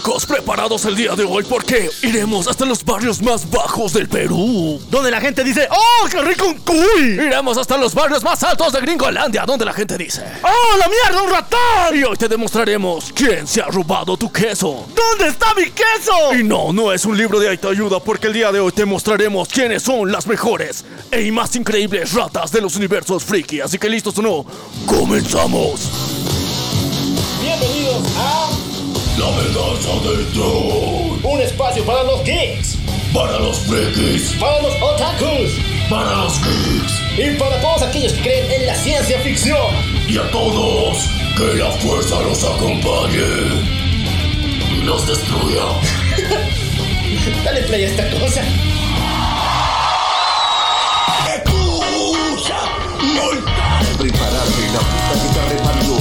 chicos, preparados el día de hoy porque iremos hasta los barrios más bajos del Perú. Donde la gente dice, ¡Oh, qué rico un cuy! Iremos hasta los barrios más altos de Gringolandia, donde la gente dice, ¡Oh, la mierda, un ratón! y hoy te demostraremos quién se ha robado tu queso. ¿Dónde está mi queso? Y no, no es un libro de ayuda porque el día de hoy te mostraremos quiénes son las mejores e más increíbles ratas de los universos friki. Así que listos o no, comenzamos. Bienvenidos a La venganza del troll. un espacio para los geeks, Para los frikis, para los otakus para los geeks y para todos aquellos que creen en la ciencia ficción. y a todos, que la fuerza los acompañe y los destruya. Dale play a esta cosa. Prepararse la puta que te reparió.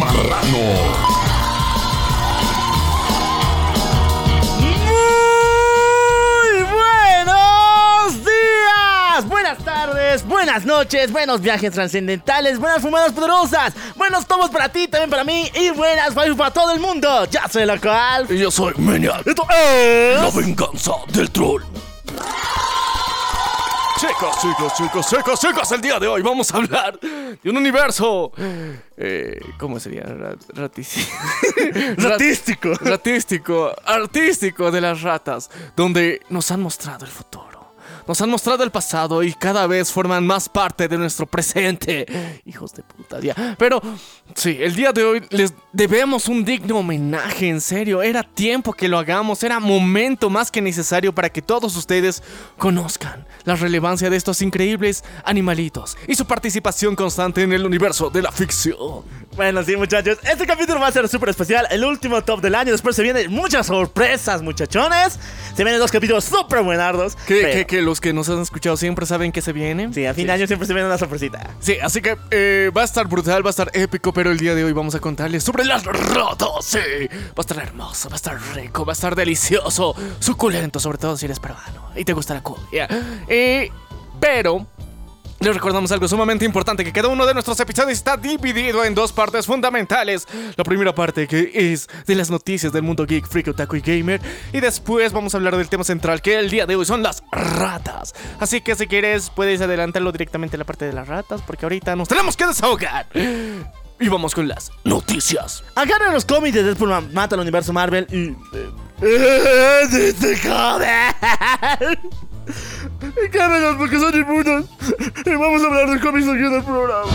Marrano. Buenas noches, buenos viajes trascendentales, buenas fumadas poderosas, buenos tomos para ti, también para mí y buenas vibes para todo el mundo. Ya soy la cual. Y yo soy Menial, Esto es... la venganza del troll. Chicos, chicos, chicos, chicos, chicos, el día de hoy vamos a hablar de un universo. Eh, ¿Cómo sería? Ratístico. ratístico, artístico de las ratas, donde nos han mostrado el futuro. Nos han mostrado el pasado y cada vez forman más parte de nuestro presente. Hijos de puta, día. Pero, sí, el día de hoy les debemos un digno homenaje, en serio. Era tiempo que lo hagamos, era momento más que necesario para que todos ustedes conozcan la relevancia de estos increíbles animalitos y su participación constante en el universo de la ficción. Bueno, sí, muchachos. Este capítulo va a ser súper especial. El último top del año. Después se vienen muchas sorpresas, muchachones. Se vienen dos capítulos súper buenardos. Que, pero- que, que los que nos han escuchado siempre saben que se viene. Sí, a fin de año siempre se viene una sorpresita. Sí, así que eh, va a estar brutal, va a estar épico, pero el día de hoy vamos a contarles sobre las ratas. Sí, va a estar hermoso, va a estar rico, va a estar delicioso, suculento, sobre todo si eres peruano y te gusta la cumbia. Eh, pero les recordamos algo sumamente importante, que cada uno de nuestros episodios está dividido en dos partes fundamentales. La primera parte que es de las noticias del mundo geek, freak, otaku y gamer. Y después vamos a hablar del tema central, que el día de hoy son las ratas. Así que si quieres puedes adelantarlo directamente a la parte de las ratas, porque ahorita nos tenemos que desahogar. Y vamos con las noticias. Agarren los cómics de Deadpool ma- mata al universo Marvel y. Eh, ¡Sí porque son inmunos. Y vamos a hablar de cómics aquí en el programa.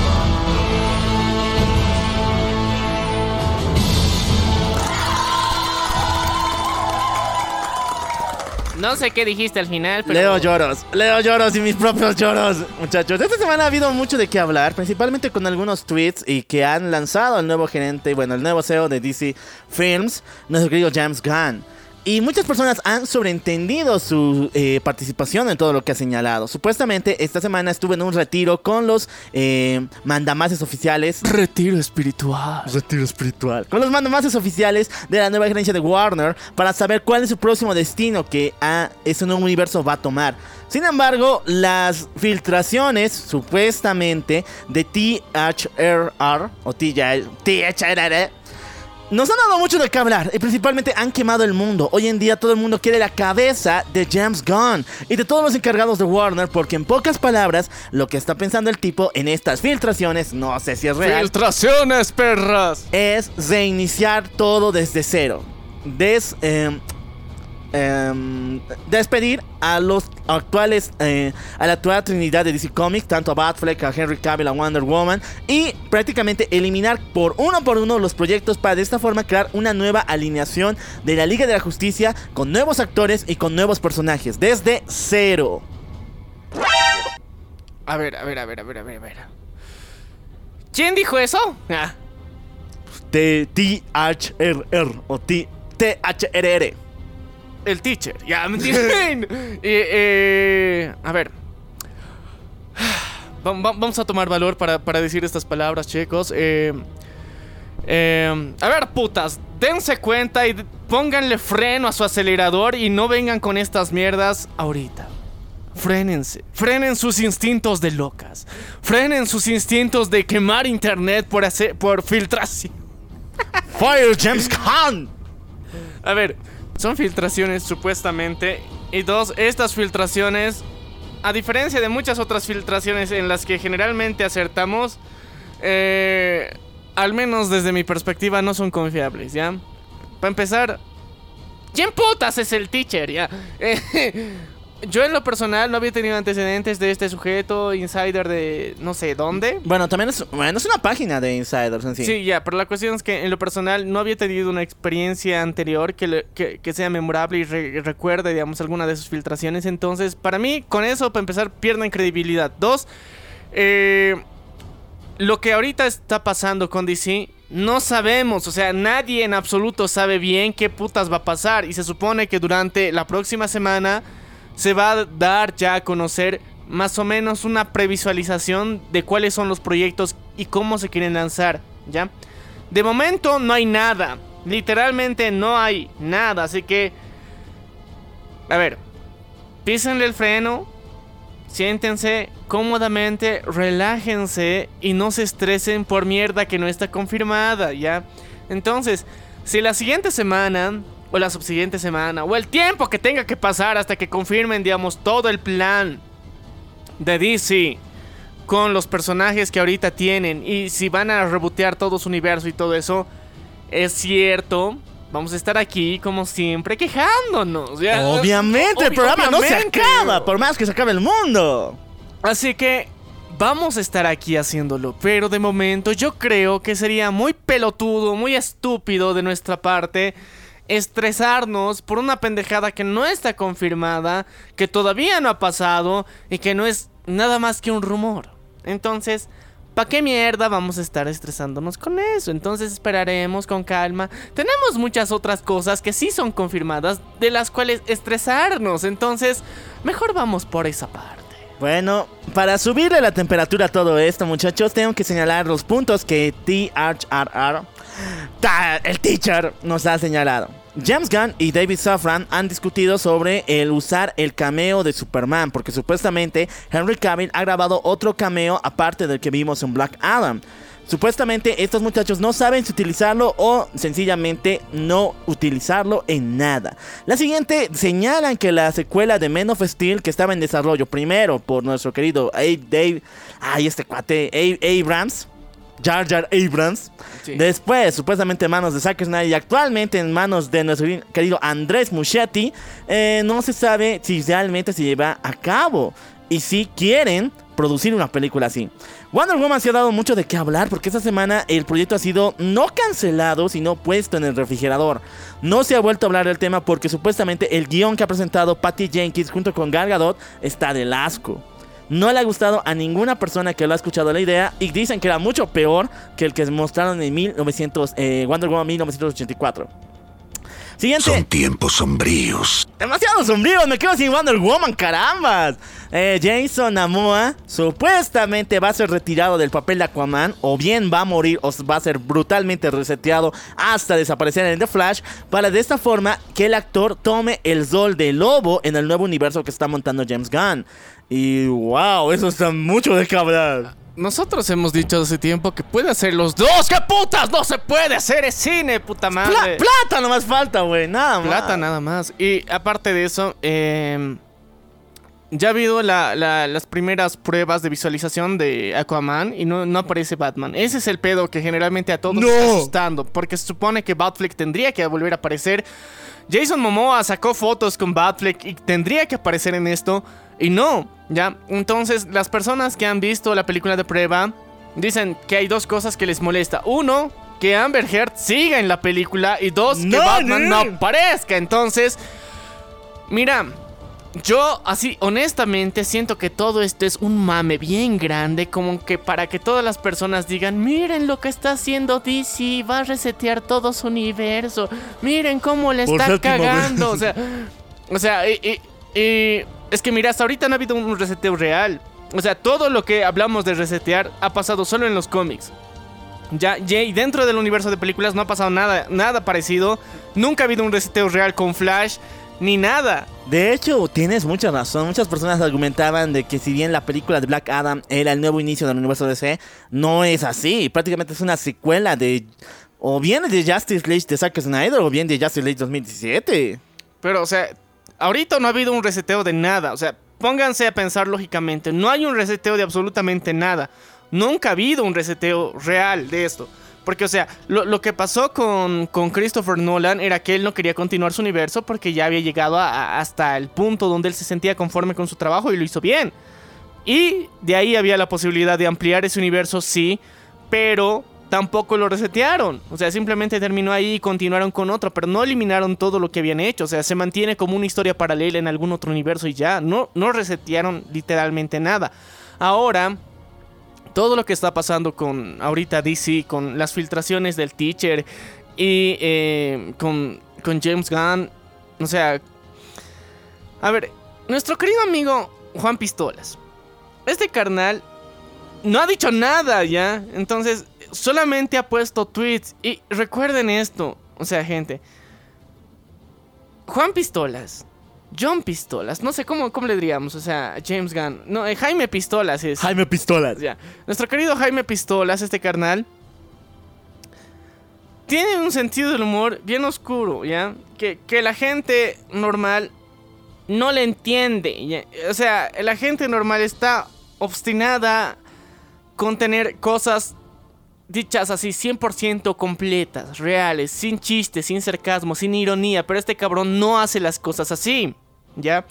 No sé qué dijiste al final, pero. Leo lloros, leo lloros y mis propios lloros. Muchachos, esta semana ha habido mucho de qué hablar, principalmente con algunos tweets y que han lanzado el nuevo gerente, bueno, el nuevo CEO de DC Films, nuestro querido James Gunn. Y muchas personas han sobreentendido su eh, participación en todo lo que ha señalado. Supuestamente esta semana estuve en un retiro con los eh, mandamases oficiales Retiro espiritual. Retiro espiritual. Con los mandamases oficiales de la nueva gerencia de Warner para saber cuál es su próximo destino que a ese nuevo universo va a tomar. Sin embargo, las filtraciones supuestamente de THRR o THRR nos han dado mucho de qué hablar y principalmente han quemado el mundo. Hoy en día todo el mundo quiere la cabeza de James Gunn y de todos los encargados de Warner porque en pocas palabras lo que está pensando el tipo en estas filtraciones, no sé si es real, Filtraciones, perras. es reiniciar todo desde cero. Des, em, em, despedir a los actuales, eh, a la actual trinidad de DC Comics, tanto a Batfleck, a Henry Cavill, a Wonder Woman, y prácticamente eliminar por uno por uno los proyectos para de esta forma crear una nueva alineación de la Liga de la Justicia con nuevos actores y con nuevos personajes, desde cero. A ver, a ver, a ver, a ver, a ver, a ver. ¿Quién dijo eso? Ah, T-H-R-R o T-H-R-R. El teacher, ya me entienden. Eh, eh, a ver. Va- va- Vamos a tomar valor para, para decir estas palabras, chicos. Eh, eh, a ver, putas, dense cuenta y pónganle freno a su acelerador y no vengan con estas mierdas ahorita. Frénense, frenen sus instintos de locas, frenen sus instintos de quemar internet por hacer, por filtración. Fire James Gunn. A ver, son filtraciones supuestamente. Y dos, estas filtraciones, a diferencia de muchas otras filtraciones en las que generalmente acertamos, eh, al menos desde mi perspectiva no son confiables, ¿ya? Para empezar, ¿quién putas es el teacher, ya? Yo en lo personal no había tenido antecedentes de este sujeto, insider de no sé dónde. Bueno, también es, bueno, es una página de insiders en sí. Sí, ya, pero la cuestión es que en lo personal no había tenido una experiencia anterior que, le- que, que sea memorable y re- recuerde, digamos, alguna de sus filtraciones. Entonces, para mí, con eso, para empezar, pierden credibilidad. Dos, eh, lo que ahorita está pasando con DC, no sabemos, o sea, nadie en absoluto sabe bien qué putas va a pasar. Y se supone que durante la próxima semana se va a dar ya a conocer más o menos una previsualización de cuáles son los proyectos y cómo se quieren lanzar, ¿ya? De momento no hay nada, literalmente no hay nada, así que... A ver, písenle el freno, siéntense cómodamente, relájense y no se estresen por mierda que no está confirmada, ¿ya? Entonces, si la siguiente semana o la subsiguiente semana o el tiempo que tenga que pasar hasta que confirmen, digamos, todo el plan de DC con los personajes que ahorita tienen y si van a rebotear todo su universo y todo eso, es cierto. Vamos a estar aquí, como siempre, quejándonos. ¿ya? Obviamente, el programa no se acaba, por más que se acabe el mundo. Así que vamos a estar aquí haciéndolo. Pero de momento yo creo que sería muy pelotudo, muy estúpido de nuestra parte estresarnos por una pendejada que no está confirmada, que todavía no ha pasado y que no es nada más que un rumor. Entonces, ¿para qué mierda vamos a estar estresándonos con eso? Entonces esperaremos con calma. Tenemos muchas otras cosas que sí son confirmadas de las cuales estresarnos. Entonces, mejor vamos por esa parte. Bueno, para subirle la temperatura a todo esto, muchachos, tengo que señalar los puntos que THRR, el teacher, nos ha señalado. James Gunn y David Safran han discutido sobre el usar el cameo de Superman, porque supuestamente Henry Cavill ha grabado otro cameo aparte del que vimos en Black Adam. Supuestamente estos muchachos no saben si utilizarlo o sencillamente no utilizarlo en nada. La siguiente señalan que la secuela de Men of Steel que estaba en desarrollo primero por nuestro querido Dave, ay este cuate Abrams, Jar Jar Abrams, Sí. después supuestamente en manos de Zack Snyder y actualmente en manos de nuestro querido Andrés Muschietti, eh, no se sabe si realmente se lleva a cabo y si quieren producir una película así. Wonder Woman se ha dado mucho de qué hablar porque esta semana el proyecto ha sido no cancelado, sino puesto en el refrigerador. No se ha vuelto a hablar del tema porque supuestamente el guion que ha presentado Patty Jenkins junto con Gal Gadot está del asco. No le ha gustado a ninguna persona que lo ha escuchado la idea y dicen que era mucho peor que el que mostraron en 1900, eh, Wonder Woman 1984. Siguiente. Son tiempos sombríos. Demasiado sombrío, me quedo sin Wonder Woman, carambas. Eh, Jason Momoa supuestamente va a ser retirado del papel de Aquaman, o bien va a morir, o va a ser brutalmente reseteado hasta desaparecer en The Flash, para de esta forma que el actor tome el rol de lobo en el nuevo universo que está montando James Gunn. Y wow, eso está mucho de qué hablar. Nosotros hemos dicho hace tiempo que puede hacer los dos. ¿Qué putas? No se puede hacer es cine, puta Pla- madre. plata nomás falta, güey, nada más. Plata nada más. Y aparte de eso, eh, ya ha habido la- la- las primeras pruebas de visualización de Aquaman y no, no aparece Batman. Ese es el pedo que generalmente a todos nos No. está asustando. Porque se supone que Batfleck tendría que volver a aparecer. Jason Momoa sacó fotos con Batfleck y tendría que aparecer en esto. Y no, ¿ya? Entonces, las personas que han visto la película de prueba dicen que hay dos cosas que les molesta. Uno, que Amber Heard siga en la película. Y dos, que Batman no no. aparezca. Entonces, mira, yo así honestamente siento que todo esto es un mame bien grande, como que para que todas las personas digan, miren lo que está haciendo DC, va a resetear todo su universo, miren cómo le Por está vez. cagando, o sea, o sea, y, y- y es que mira, hasta ahorita no ha habido un reseteo real. O sea, todo lo que hablamos de resetear ha pasado solo en los cómics. Ya, ya, y dentro del universo de películas no ha pasado nada, nada parecido. Nunca ha habido un reseteo real con Flash, ni nada. De hecho, tienes mucha razón. Muchas personas argumentaban de que si bien la película de Black Adam era el nuevo inicio del universo DC, no es así. Prácticamente es una secuela de o viene de Justice League de Zack Snyder o viene de Justice League 2017. Pero, o sea, ahorita no ha habido un reseteo de nada. O sea, pónganse a pensar lógicamente. No hay un reseteo de absolutamente nada. Nunca ha habido un reseteo real de esto. Porque, o sea, lo, lo que pasó con, con, Christopher Nolan era que él no quería continuar su universo porque ya había llegado a, hasta el punto donde él se sentía conforme con su trabajo y lo hizo bien. Y de ahí había la posibilidad de ampliar ese universo, sí, pero tampoco lo resetearon. O sea, simplemente terminó ahí y continuaron con otro, pero no eliminaron todo lo que habían hecho. O sea, se mantiene como una historia paralela en algún otro universo y ya. No, no resetearon literalmente nada. Ahora, todo lo que está pasando con ahorita DC, con las filtraciones del teacher y eh, con, con James Gunn. O sea, a ver, nuestro querido amigo Juan Pistolas. Este carnal no ha dicho nada ya. Entonces, solamente ha puesto tweets. Y recuerden esto. O sea, gente. Juan Pistolas. John Pistolas. No sé cómo, cómo le diríamos. O sea, James Gunn. No, eh, Jaime Pistolas es. Jaime Pistolas. Ya. Nuestro querido Jaime Pistolas, este carnal. Tiene un sentido del humor bien oscuro, ¿ya? Que, que la gente normal no le entiende. ¿ya? O sea, la gente normal está obstinada con tener cosas dichas así 100% completas, reales, sin chistes, sin sarcasmo, sin ironía, pero este cabrón no hace las cosas así, ¿ya?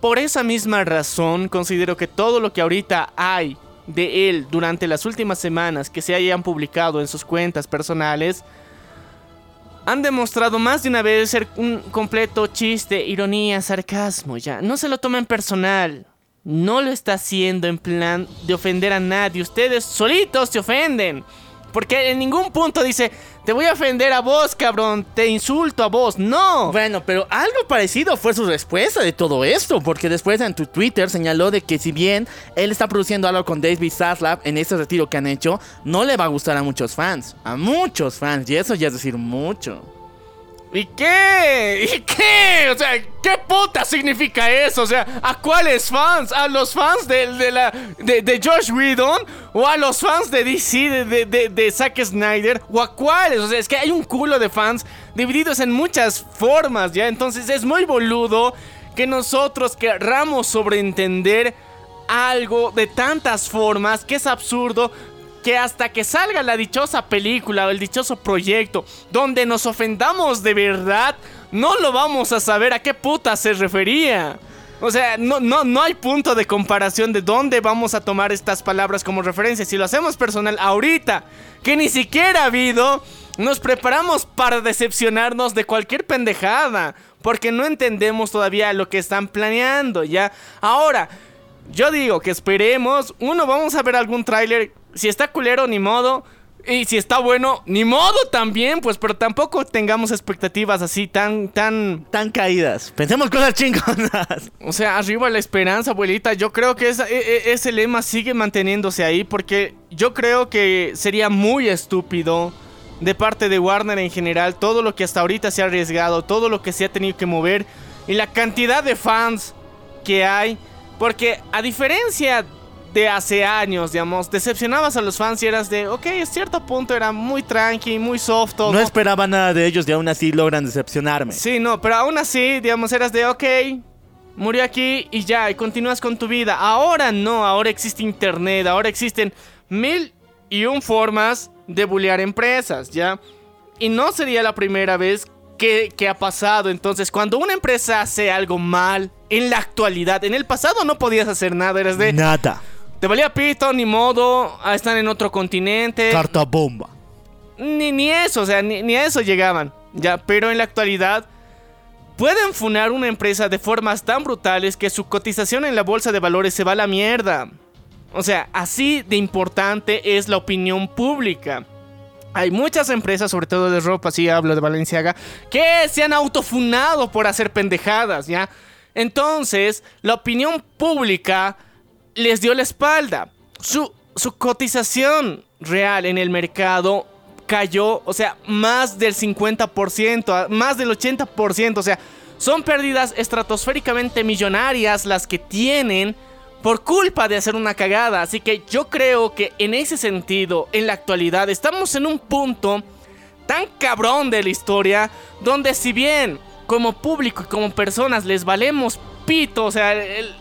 Por esa misma razón considero que todo lo que ahorita hay de él durante las últimas semanas que se hayan publicado en sus cuentas personales han demostrado más de una vez ser un completo chiste, ironía, sarcasmo, ya. No se lo tomen personal. No lo está haciendo en plan de ofender a nadie. Ustedes solitos se ofenden. Porque en ningún punto dice, te voy a ofender a vos, cabrón, te insulto a vos. No. Bueno, pero algo parecido fue su respuesta de todo esto. Porque después en tu Twitter señaló de que si bien él está produciendo algo con David Zaslav en este retiro que han hecho, no le va a gustar a muchos fans. A muchos fans. Y eso ya es decir mucho. ¿Y qué? ¿Y qué? O sea, ¿qué puta significa eso? O sea, ¿a cuáles fans? ¿A los fans de, de la, de, de, Josh Whedon? ¿O a los fans de DC, de, de, de, Zack Snyder? ¿O a cuáles? O sea, es que hay un culo de fans divididos en muchas formas, ¿ya? Entonces es muy boludo que nosotros querramos sobreentender algo de tantas formas que es absurdo que hasta que salga la dichosa película o el dichoso proyecto donde nos ofendamos de verdad, no lo vamos a saber a qué puta se refería. O sea, no, no, no hay punto de comparación de dónde vamos a tomar estas palabras como referencia. Si lo hacemos personal ahorita, que ni siquiera ha habido, nos preparamos para decepcionarnos de cualquier pendejada. Porque no entendemos todavía lo que están planeando, ¿ya? Ahora, yo digo que esperemos. Uno, vamos a ver algún tráiler si está culero, ni modo. Y si está bueno, ni modo también, pues, pero tampoco tengamos expectativas así tan, tan... Tan caídas. Pensemos cosas chingonas. O sea, arriba la esperanza, abuelita. Yo creo que esa, e, ese lema sigue manteniéndose ahí porque yo creo que sería muy estúpido de parte de Warner en general todo lo que hasta ahorita se ha arriesgado, todo lo que se ha tenido que mover y la cantidad de fans que hay. Porque a diferencia de hace años, digamos, decepcionabas a los fans y eras de, ok, a cierto punto era muy tranqui, muy soft. No esperaba nada de ellos y aún así logran decepcionarme. Sí, no, pero aún así, digamos, eras de, ok, murió aquí y ya, y continúas con tu vida. Ahora no, ahora existe internet, ahora existen mil y un formas de bullear empresas, ¿ya? Y no sería la primera vez que, que ha pasado. Entonces, cuando una empresa hace algo mal, en la actualidad, en el pasado no podías hacer nada, eras de... Nada. Te valía pito, ni modo, a estar en otro continente. Carta bomba. Ni, ni eso, o sea, ni, ni, a eso llegaban. Ya, pero en la actualidad pueden funar una empresa de formas tan brutales que su cotización en la bolsa de valores se va a la mierda. O sea, así de importante es la opinión pública. Hay muchas empresas, sobre todo de ropa, si hablo de Valenciaga, que se han autofunado por hacer pendejadas, ¿ya? Entonces, la opinión pública les dio la espalda. Su, su cotización real en el mercado cayó, o sea, más del 50%, más del 80%, o sea, son pérdidas estratosféricamente millonarias las que tienen por culpa de hacer una cagada. Así que yo creo que en ese sentido, en la actualidad, estamos en un punto tan cabrón de la historia, donde si bien como público y como personas les valemos pito, o sea, el-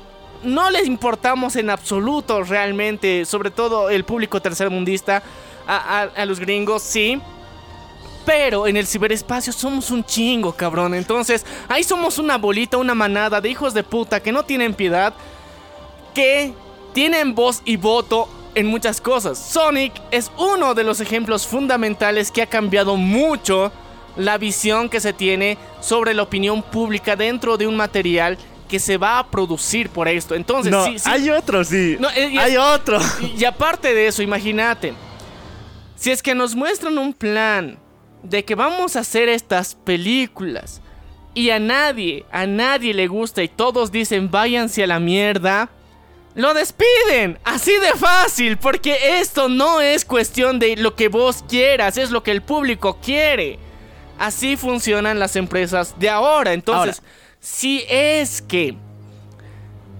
no les importamos en absoluto realmente, sobre todo el público tercermundista, a, los gringos, sí. Pero en el ciberespacio somos un chingo, cabrón. Entonces, ahí somos una bolita, una manada de hijos de puta que no tienen piedad, que tienen voz y voto en muchas cosas. Sonic es uno de los ejemplos fundamentales que ha cambiado mucho la visión que se tiene sobre la opinión pública dentro de un material que se va a producir por esto. Entonces, No, sí, sí- hay otro, sí. No, eh, y- hay otro. y, y aparte de eso, imagínate, si es que nos muestran un plan de que vamos a hacer estas películas y a nadie, a nadie le gusta y todos dicen váyanse a la mierda, lo despiden. Así de fácil, porque esto no es cuestión de lo que vos quieras, es lo que el público quiere. Así funcionan las empresas de ahora. Entonces, si es que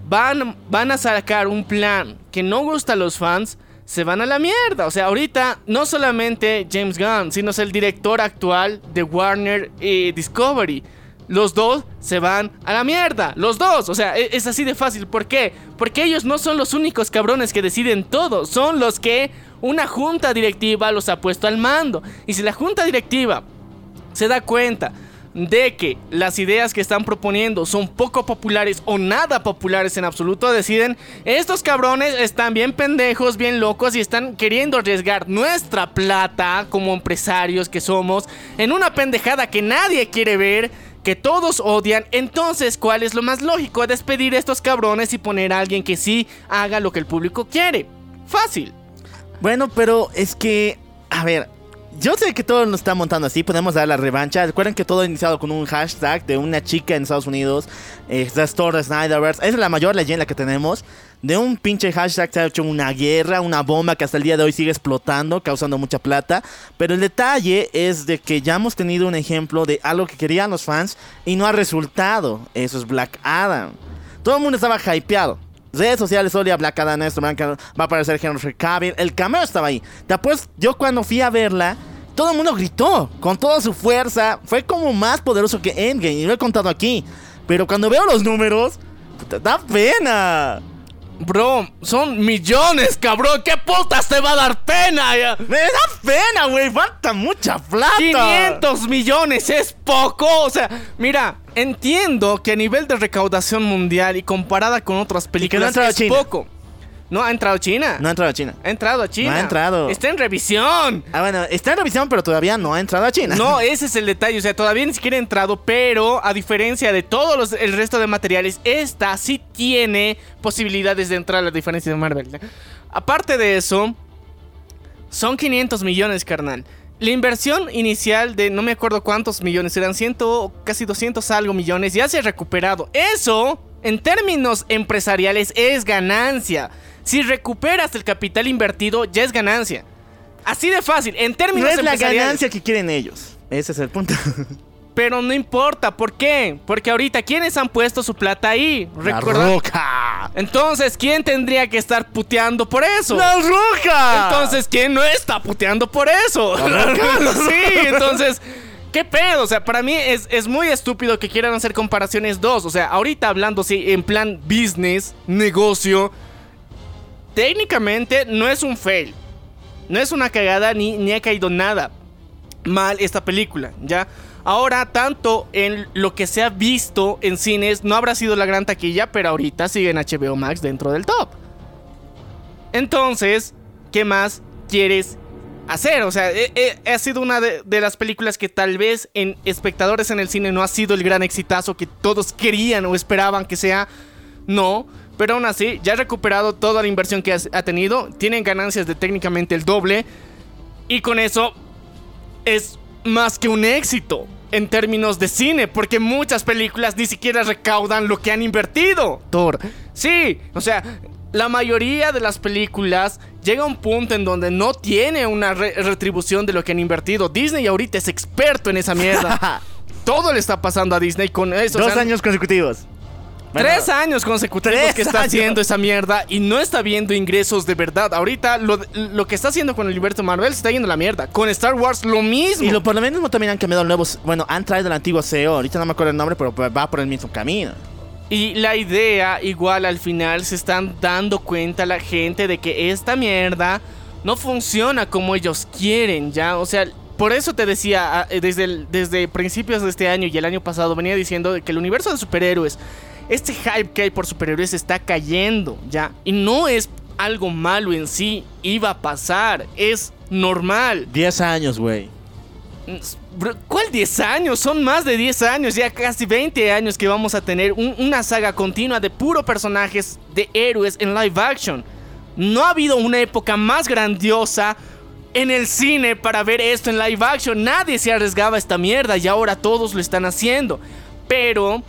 van, van a sacar un plan que no gusta a los fans, se van a la mierda. O sea, ahorita no solamente James Gunn, sino el director actual de Warner y Discovery. Los dos se van a la mierda. Los dos. O sea, e- es así de fácil. ¿Por qué? Porque ellos no son los únicos cabrones que deciden todo. Son los que una junta directiva los ha puesto al mando. Y si la junta directiva se da cuenta de que las ideas que están proponiendo son poco populares o nada populares en absoluto, deciden, estos cabrones están bien pendejos, bien locos y están queriendo arriesgar nuestra plata como empresarios que somos en una pendejada que nadie quiere ver. Que todos odian, entonces, ¿cuál es lo más lógico? Despedir a estos cabrones y poner a alguien que sí haga lo que el público quiere. Fácil. Bueno, pero es que, a ver, yo sé que todo nos está montando así, podemos dar la revancha. Recuerden que todo ha iniciado con un hashtag de una chica en Estados Unidos, eh, The Store Snyderverse. Es la mayor leyenda que tenemos. De un pinche hashtag se ha hecho una guerra, una bomba que hasta el día de hoy sigue explotando, causando mucha plata. Pero el detalle es de que ya hemos tenido un ejemplo de algo que querían los fans y no ha resultado. Eso es Black Adam. Todo el mundo estaba hypeado. Redes sociales, odia Black Adam, esto, va a aparecer Henry Cavill. El cameo estaba ahí. Después, yo cuando fui a verla, todo el mundo gritó con toda su fuerza. Fue como más poderoso que Endgame, y lo he contado aquí. Pero cuando veo los números, puta, da pena. Bro, son millones, cabrón. ¿Qué putas te va a dar pena? ya? Me da pena, güey. Falta mucha plata. 500 millones es poco. O sea, mira, entiendo que a nivel de recaudación mundial y comparada con otras películas es China. poco. No ha entrado China. No ha entrado a China. Ha entrado a China. No ha entrado. Está en revisión. Ah, bueno, está en revisión, pero todavía no ha entrado a China. No, ese es el detalle. O sea, todavía ni siquiera ha entrado, pero a diferencia de todos los, el resto de materiales, esta sí tiene posibilidades de entrar a la diferencia de Marvel. Aparte de eso, son 500 millones, carnal. La inversión inicial de no me acuerdo cuántos millones, eran 100, casi 200 algo millones, ya se ha recuperado. Eso, en términos empresariales, es ganancia. Si recuperas el capital invertido, ya es ganancia. Así de fácil, en No términos es la ganancia que quieren ellos. Ese es el punto. Pero no importa, ¿por qué? Porque ahorita, ¿quiénes han puesto su plata ahí? La roca. Entonces, ¿quién tendría que estar puteando por eso? La roca. Entonces, ¿quién no está puteando por eso? sí, entonces, ¿qué pedo? O sea, para mí es, es muy estúpido que quieran hacer comparaciones dos. O sea, ahorita hablando sí, en plan business, negocio, técnicamente no es un fail. No es una cagada ni, ni ha caído nada mal esta película, ¿ya? Ahora, tanto en lo que se ha visto en cines, no habrá sido la gran taquilla, pero ahorita sigue en HBO Max dentro del top. Entonces, ¿qué más quieres hacer? O sea, eh, eh, ha sido una de las películas que tal vez en espectadores en el cine no ha sido el gran exitazo que todos querían o esperaban que sea. No, pero aún así, ya ha recuperado toda la inversión que ha tenido. Tienen ganancias de técnicamente el doble. Y con eso es más que un éxito en términos de cine, porque muchas películas ni siquiera recaudan lo que han invertido. Thor. Sí, o sea, la mayoría de las películas llega a un punto en donde no tiene una re- retribución de lo que han invertido. Disney ahorita es experto en esa mierda. Todo le está pasando a Disney con eso. o Dos sea, años consecutivos. Bueno, Tres años consecutivos tres que está años. haciendo esa mierda y no está viendo ingresos de verdad. Ahorita lo, lo que está haciendo con el universo Marvel se está yendo a la mierda. Con Star Wars lo mismo. Y lo, por lo menos también han cambiado nuevos. Bueno, han traído el antiguo CEO. Ahorita no me acuerdo el nombre, pero va por el mismo camino. Y la idea, igual al final se están dando cuenta la gente de que esta mierda no funciona como ellos quieren, ¿ya? O sea, por eso te decía, ah, desde, el- desde principios de este año y el año pasado venía diciendo que el universo de superhéroes, este hype que hay por superhéroes está cayendo, ¿ya? Y no es algo malo en sí, iba a pasar, es normal. 10 años, güey. Bro, ¿Cuál 10 años? Son más de 10 años, ya casi 20 años que vamos a tener un- una saga continua de puro personajes de héroes en live action. No ha habido una época más grandiosa en el cine para ver esto en live action. Nadie se arriesgaba a esta mierda y ahora todos lo están haciendo. Pero,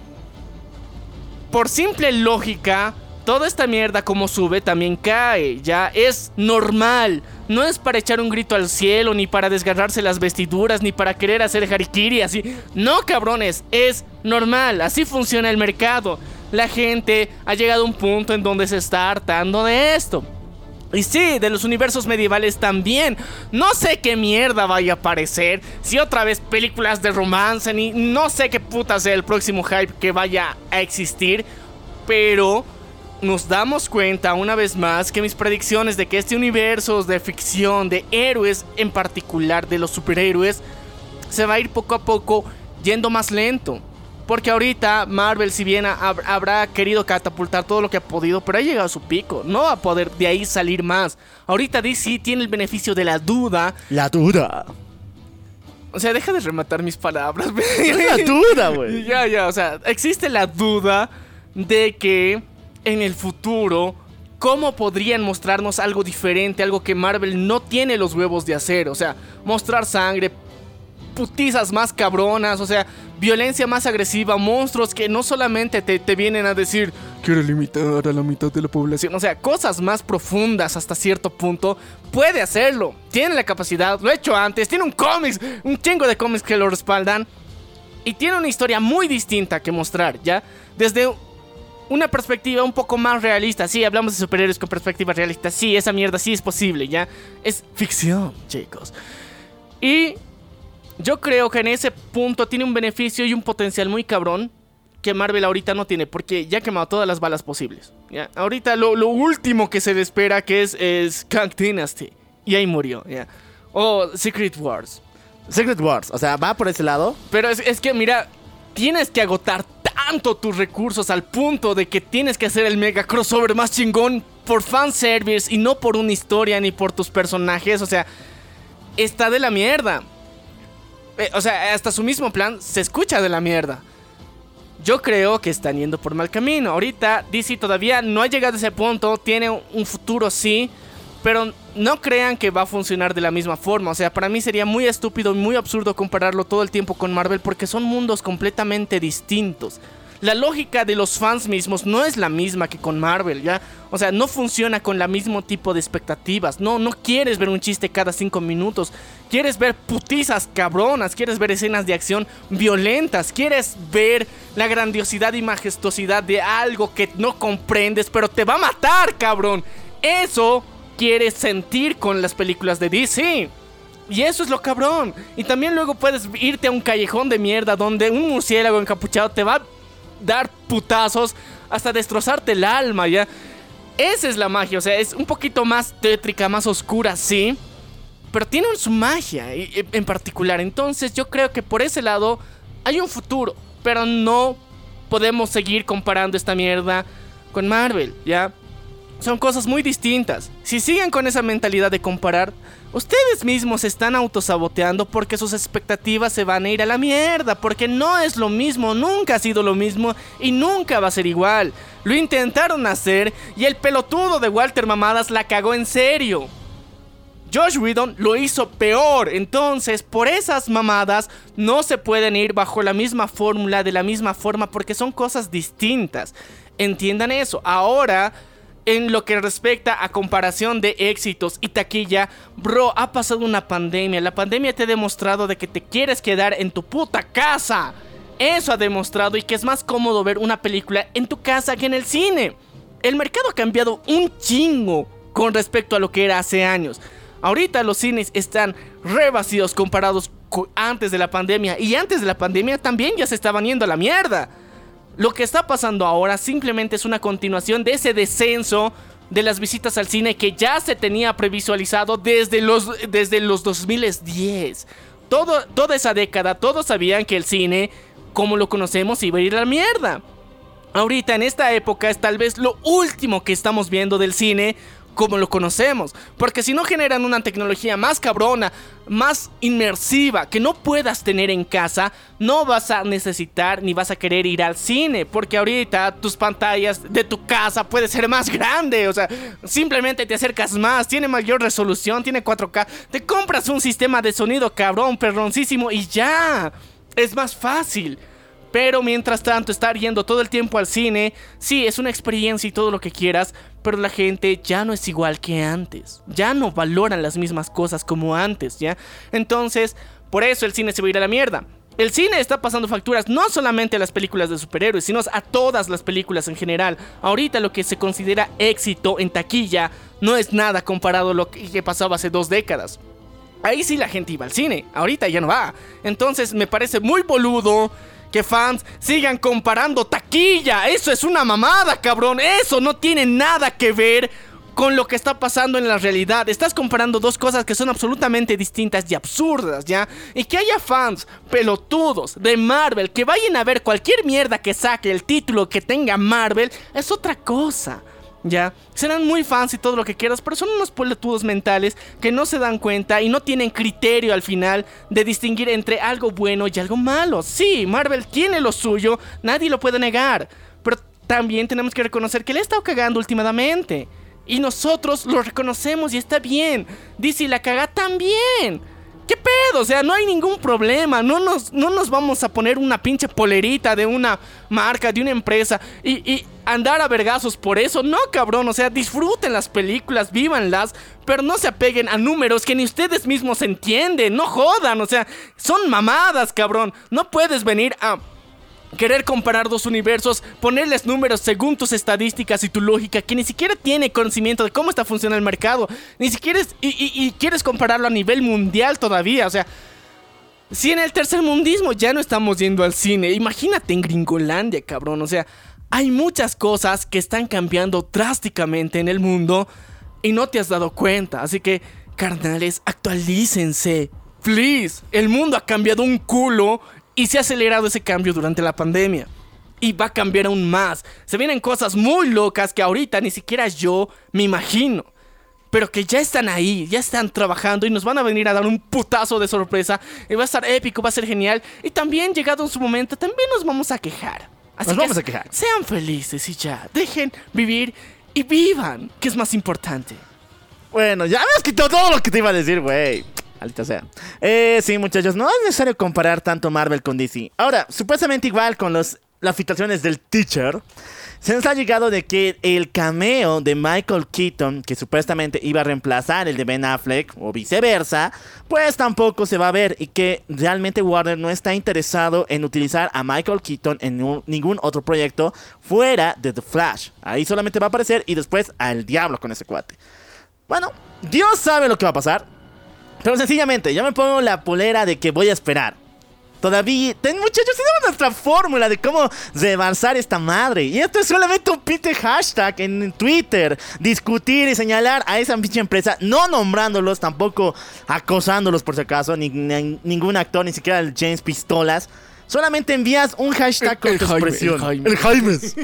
por simple lógica, toda esta mierda como sube también cae. Ya es normal. No es para echar un grito al cielo, ni para desgarrarse las vestiduras, ni para querer hacer harikiri así. No, cabrones, es normal. Así funciona el mercado. La gente ha llegado a un punto en donde se está hartando de esto. Y sí, de los universos medievales también. No sé qué mierda vaya a aparecer. Si otra vez películas de romance, ni no sé qué puta sea el próximo hype que vaya a existir. Pero nos damos cuenta una vez más que mis predicciones de que este universo de ficción, de héroes en particular, de los superhéroes, se va a ir poco a poco yendo más lento. Porque ahorita Marvel, si bien hab- habrá querido catapultar todo lo que ha podido, pero ha llegado a su pico. No va a poder de ahí salir más. Ahorita DC tiene el beneficio de la duda. La duda. O sea, deja de rematar mis palabras. La duda, güey. Ya, ya, o sea, existe la duda de que en el futuro, ¿cómo podrían mostrarnos algo diferente? Algo que Marvel no tiene los huevos de hacer. O sea, mostrar sangre, putizas más cabronas, o sea, violencia más agresiva, monstruos que no solamente te, te vienen a decir, quiero limitar a la mitad de la población, o sea, cosas más profundas hasta cierto punto, puede hacerlo, tiene la capacidad, lo he hecho antes, tiene un cómics, un chingo de cómics que lo respaldan, y tiene una historia muy distinta que mostrar, ¿ya? Desde una perspectiva un poco más realista. Sí, hablamos de superhéroes con perspectiva realista. Sí, esa mierda sí es posible, ¿ya? Es ficción, chicos. Y yo creo que en ese punto tiene un beneficio y un potencial muy cabrón que Marvel ahorita no tiene, porque ya ha quemado todas las balas posibles. ¿ya? Ahorita lo, lo último que se le espera que es, es Kang Dynasty. Y ahí murió, ¿ya? O Secret Wars. Secret Wars, o sea, va por ese lado. Pero es, es que, mira, tienes que agotar tanto tus recursos al punto de que tienes que hacer el mega crossover más chingón por fanservice y no por una historia ni por tus personajes. O sea, está de la mierda. Eh, o sea, hasta su mismo plan se escucha de la mierda. Yo creo que están yendo por mal camino. Ahorita DC todavía no ha llegado a ese punto. Tiene un futuro, sí. Pero no crean que va a funcionar de la misma forma. O sea, para mí sería muy estúpido y muy absurdo compararlo todo el tiempo con Marvel porque son mundos completamente distintos. La lógica de los fans mismos no es la misma que con Marvel, ¿ya? O sea, no funciona con la mismo tipo de expectativas. No, no quieres ver un chiste cada cinco minutos. Quieres ver putizas cabronas. Quieres ver escenas de acción violentas. Quieres ver la grandiosidad y majestuosidad de algo que no comprendes, pero te va a matar, cabrón. Eso quieres sentir con las películas de DC. Y eso es lo cabrón. Y también luego puedes irte a un callejón de mierda donde un murciélago encapuchado te va dar putazos hasta destrozarte el alma, ¿ya? Esa es la magia, o sea, es un poquito más tétrica, más oscura, sí. Pero tiene su magia en particular. Entonces yo creo que por ese lado hay un futuro. Pero no podemos seguir comparando esta mierda con Marvel, ¿ya? Son cosas muy distintas. Si siguen con esa mentalidad de comparar, ustedes mismos se están autosaboteando porque sus expectativas se van a ir a la mierda. Porque no es lo mismo, nunca ha sido lo mismo y nunca va a ser igual. Lo intentaron hacer y el pelotudo de Walter Mamadas la cagó en serio. Josh Whedon lo hizo peor. Entonces, por esas mamadas, no se pueden ir bajo la misma fórmula, de la misma forma, porque son cosas distintas. Entiendan eso. Ahora, en lo que respecta a comparación de éxitos y taquilla, bro, ha pasado una pandemia. La pandemia te ha demostrado de que te quieres quedar en tu puta casa. eso ha demostrado y que es más cómodo ver una película en tu casa que en el cine. El mercado ha cambiado un chingo con respecto a lo que era hace años. Ahorita los cines están re vacíos comparados co- antes de la pandemia y antes de la pandemia también ya se estaban yendo a la mierda. Lo que está pasando ahora simplemente es una continuación de ese descenso de las visitas al cine que ya se tenía previsualizado desde los, desde los 2010. Todo, toda esa década, todos sabían que el cine, como lo conocemos, iba a ir a la mierda. Ahorita en esta época es tal vez lo último que estamos viendo del cine como lo conocemos. Porque si no generan una tecnología más cabrona, más inmersiva, que no puedas tener en casa, no vas a necesitar ni vas a querer ir al cine. Porque ahorita tus pantallas de tu casa puede ser más grande. O sea, simplemente te acercas más, tiene mayor resolución, tiene 4K. Te compras un sistema de sonido cabrón, perroncísimo y ya. Es más fácil. Pero mientras tanto, estar yendo todo el tiempo al cine, sí, es una experiencia y todo lo que quieras, pero la gente ya no es igual que antes. Ya no valoran las mismas cosas como antes, ¿ya? Entonces, por eso el cine se va a ir a la mierda. El cine está pasando facturas no solamente a las películas de superhéroes, sino a todas las películas en general. Ahorita lo que se considera éxito en taquilla no es nada comparado a lo que pasaba hace dos décadas. Ahí sí la gente iba al cine, ahorita ya no va. Entonces me parece muy boludo que fans sigan comparando taquilla. Eso es una mamada, cabrón. Eso no tiene nada que ver con lo que está pasando en la realidad. Estás comparando dos cosas que son absolutamente distintas y absurdas, ¿ya? Y que haya fans pelotudos de Marvel que vayan a ver cualquier mierda que saque el título que tenga Marvel es otra cosa. Ya, serán muy fans y todo lo que quieras, pero son unos pelotudos mentales que no se dan cuenta y no tienen criterio al final de distinguir entre algo bueno y algo malo. Sí, Marvel tiene lo suyo, nadie lo puede negar, pero también tenemos que reconocer que le ha estado cagando últimamente. Y nosotros lo reconocemos y está bien. DC la caga también. ¿Qué pedo? O sea, no hay ningún problema. No nos, no nos vamos a poner una pinche polerita de una marca, de una empresa y, y andar a vergazos por eso. No, cabrón. O sea, disfruten las películas, vívanlas, pero no se apeguen a números que ni ustedes mismos entienden. No jodan. O sea, son mamadas, cabrón. No puedes venir a querer comparar dos universos, ponerles números según tus estadísticas y tu lógica, que ni siquiera tiene conocimiento de cómo está funcionando el mercado, ni siquiera es- y, quieres compararlo a nivel mundial todavía, o sea, si en el tercer mundismo ya no estamos yendo al cine, imagínate en Gringolandia, cabrón, o sea, hay muchas cosas que están cambiando drásticamente en el mundo y no te has dado cuenta, así que, carnales, actualícense. Please, el mundo ha cambiado un culo y se ha acelerado ese cambio durante la pandemia. Y va a cambiar aún más. Se vienen cosas muy locas que ahorita ni siquiera yo me imagino. Pero que ya están ahí, ya están trabajando y nos van a venir a dar un putazo de sorpresa. Y va a estar épico, va a ser genial. Y también, llegado en su momento, también nos vamos a quejar. Así Nos que vamos a quejar. Sean felices y ya. Dejen vivir y vivan, que es más importante. Bueno, ya me has quitado todo lo que te iba a decir, güey. Sea. Eh, sí, muchachos, no es necesario comparar tanto Marvel con DC. Ahora, supuestamente igual con los, las filtraciones del teacher, se nos ha llegado de que el cameo de Michael Keaton, que supuestamente iba a reemplazar el de Ben Affleck, o viceversa, pues tampoco se va a ver y que realmente Warner no está interesado en utilizar a Michael Keaton en ningún otro proyecto fuera de The Flash. Ahí solamente va a aparecer y después al diablo con ese cuate. Bueno, Dios sabe lo que va a pasar. Pero sencillamente, yo me pongo la polera de que voy a esperar. Todavía, ten, muchachos, tenemos nuestra fórmula de cómo rebalsar esta madre. Y esto es solamente un pinche hashtag en Twitter. Discutir y señalar a esa pinche empresa, no nombrándolos, tampoco acosándolos por si acaso, ni, ni- ningún actor, ni siquiera el James Pistolas. Solamente envías un hashtag con El tu Jaime, expresión. el Jaime. El Jaimes.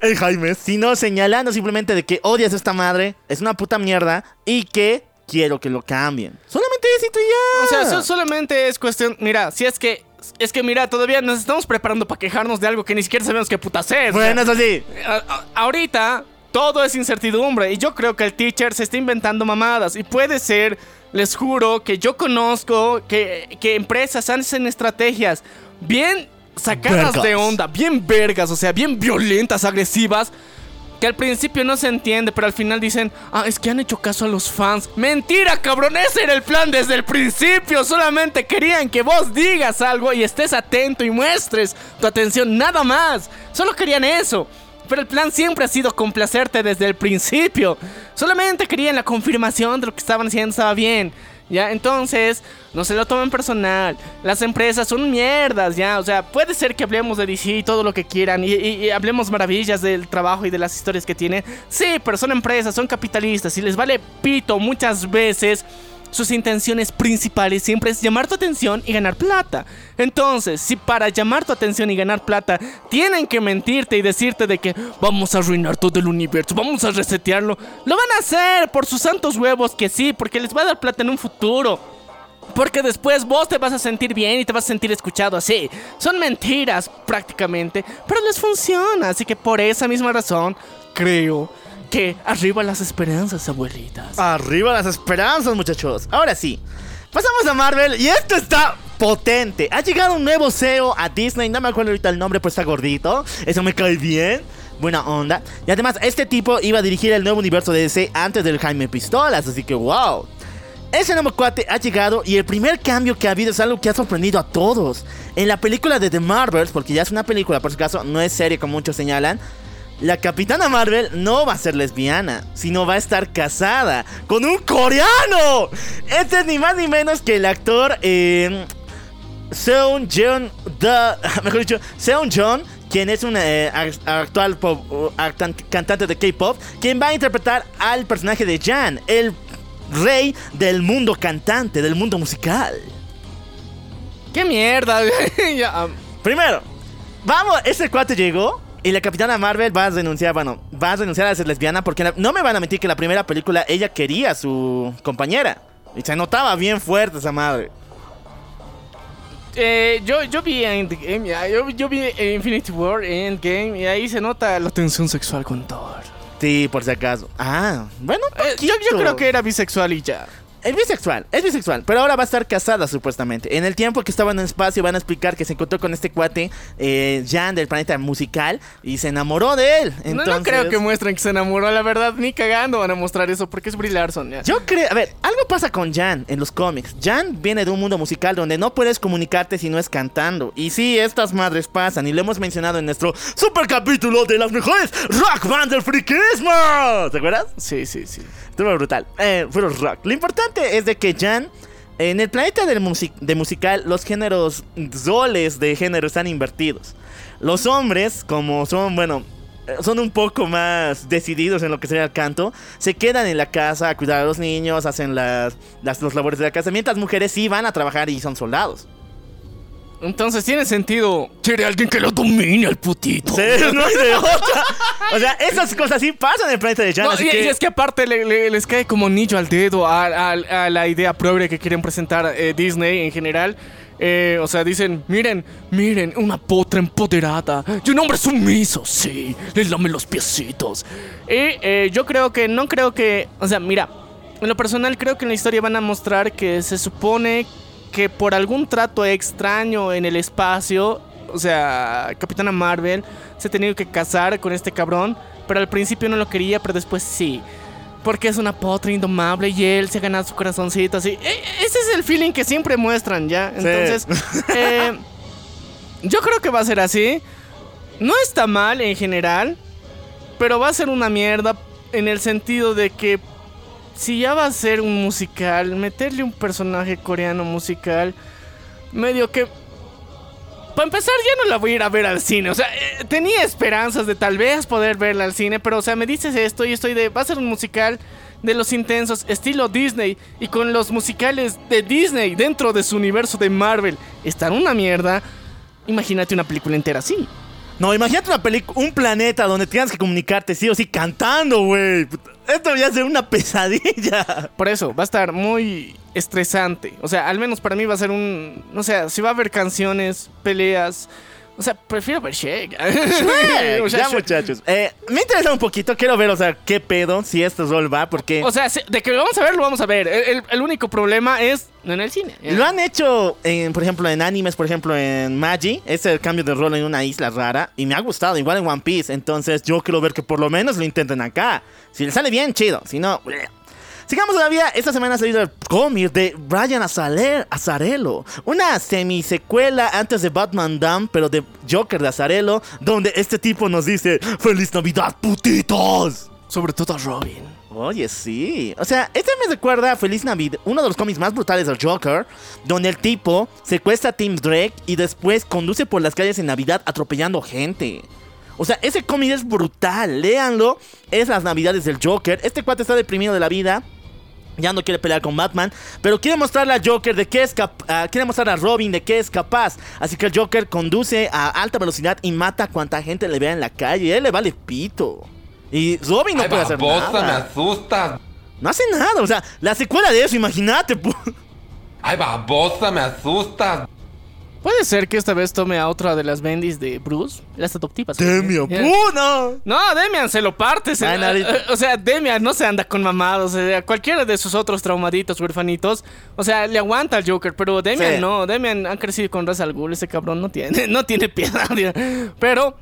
El Jaimes. Sino señalando simplemente de que odias a esta madre, es una puta mierda y que quiero que lo cambien. Eso y tú ya. O sea, so- solamente es cuestión. Mira, si es que. Es que mira, todavía nos estamos preparando para quejarnos de algo que ni siquiera sabemos qué putas es. o sea, Bueno, eso sí. a- a- ahorita todo es incertidumbre y yo creo que el teacher se está inventando mamadas y puede ser, les juro, que yo conozco que, que empresas hacen estrategias bien sacadas Vergas. de onda, bien vergas, o sea, bien violentas, agresivas, que al principio no se entiende, pero al final dicen, ah, es que han hecho caso a los fans. Mentira, cabrón, ese era el plan desde el principio. Solamente querían que vos digas algo y estés atento y muestres tu atención, nada más. Solo querían eso. Pero el plan siempre ha sido complacerte desde el principio. Solamente querían la confirmación de lo que estaban haciendo estaba bien. Ya, entonces, no se lo tomen personal. Las empresas son mierdas, ya. O sea, puede ser que hablemos de DC y todo lo que quieran. Y, y- hablemos maravillas del trabajo y de las historias que tienen. Sí, pero son empresas, son capitalistas. Y les vale pito muchas veces. Sus intenciones principales siempre es llamar tu atención y ganar plata. Entonces, si para llamar tu atención y ganar plata tienen que mentirte y decirte de que vamos a arruinar todo el universo, vamos a resetearlo, lo van a hacer por sus santos huevos que sí, porque les va a dar plata en un futuro. Porque después vos te vas a sentir bien y te vas a sentir escuchado así. Son mentiras prácticamente, pero les funciona. Así que por esa misma razón, creo que arriba las esperanzas, abuelitas. Arriba las esperanzas, muchachos. Ahora sí, pasamos a Marvel y esto está potente. Ha llegado un nuevo CEO a Disney, no me acuerdo ahorita el nombre, pues está gordito. Eso me cae bien. Buena onda. Y además, este tipo iba a dirigir el nuevo universo de DC antes del Jaime Pistolas, así que wow. Ese nuevo cuate ha llegado y el primer cambio que ha habido es algo que ha sorprendido a todos. En la película de The Marvels, porque ya es una película, por si acaso, no es serie como muchos señalan. La capitana Marvel no va a ser lesbiana, sino va a estar casada con un coreano. Este es ni más ni menos que el actor eh, Seon Jeon, mejor dicho, Seon Jeon, quien es un eh, ac- actual pop- cantante de K-pop, quien va a interpretar al personaje de Jan, el rey del mundo cantante, del mundo musical. ¡Qué mierda! Primero, vamos, ese cuate llegó y la capitana Marvel va a renunciar, bueno, va a renunciar a ser lesbiana porque la- no me van a mentir que en la primera película ella quería a su compañera. Y se notaba bien fuerte esa madre. eh, yo, yo vi Endgame, yo, yo vi Infinity War, Endgame, y ahí se nota la tensión sexual con Thor. Sí, por si acaso. Ah, bueno, Eh, yo, yo creo que era bisexual y ya. Es bisexual, es bisexual, pero ahora va a estar casada supuestamente. En el tiempo que estaba en el espacio van a explicar que se encontró con este cuate, eh, Jan del planeta musical, y se enamoró de él. No, creo que muestren que se enamoró, la verdad, ni cagando van a mostrar eso, porque es Brie Larson. ya. Yo creo, a ver, algo pasa con Jan en los cómics. Jan viene de un mundo musical donde no puedes comunicarte si no es cantando. Y sí, estas madres pasan y lo hemos mencionado en nuestro super capítulo de las mejores rock band del friquismo. ¿Te acuerdas? Sí, sí, sí. Estuvo brutal. Eh, fue rock. Lo importante es de que Jan, en el planeta del de musical, los géneros, roles de género están invertidos. Los hombres, como son, bueno, eh, son un poco más decididos en lo que sería el canto, se quedan en la casa a cuidar a los niños, hacen las, las los labores de la casa, mientras mujeres sí van a trabajar y son soldados. Entonces tiene sentido. Quiere alguien que lo domine al putito. Sí, no hay de otra. O sea, esas cosas sí pasan en el planeta de Jan. No, así y, que... y es que aparte le- le- les cae como anillo al dedo a, a- a la idea progre que quieren presentar eh, Disney en general. Eh, o sea, dicen, miren, miren, una potra empoderada y un hombre sumiso, sí, le lame los piecitos. Y eh, yo creo que, no creo que, o sea, mira, en lo personal creo que en la historia van a mostrar que se supone que por algún trato extraño en el espacio, o sea, Capitana Marvel se ha tenido que casar con este cabrón, pero al principio no lo quería, pero después sí. Porque es una potra indomable y él se ha ganado su corazoncito así. E- ese es el feeling que siempre muestran, ¿ya? Entonces, eh, yo creo que va a ser así. No está mal en general, pero va a ser una mierda en el sentido de que si ya va a ser un musical, meterle un personaje coreano musical, medio que... Para empezar, ya no la voy a ir a ver al cine. O sea, eh, tenía esperanzas de tal vez poder verla al cine, pero, o sea, me dices esto y estoy de. Va a ser un musical de los intensos, estilo Disney, y con los musicales de Disney dentro de su universo de Marvel. Están una mierda. Imagínate una película entera así. No, imagínate una película, un planeta donde tengas que comunicarte sí o sí cantando, güey. Esto ya ser una pesadilla. Por eso, va a estar muy estresante. O sea, al menos para mí va a ser un... No sé, si va a haber canciones, peleas, O sea, prefiero ver Shake. O sea, ya, muchachos. Eh, me interesa un poquito. Quiero ver, o sea, qué pedo si este rol va, porque O sea, se- de que lo vamos a ver, lo vamos a ver. El, único problema es en el cine. lo han hecho, en, por ejemplo, en animes, por ejemplo, en Magi. Es el cambio de rol en una isla rara. Y me ha gustado, igual en One Piece. Entonces, yo quiero ver que por lo menos lo intenten acá. Si le sale bien, chido. Si no, bleh. Sigamos todavía, esta semana ha salido el cómic de Brian Azale- Azarello, una semisecuela antes de Batman Dam, pero de Joker de Azarello, donde este tipo nos dice ¡Feliz Navidad, putitos! Sobre todo a Robin. Oye, sí. O sea, este me recuerda a Feliz Navidad, uno de los cómics más brutales del Joker, donde el tipo secuestra a Tim Drake y después conduce por las calles en Navidad atropellando gente. O sea, ese cómic es brutal, léanlo. Es las Navidades del Joker. Este cuate está deprimido de la vida. Ya no quiere pelear con Batman, pero quiere mostrarle a Joker de qué es capaz. quiere mostrar a Robin de qué es capaz. Así que el Joker conduce a alta velocidad y mata a cuanta gente le vea en la calle. Él le vale pito. Y Robin no Ay, puede hacer babosa, me nada. asustas. No hace nada, o sea, la secuela de eso, imagínate. pu- Ay, babosa, me asustas. Puede ser que esta vez tome a otra de las bendis de Bruce, las adoptivas. Demian, Ya. pu, no. Demian se lo parte. se- Ay, eh, o sea, Demian no se anda con mamados. O sea, cualquiera de sus otros traumaditos, huerfanitos. O sea, le aguanta al Joker. Pero Demian Sí. no. Demian ha crecido con Ra's al Ghul. Ese cabrón no tiene, no tiene piedad. Pero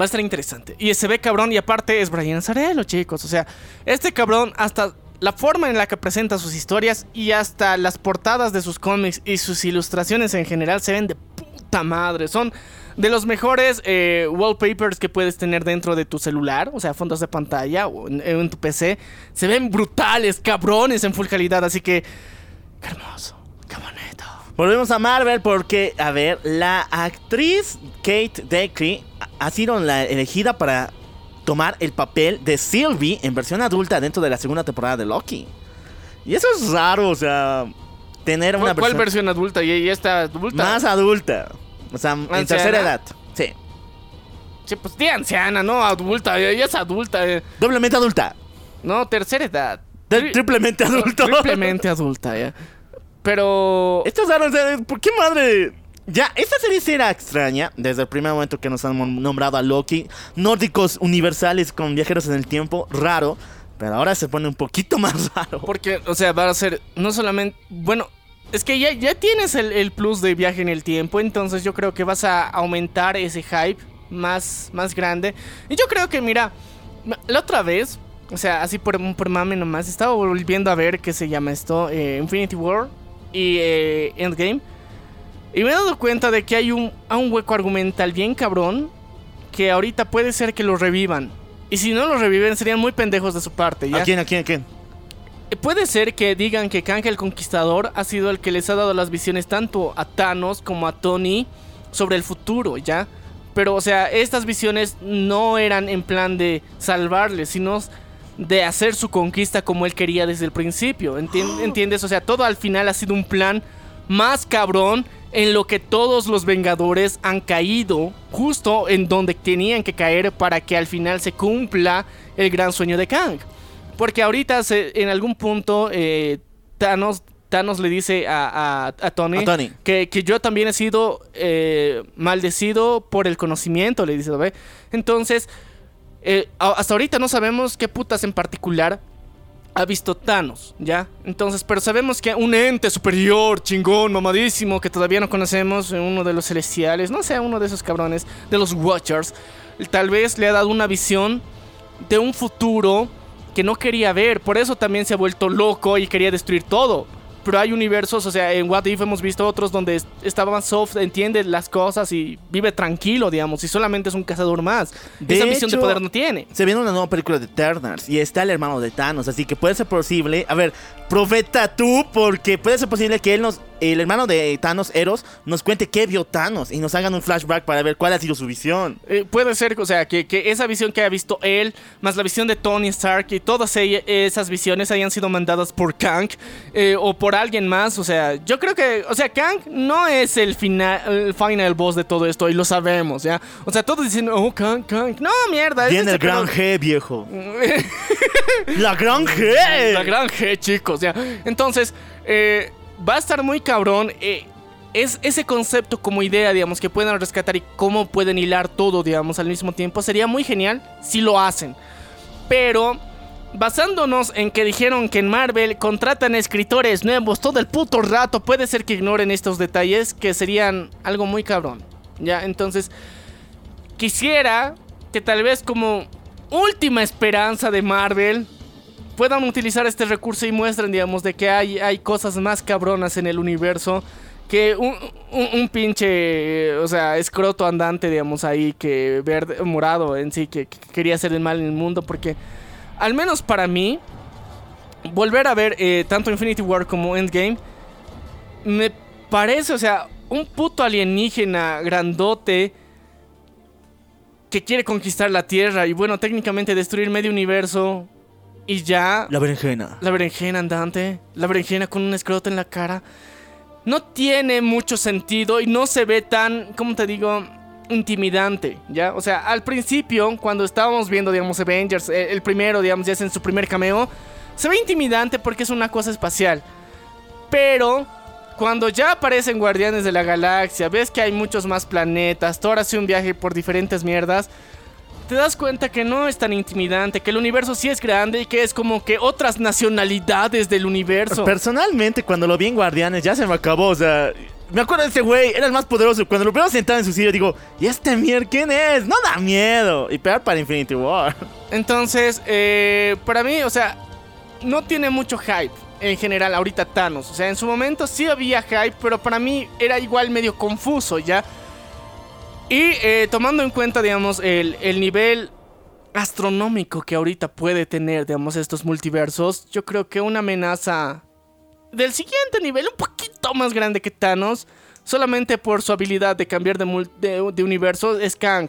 va a estar interesante. Y se ve cabrón. Y aparte es Brian Zarello, chicos. O sea, este cabrón hasta... La forma en la que presenta sus historias y hasta las portadas de sus cómics y sus ilustraciones en general se ven de puta madre. Son de los mejores eh, wallpapers que puedes tener dentro de tu celular, o sea, fondos de pantalla o en, en tu PC. Se ven brutales, cabrones en full calidad, así que. Qué hermoso, qué bonito. Volvemos a Marvel porque, a ver, la actriz Kate Dacre ha sido la elegida para tomar el papel de Sylvie en versión adulta dentro de la segunda temporada de Loki. Y eso es raro, o sea, tener una ¿Cuál, cuál versión versión adulta? ¿Y, y esta adulta? más adulta. O sea, en tercera edad. Sí, Sí, pues de anciana, no adulta, ella es adulta. eh. doblemente adulta. No, tercera edad. Tri- Tri- triplemente adulto. Triplemente adulta, ya. Pero. Esto es raro, o sea, ¿por qué madre? Ya, esta serie sí era extraña desde el primer momento que nos han nombrado a Loki. Nórdicos universales con viajeros en el tiempo, raro. Pero ahora se pone un poquito más raro. Porque, o sea, va a ser no solamente. Bueno, es que ya, ya tienes el, el plus de viaje en el tiempo. Entonces yo creo que vas a aumentar ese hype más, más grande. Y yo creo que, mira, la otra vez, o sea, así por, por mame nomás, estaba volviendo a ver qué se llama esto: eh, Infinity War y eh, Endgame. Y me he dado cuenta de que hay un, a un hueco argumental bien cabrón. Que ahorita puede ser que lo revivan. Y si no lo reviven, serían muy pendejos de su parte. ¿ya? ¿A quién, a quién, a quién? Eh, Puede ser que digan que Kang el Conquistador ha sido el que les ha dado las visiones tanto a Thanos como a Tony sobre el futuro, ¿ya? Pero, o sea, estas visiones no eran en plan de salvarles, sino de hacer su conquista como él quería desde el principio. ¿entien- ¿Entiendes? O sea, todo al final ha sido un plan más cabrón en lo que todos los Vengadores han caído justo en donde tenían que caer para que al final se cumpla el gran sueño de Kang. Porque ahorita se- en algún punto eh, Thanos, Thanos le dice a, a- a Tony, A Tony. Que, que yo también he sido eh, maldecido por el conocimiento, le dice, ¿ve? Entonces, eh, hasta ahorita no sabemos qué putas en particular ha visto Thanos, ¿ya? Entonces, pero sabemos que un ente superior, chingón, mamadísimo, que todavía no conocemos, uno de los celestiales, no sé, uno de esos cabrones, de los Watchers, tal vez le ha dado una visión de un futuro que no quería ver, por eso también se ha vuelto loco y quería destruir todo. Pero hay universos, o sea, en What If hemos visto otros donde es- estaba más soft, entiende las cosas y vive tranquilo, digamos, y solamente es un cazador más. De Esa visión de poder no tiene. Se viene una nueva película de Eternals y está el hermano de Thanos, así que puede ser posible. A ver, profeta tú, porque puede ser posible que él nos, el hermano de Thanos, Eros, nos cuente qué vio Thanos y nos hagan un flashback para ver cuál ha sido su visión. Eh, puede ser, o sea, que, que esa visión que ha visto él, más la visión de Tony Stark y todas esas visiones hayan sido mandadas por Kang eh, o por alguien más. O sea, yo creo que, o sea, Kang no es el final, el final boss de todo esto y lo sabemos, ¿ya? O sea, todos dicen, oh, Kang, Kang. No, mierda. es Viene el gran. G, viejo. La gran G. La gran G, chicos, ya. Entonces, eh, va a estar muy cabrón. eh, es ese concepto como idea, digamos, que puedan rescatar y cómo pueden hilar todo, digamos, al mismo tiempo, sería muy genial si lo hacen. Pero basándonos en que dijeron que en Marvel contratan escritores nuevos todo el puto rato, puede ser que ignoren estos detalles que serían algo muy cabrón. Ya, entonces quisiera que tal vez como última esperanza de Marvel puedan utilizar este recurso y muestren, digamos, de que hay, hay cosas más cabronas en el universo que un, un- pinche, o sea, escroto andante, digamos, ahí, que verde, morado en sí, que quería hacer el mal en el mundo, porque al menos para mí, volver a ver eh, tanto Infinity War como Endgame, me parece, o sea, un puto alienígena grandote que quiere conquistar la Tierra y bueno, técnicamente destruir medio universo y ya... La berenjena. La berenjena andante, la berenjena con un escroto en la cara. No tiene mucho sentido y no se ve tan, ¿cómo te digo? Intimidante, ¿ya? O sea, al principio, cuando estábamos viendo, digamos, Avengers, eh, el primero, digamos, ya es en su primer cameo, se ve intimidante porque es una cosa espacial. Pero cuando ya aparecen Guardianes de la Galaxia, ves que hay muchos más planetas, Thor hace un viaje por diferentes mierdas, te das cuenta que no es tan intimidante, que el universo sí es grande y que es como que otras nacionalidades del universo. Personalmente, cuando lo vi en Guardianes, ya se me acabó. O sea, me acuerdo de ese güey, era el más poderoso. Cuando lo veo sentado en su silla, digo, ¿y este mier quién es? No da miedo. Y pegar para Infinity War. Entonces, eh, para mí, o sea, no tiene mucho hype en general ahorita Thanos. O sea, en su momento sí había hype, pero para mí era igual medio confuso, ¿ya? Y eh, tomando en cuenta, digamos, el, el nivel astronómico que ahorita puede tener, digamos, estos multiversos, yo creo que una amenaza del siguiente nivel, un poquito más grande que Thanos, solamente por su habilidad de cambiar de, de- de universo, es Kang.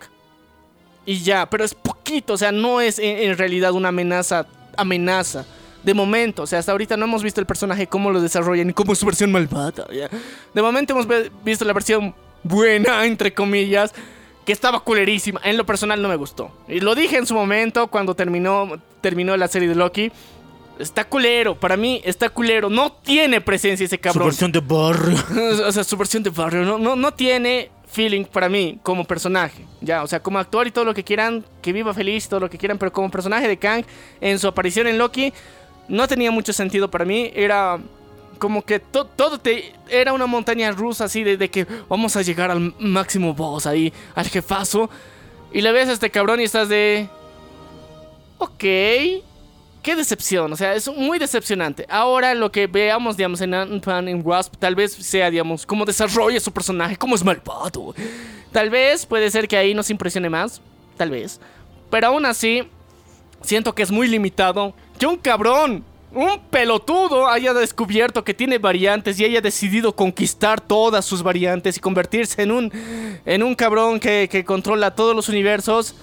Y ya, pero es poquito, o sea, no es en, realidad una amenaza, amenaza. De momento, o sea, hasta ahorita no hemos visto el personaje, cómo lo desarrollan y cómo es su versión malvada. ¿ya? De momento hemos visto la versión buena, entre comillas, que estaba culerísima. En lo personal no me gustó. Y lo dije en su momento cuando terminó, terminó la serie de Loki. Está culero, para mí está culero. No tiene presencia ese Su cabrón. versión de barrio. o sea, su versión de barrio no, no, no tiene feeling para mí como personaje. Ya, o sea, como actor y todo lo que quieran, que viva feliz, todo lo que quieran, pero como personaje de Kang, en su aparición en Loki, no tenía mucho sentido para mí. Era como que to- todo te. Era una montaña rusa así de, de que vamos a llegar al máximo boss ahí, al jefazo. Y le ves a este cabrón y estás de. Ok. Qué decepción, o sea, es muy decepcionante. Ahora lo que veamos, digamos, en Ant-Man en Wasp, tal vez sea, digamos, cómo desarrolla su personaje, cómo es malvado. Tal vez puede ser que ahí nos impresione más, tal vez. Pero aún así, siento que es muy limitado. Que un cabrón, un pelotudo haya descubierto que tiene variantes y haya decidido conquistar todas sus variantes y convertirse en un, en un cabrón que, que controla todos los universos.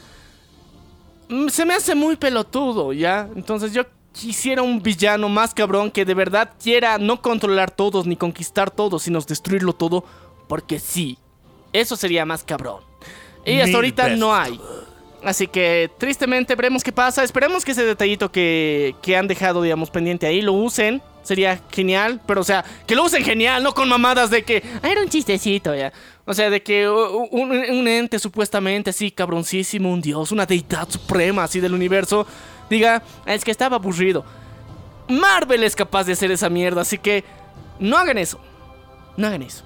Mm, se me hace muy pelotudo, ¿ya? Entonces yo quisiera un villano más cabrón que de verdad quiera no controlar todos ni conquistar todos, sino destruirlo todo, porque sí, eso sería más cabrón. Y hasta ahorita no hay. Así que tristemente veremos qué pasa. Esperemos que ese detallito que, que han dejado, digamos, pendiente ahí lo usen. Sería genial, pero o sea, que lo usen genial, no con mamadas de que "Ah, era un chistecito ya. O sea, de que un, un ente supuestamente así cabroncísimo, un dios, una deidad suprema así del universo, diga, "Ah, es que estaba aburrido. Marvel es capaz de hacer esa mierda, así que no hagan eso. No hagan eso.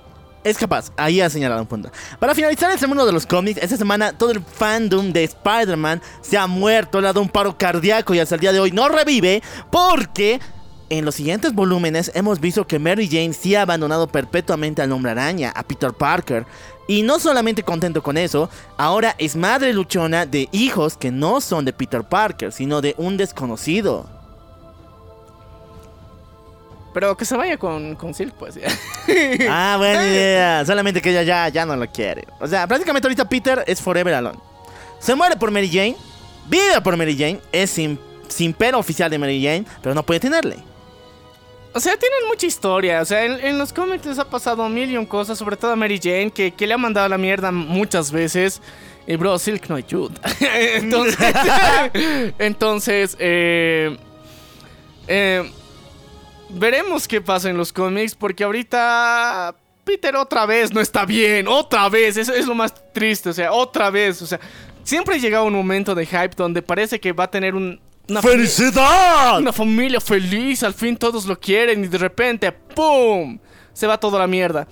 Es capaz, ahí ha señalado un punto. Para finalizar este mundo de los cómics, esta semana todo el fandom de Spider-Man se ha muerto, le ha dado un paro cardíaco y hasta el día de hoy no revive porque en los siguientes volúmenes hemos visto que Mary Jane sí ha abandonado perpetuamente al hombre araña, a Peter Parker. Y no solamente contento con eso, ahora es madre luchona de hijos que no son de Peter Parker, sino de un desconocido. Pero que se vaya con, con Silk, pues. ya. Ah, buena idea. Solamente que ella ya, ya no lo quiere. O sea, prácticamente ahorita Peter es forever alone. Se muere por Mary Jane, vive por Mary Jane, es sin, sin pero oficial de Mary Jane, pero no puede tenerle. O sea, tienen mucha historia. O sea, en, en los cómics les ha pasado mil y un cosas, sobre todo a Mary Jane, que, que le ha mandado a la mierda muchas veces. Y bro, Silk no ayuda. entonces, entonces eh, eh, veremos qué pasa en los cómics, porque ahorita Peter otra vez no está bien, otra vez, eso es lo más triste, o sea, otra vez, o sea, siempre ha llegado un momento de hype donde parece que va a tener un, una, ¡Felicidad! una familia feliz, al fin todos lo quieren y de repente, ¡pum! Se va toda la mierda.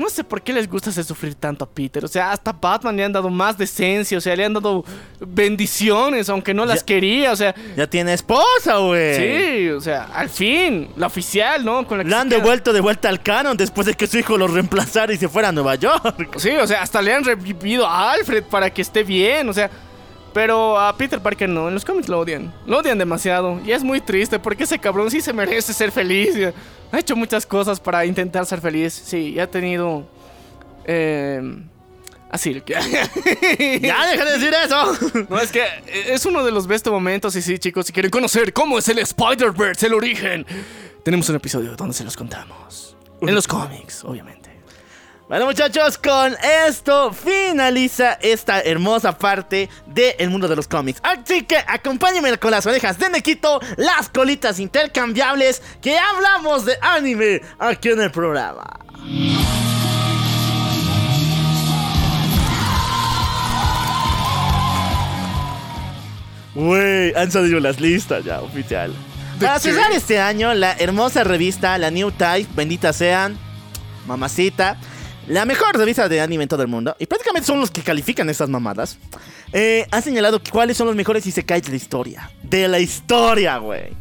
No sé por qué les gusta hacer sufrir tanto a Peter. O sea, hasta Batman le han dado más decencia. O sea, le han dado bendiciones, aunque no las quería. O sea, Ya tiene esposa, güey. sí, o sea, al fin, la oficial, ¿no? Con la que Le han devuelto de vuelta al canon después de que su hijo lo reemplazara y se fuera a Nueva York. Sí, o sea, hasta le han revivido a Alfred para que esté bien, o sea. Pero a Peter Parker no, en los cómics lo odian. Lo odian demasiado. Y es muy triste porque ese cabrón sí se merece ser feliz. Ha hecho muchas cosas para intentar ser feliz. Sí, y ha tenido. Eh, así. ¡Ya, deja de decir eso! No, es que es uno de los best momentos. Y sí, chicos, si quieren conocer cómo es el Spider-Verse, el origen, tenemos un episodio donde se los contamos. En los cómics, obviamente. Bueno, muchachos, con esto finaliza esta hermosa parte del mundo de los cómics. Así que acompáñenme con las orejas de Nequito, las colitas intercambiables, que hablamos de anime aquí en el programa. Wey, han salido las listas ya, oficial. Para cerrar este año, la hermosa revista, la New Type, bendita sean, mamacita, la mejor revista de anime en todo el mundo, y prácticamente son los que califican estas mamadas, eh, ha señalado cuáles son los mejores isekais de la historia. De la historia, güey.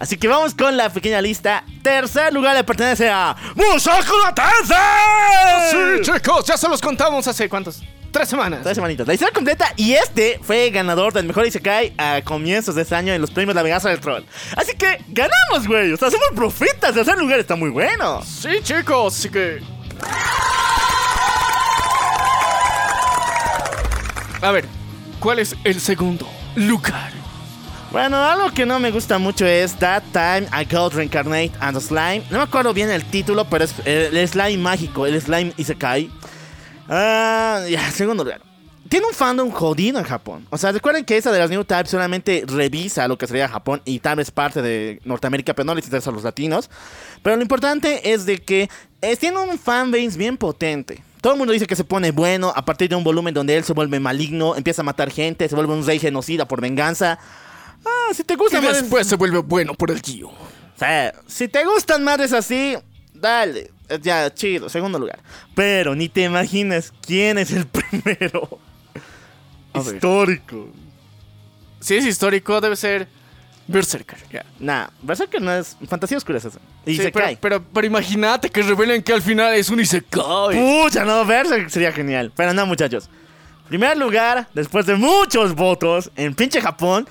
Así que vamos con la pequeña lista. Tercer lugar le pertenece a Mushoku no Tensei. Sí, chicos, ya se los contamos hace cuántos? Tres semanas. Tres semanitas. La historia completa y este fue ganador del mejor Isekai a comienzos de este año en los premios La Venganza del Troll. Así que ganamos, güey. O sea, somos profetas. El tercer lugar está muy bueno. Sí, chicos, así que. A ver, ¿cuál es el segundo lugar? Bueno, algo que no me gusta mucho es That Time I Got Reincarnate and the Slime. No me acuerdo bien el título, pero es el, slime mágico, el slime Isekai. Ah, ya, segundo lugar. Tiene un fandom jodido en Japón. O sea, recuerden que esa de las New Type solamente revisa lo que sería Japón y tal vez parte de Norteamérica, pero no les interesa a los latinos. Pero lo importante es de que eh, tiene un fanbase bien potente. Todo el mundo dice que se pone bueno a partir de un volumen donde él se vuelve maligno, empieza a matar gente, se vuelve un rey genocida por venganza. Ah, si te Y gustan más. después se vuelve bueno por el guion. O sea, si te gustan madres así, dale. Ya, chido, segundo lugar. Pero ni te imaginas quién es el primero. A ver. Histórico. Si es histórico, debe ser Berserker. ya. Nah, Berserker no es fantasía oscura es eso. Y Sí, se pero, cae. pero, pero imagínate que revelen que al final es un Isekai. Pucha, no, Berserker sería genial. Pero no, muchachos. Primer lugar, después de muchos votos, en pinche Japón,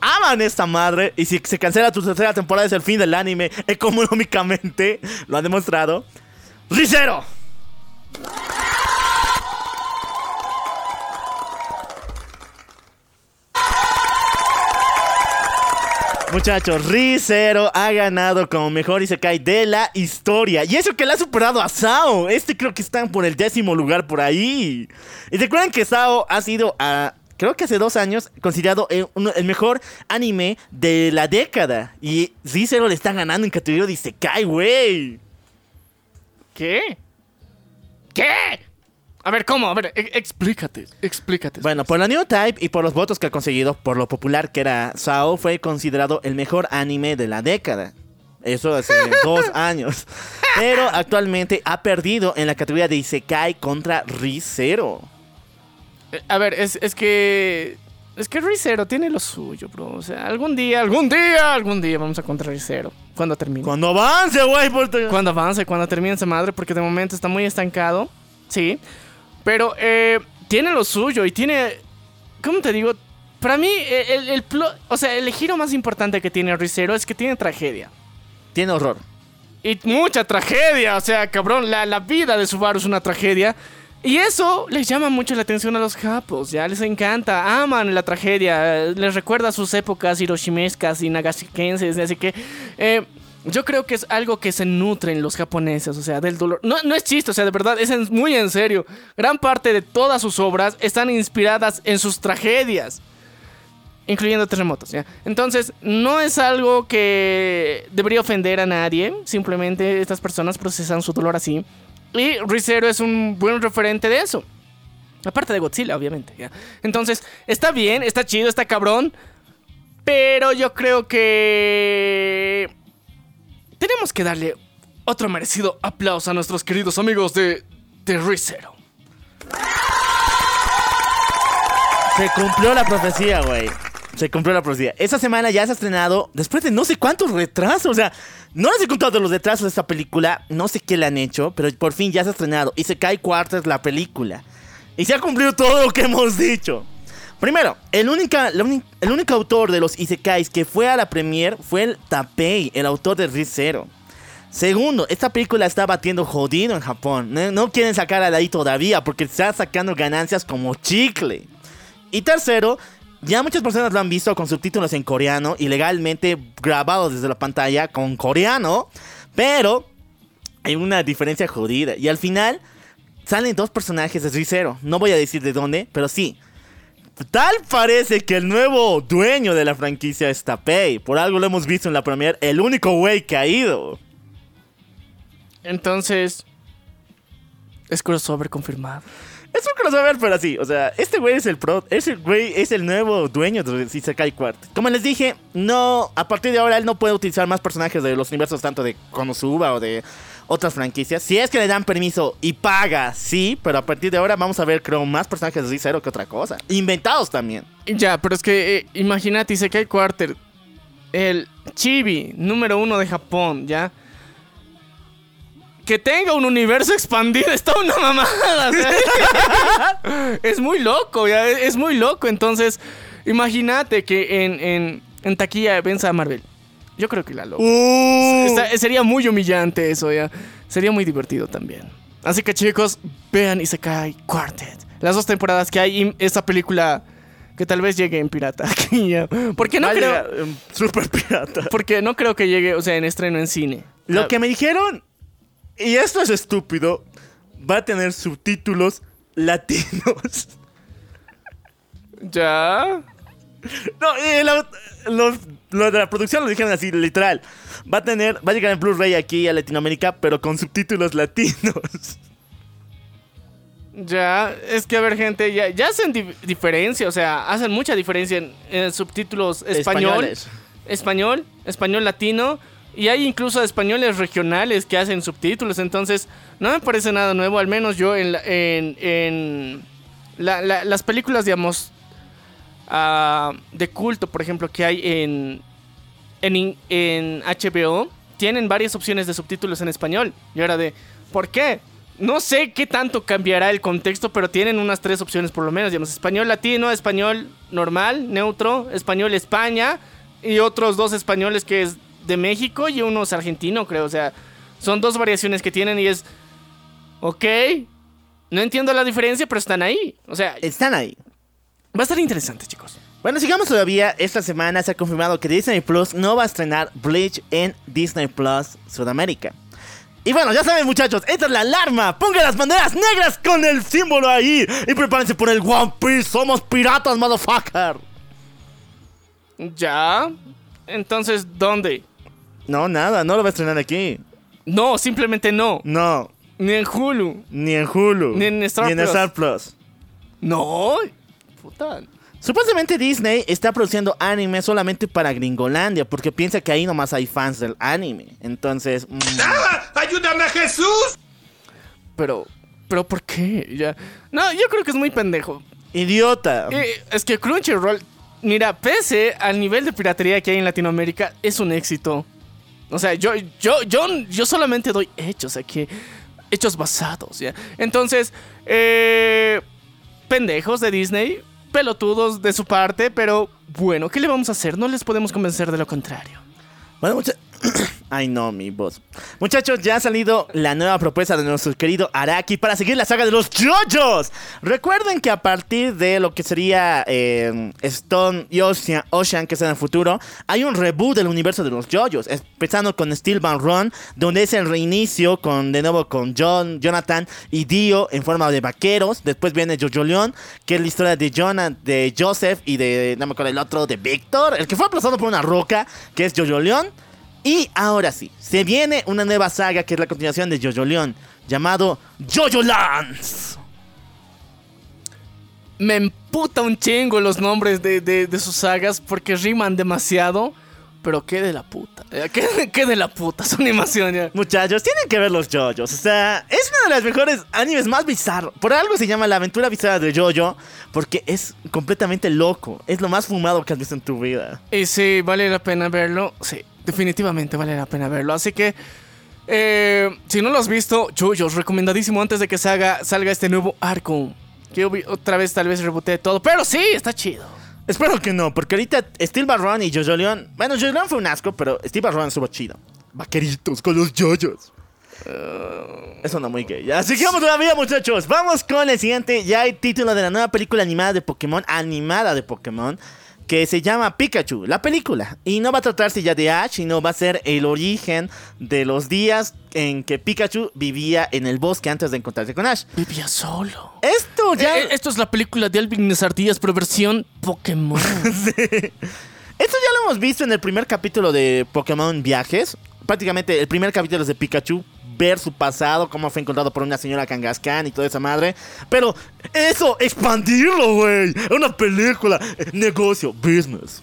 aman esta madre. Y si se cancela tu tercera temporada es el fin del anime económicamente. Lo han demostrado. ¡Ricero! Muchachos, Rizero ha ganado como mejor Isekai de la historia. Y eso que le ha superado a Sao. Este creo que está por el décimo lugar por ahí. Y recuerden que Sao ha sido, ah, creo que hace dos años, considerado el, uno- el mejor anime de la década. Y Rizero le está ganando en categoría de Isekai, güey. ¿Qué? ¿Qué? A ver, ¿cómo? A ver, e- explícate, explícate. Bueno, por la New Type y por los votos que ha conseguido, por lo popular que era Sao, fue considerado el mejor anime de la década. Eso hace dos años. Pero actualmente ha perdido en la categoría de Isekai contra Rizero. Eh, A ver, es, es que. Es que Rizero tiene lo suyo, bro. O sea, algún día, algún día, algún día vamos a contra Rizero. Cuando termine. Cuando avance, güey, Cuando avance, cuando termine esa madre, porque de momento está muy estancado. Sí. Pero eh, tiene lo suyo y tiene. ¿Cómo te digo? Para mí, el, el o sea, el giro más importante que tiene Rizero es que tiene tragedia. Tiene horror. Y mucha tragedia. O sea, cabrón, la, la vida de Subaru es una tragedia. Y eso les llama mucho la atención a los japos, ya les encanta, aman la tragedia, eh, les recuerda sus épocas hiroshimescas y nagashikenses, así que eh, yo creo que es algo que se nutren los japoneses, o sea, del dolor. No, no es chiste, o sea, de verdad, es muy en serio. Gran parte de todas sus obras están inspiradas en sus tragedias incluyendo terremotos, ¿ya? Entonces, no es algo que debería ofender a nadie, simplemente estas personas procesan su dolor así. Y ReZero es un buen referente de eso. Aparte de Godzilla, obviamente. ¿ya? Entonces, está bien, está chido, está cabrón. Pero yo creo que... Tenemos que darle otro merecido aplauso a nuestros queridos amigos de, de ReZero. Se cumplió la profecía, güey. Se cumplió la profecía. Esta semana ya se ha estrenado, después de no sé cuántos retrasos. O sea, no les he contado los retrasos de esta película. No sé qué le han hecho, pero por fin ya se ha estrenado. Y se cae cuartas la película. Y se ha cumplido todo lo que hemos dicho. Primero, el, único autor de los Isekais que fue a la premiere fue el Tapei, el autor de ReZero. Segundo, esta película está batiendo jodido en Japón. No, quieren sacarla de ahí todavía porque está sacando ganancias como chicle. Y tercero, ya muchas personas lo han visto con subtítulos en coreano y legalmente grabados desde la pantalla con coreano, pero hay una diferencia jodida. Y al final salen dos personajes de ReZero. No voy a decir de dónde, pero sí. Tal parece que el nuevo dueño de la franquicia es Tapei. Por algo lo hemos visto en la premiere, el único güey que ha ido. Entonces... Es crossover confirmado. Es un crossover, pero así. O sea, este güey es el pro. Ese güey es el nuevo dueño de Isekai Quartet. Como les dije, no. A partir de ahora él no puede utilizar más personajes de los universos tanto de Konosuba o de otras franquicias. Si es que le dan permiso y paga, sí. Pero a partir de ahora vamos a ver, creo, más personajes de Zero que otra cosa. Inventados también. Ya, pero es que eh, imagínate, Isekai Quarter, el chibi número uno de Japón, ¿ya? Que tenga un universo expandido, está una mamada. es muy loco, ya, es, muy loco. Entonces, imagínate que en, en, en taquilla venza a Marvel. Yo creo que la loco. Está- sería muy humillante eso, ya. Sería muy divertido también. Así que chicos, vean Isekai Quartet. Las dos temporadas que hay y esta película que tal vez llegue en pirata. Porque no Va creo... llegar, em, Super pirata. Porque no creo que llegue, o sea, en estreno en cine. Lo Ah, que me dijeron, y esto es estúpido, va a tener subtítulos latinos. Ya. No, eh, la- los, los de la producción lo dijeron así, literal. Va a tener, va a llegar en Blu-ray aquí a Latinoamérica, pero con subtítulos latinos. Ya, es que a ver, gente, ya, ya hacen di- diferencia, o sea, hacen mucha diferencia en, en subtítulos español, Españoles. español, español latino, y hay incluso españoles regionales que hacen subtítulos, entonces no me parece nada nuevo, al menos yo en, la- en, en la- la- las películas, digamos, ah, de culto, por ejemplo, que hay en, en, HBO, tienen varias opciones de subtítulos en español, y ahora de, ¿por qué? No sé qué tanto cambiará el contexto, pero tienen unas tres opciones por lo menos. Digamos, español latino, español normal, neutro, español España y otros dos españoles que es de México y uno es argentino, creo. O sea, son dos variaciones que tienen y es... Ok, no entiendo la diferencia, pero están ahí. O sea, Están ahí. Va a estar interesante, chicos. Bueno, sigamos todavía. Esta semana se ha confirmado que Disney Plus no va a estrenar Bleach en Disney Plus Sudamérica. Y bueno, ya saben muchachos, esta es la alarma. Pongan las banderas negras con el símbolo ahí. Y prepárense por el One Piece. Somos piratas, motherfucker. Ya. Entonces, ¿dónde? No, nada, no lo va a estrenar aquí. No, simplemente no. No, Ni en Hulu. ni en Hulu. Ni en Star Ni en Plus. Star Plus. No. Puta. Supuestamente Disney está produciendo anime solamente para Gringolandia porque piensa que ahí nomás hay fans del anime. Entonces, mm, ¡Ayúdame a Jesús! Pero, pero ¿por qué? Ya. No, yo creo que es muy pendejo. idiota. Eh, es que Crunchyroll, mira, pese al nivel de piratería que hay en Latinoamérica, es un éxito. O sea, yo, yo, yo, yo solamente doy hechos aquí. Hechos basados, ¿ya? Entonces, eh, pendejos de Disney, pelotudos de su parte, pero bueno, ¿qué le vamos a hacer? No les podemos convencer de lo contrario. Bueno, mucha- Ay, no, mi voz. Muchachos, ya ha salido la nueva propuesta de nuestro querido Araki para seguir la saga de los JoJo's. Recuerden que a partir de lo que sería eh, Stone y Ocean, que es en el futuro, hay un reboot del universo de los JoJo's. Empezando con Steel Van Run, donde es el reinicio con de nuevo con John, Jonathan y Dio en forma de vaqueros. Después viene Jojo Leon, que es la historia de Jonah, de Joseph y de, no me acuerdo el otro, de Víctor, el que fue aplastado por una roca, que es Jojo Leon. Y ahora sí, se viene una nueva saga que es la continuación de Jojo Leon, llamado Jojo Lance. Me emputa un chingo los nombres de, de- de sus sagas porque riman demasiado. Pero qué de la puta. eh, Qué, qué de la puta su animación ya. Muchachos, tienen que ver los JoJos. O sea, es uno de los mejores animes más bizarros. Por algo se llama La aventura bizarra de JoJo, porque es completamente loco. Es lo más fumado que has visto en tu vida. Y sí, vale la pena verlo. Sí, definitivamente vale la pena verlo. Así que, eh, si no lo has visto, Chuyos, recomendadísimo antes de que salga, salga este nuevo arco. Que otra vez tal vez rebote todo. Pero sí, está chido. Espero que no, porque ahorita Steel Barron y Jojo Leon. Bueno, Jojo Leon fue un asco, pero Steel Barron estuvo chido. Vaqueritos con los JoJos. Eso no muy gay. Así que vamos todavía, muchachos. Vamos con el siguiente. Ya hay título de la nueva película animada de Pokémon, animada de Pokémon, que se llama Pikachu, la película. Y no va a tratarse ya de Ash, sino va a ser el origen de los días en que Pikachu vivía en el bosque antes de encontrarse con Ash. Vivía solo. Esto ya. Eh, eh, esto es la película de Alvin ardillas, pero versión Pokémon. Esto ya lo hemos visto en el primer capítulo de Pokémon Viajes. Prácticamente el primer capítulo es de Pikachu. Ver su pasado, cómo fue encontrado por una señora Kangaskhan y toda esa madre. Pero eso, expandirlo, güey. Una película, eh, negocio, business.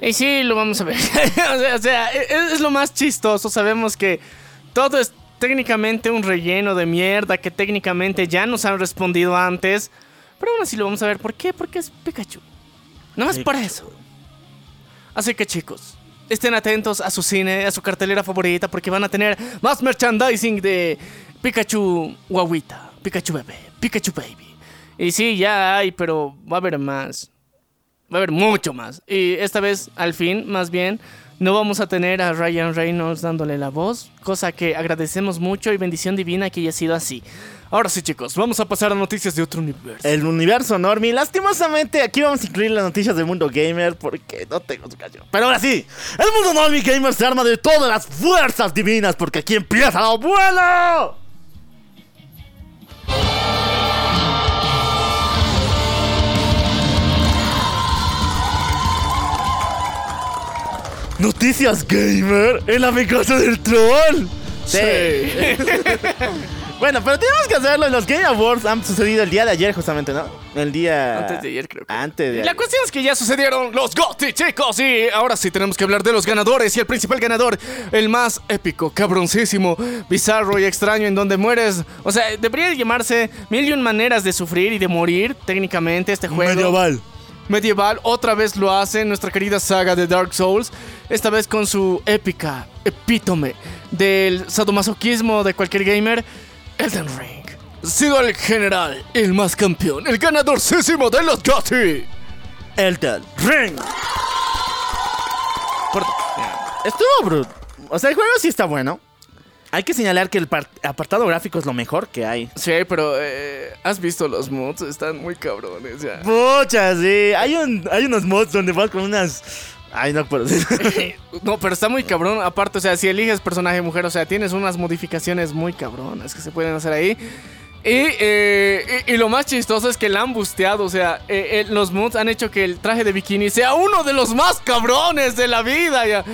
Y sí, lo vamos a ver. o sea, o sea, es, es lo más chistoso. Sabemos que todo es técnicamente un relleno de mierda que técnicamente ya nos han respondido antes. Pero aún así lo vamos a ver. ¿Por qué? Porque es Pikachu. No más por eso. Así que chicos, estén atentos a su cine, a su cartelera favorita, porque van a tener más merchandising de Pikachu Guaguita, Pikachu Bebé, Pikachu Baby. Y sí, ya hay, pero va a haber más. Va a haber mucho más. Y esta vez, al fin, más bien, no vamos a tener a Ryan Reynolds dándole la voz, cosa que agradecemos mucho y bendición divina que haya sido así. Ahora sí, chicos, vamos a pasar a noticias de otro universo. El universo Normie. Lastimosamente, aquí vamos a incluir las noticias del mundo gamer porque no tengo su canción. Pero ahora sí, el mundo Normie Gamer se arma de todas las fuerzas divinas porque aquí empieza lo bueno. Noticias gamer en la casa del troll. Sí. bueno, pero tenemos que hacerlo. Los Game Awards han sucedido el día de ayer, justamente, ¿no? El día. Antes de ayer, creo que. Antes de La ayer. cuestión es que ya sucedieron los GOTY, chicos. Y ahora sí tenemos que hablar de los ganadores. Y el principal ganador, el más épico, cabroncísimo, bizarro y extraño, en donde mueres. O sea, debería llamarse Mil y un maneras de sufrir y de morir, técnicamente, este juego. Medieval. medieval otra vez lo hace nuestra querida saga de Dark Souls, esta vez con su épica epítome del sadomasoquismo de cualquier gamer, Elden Ring. Ha sido el general, el más campeón, el ganadorcísimo de los GOTY. Elden Ring. Por- Estuvo bruto. O sea, el juego sí está bueno. Hay que señalar que el par- apartado gráfico es lo mejor que hay. Sí, pero eh, ¿has visto los mods? Están muy cabrones ya. Pucha, sí. Hay, un, hay unos mods donde vas con unas. Ay, no decir. No, pero está muy cabrón. Aparte, o sea, si eliges personaje mujer, o sea, tienes unas modificaciones muy cabronas que se pueden hacer ahí. Y, eh, y, y lo más chistoso es que la han busteado. O sea, eh, eh, los mods han hecho que el traje de bikini sea uno de los más cabrones de la vida. ya.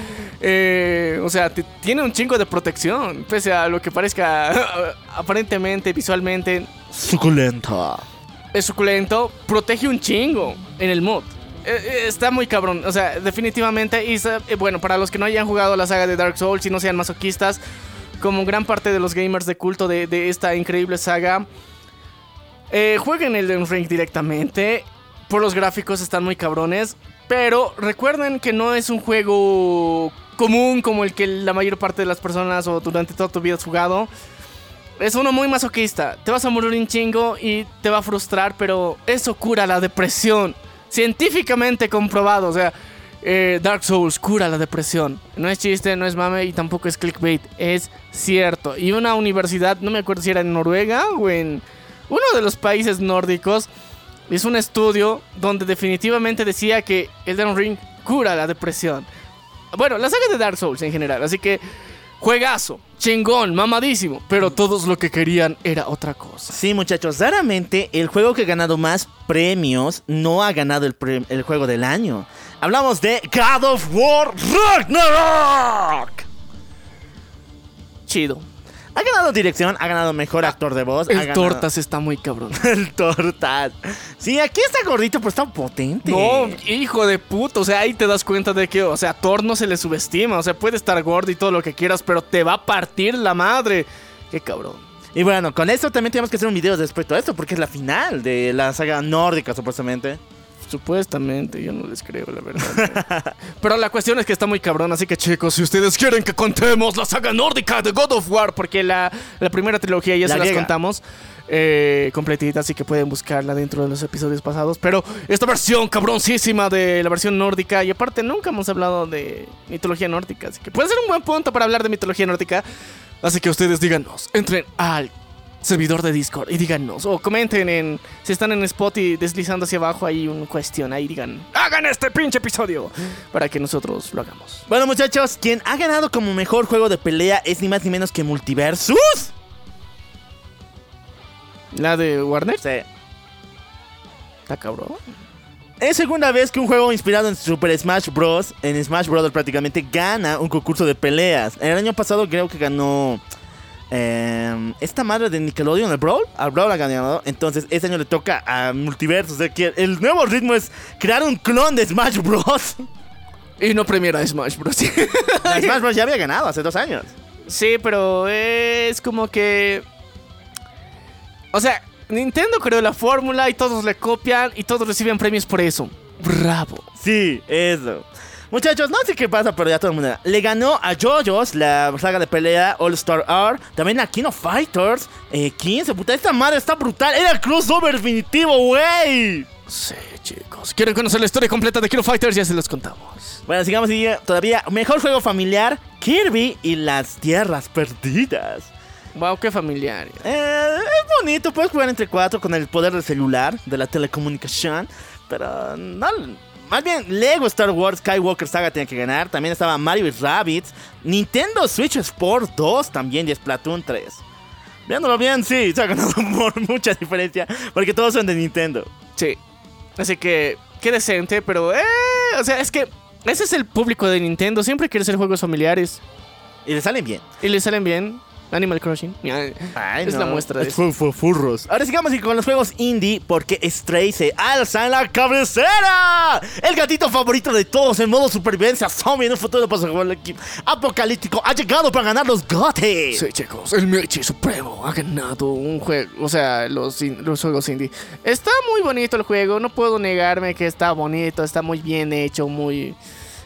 O sea, tiene un chingo de protección. Pese a lo que parezca aparentemente, visualmente, Suculenta. es suculento, protege un chingo en el mod. Eh, eh, Está muy cabrón, o sea, definitivamente. Y eh, bueno, para los que no hayan jugado la saga de Dark Souls y no sean masoquistas, como gran parte de los gamers de culto de, esta increíble saga, eh, jueguen el Ring directamente. Por los gráficos están muy cabrones. Pero recuerden que no es un juego común como el que la mayor parte de las personas o durante toda tu vida has jugado. Es uno muy masoquista. Te vas a morir un chingo y te va a frustrar, pero eso cura la depresión. Científicamente comprobado. O sea, eh, Dark Souls cura la depresión. No es chiste, no es mame y tampoco es clickbait. Es cierto. Y una universidad, no me acuerdo si era en Noruega o en uno de los países nórdicos, hizo un estudio donde definitivamente decía que Elden Ring cura la depresión. Bueno, la saga de Dark Souls en general. Así que, juegazo, chingón, mamadísimo. Pero todos lo que querían era otra cosa. Sí, muchachos, raramente el juego que ha ganado más premios no ha ganado el, pre- el juego del año. Hablamos de God of War Ragnarok. Chido. Ha ganado dirección, ha ganado mejor actor de voz. ha El ganado- Tortas está muy cabrón. El Tortas. Sí, aquí está gordito, pero está potente. No, hijo de puto, o sea, ahí te das cuenta de que, o sea, a Thor no se le subestima, o sea, puede estar gordo y todo lo que quieras, pero te va a partir la madre. Qué cabrón. Y bueno, con esto también tenemos que hacer un video respecto a esto, porque es la final de la saga nórdica, supuestamente. Supuestamente, yo no les creo, la verdad. Pero la cuestión es que está muy cabrón, así que chicos, si ustedes quieren que contemos la saga nórdica de God of War, porque la, la primera trilogía ya La se las contamos eh, completita, así que pueden buscarla dentro de los episodios pasados. Pero esta versión cabroncísima de la versión nórdica, y aparte nunca hemos hablado de mitología nórdica, así que puede ser un buen punto para hablar de mitología nórdica. Así que ustedes díganos, entren al servidor de Discord y díganos, o comenten en, si están en Spot y deslizando hacia abajo hay una cuestión, ahí digan, hagan este pinche episodio para que nosotros lo hagamos. Bueno, muchachos, quien ha ganado como mejor juego de pelea es ni más ni menos que Multiversus. La de Warner, Sí. está cabrón. Es segunda vez que un juego inspirado en Super Smash Bros. En Smash Bros. prácticamente gana un concurso de peleas. El año pasado creo que ganó. Eh, esta madre de Nickelodeon, el Brawl. Al Brawl ha ganado. Entonces, este año le toca a Multiversus. O sea que el nuevo ritmo es crear un clon de Smash Bros. Y no premiera Smash Bros. La Smash Bros. ya había ganado hace dos años. sí, pero es como que... O sea, Nintendo creó la fórmula y todos le copian y todos reciben premios por eso. Bravo. Sí, eso. Muchachos, no sé qué pasa, pero ya todo el mundo. Le ganó a JoJo's, la saga de pelea All Star R. También a King of Fighters. Eh, 15, puta, esta madre está brutal. Era el crossover definitivo, güey. Sí, chicos. ¿Quieren conocer la historia completa de Kino Fighters? Ya se los contamos. Bueno, sigamos y todavía. Mejor juego familiar: Kirby y las Tierras Perdidas. Wow, qué familiar. Eh, es bonito, puedes jugar entre cuatro con el poder del celular, de la telecomunicación. Pero no. Más bien, Lego Star Wars Skywalker Saga tiene que ganar. También estaba Mario y Rabbids. Nintendo Switch Sport 2 también y Splatoon 3. Viéndolo bien, sí, se ha ganado por mucha diferencia. Porque todos son de Nintendo. Sí. Así que, qué decente, pero... Eh, o sea, es que ese es el público de Nintendo. Siempre quiere hacer juegos familiares. Y le salen bien. Y le salen bien. Animal Crossing. Ay, es no. la muestra de Es eso. fu- fu- furros. Ahora sigamos con los juegos indie porque Stray se alza en la cabecera. El gatito favorito de todos en modo supervivencia zombie en un futuro apocalíptico ha llegado para ganar los gotes. Sí, chicos, el Mechi Supremo ha ganado un juego, o sea, los juegos indie. Está muy bonito el juego, no puedo negarme que está bonito, está muy bien hecho, muy...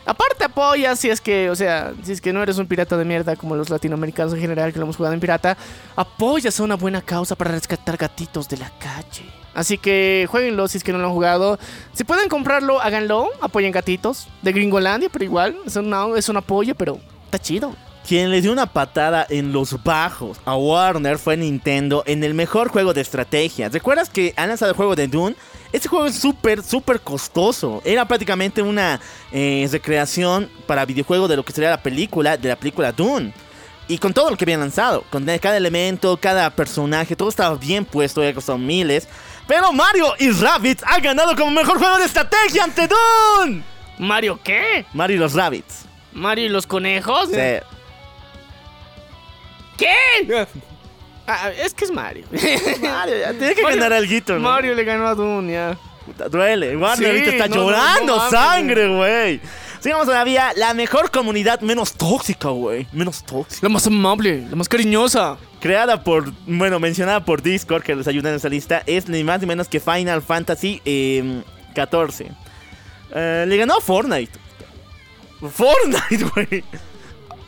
Aparte apoya si es que, o sea, si es que no eres un pirata de mierda como los latinoamericanos en general que lo hemos jugado en pirata, apoyas a una buena causa para rescatar gatitos de la calle. Así que jueguenlo si es que no lo han jugado. Si pueden comprarlo, háganlo, apoyen gatitos de Gringolandia, pero igual, es, una- es un apoyo, pero está chido. Quien le dio una patada en los bajos a Warner fue Nintendo en el mejor juego de estrategia. ¿Recuerdas que han lanzado el juego de Dune? Este juego es súper, súper costoso. Era prácticamente una eh, recreación para videojuego de lo que sería la película, de la película Dune. Y con todo lo que habían lanzado, con cada elemento, cada personaje, todo estaba bien puesto, había costado miles. Pero Mario y Rabbids han ganado como mejor juego de estrategia ante Dune. ¿Mario qué? Mario y los Rabbids. ¿Mario y los conejos? Sí. ¿Qué? Ah, es que es Mario. Mario, ya tiene que Mario- ganar algo, ¿no? Mario le ganó a Dune, ya. Puta, duele. Warner Sí, ahorita está no, llorando no sangre, güey. Sigamos todavía. La mejor comunidad menos tóxica, güey. Menos tóxica. La más amable, la más cariñosa. Creada por, bueno, mencionada por Discord, que les ayuda en esa lista, es ni más ni menos que Final Fantasy eh, 14. Eh, le ganó a Fortnite. Fortnite, güey.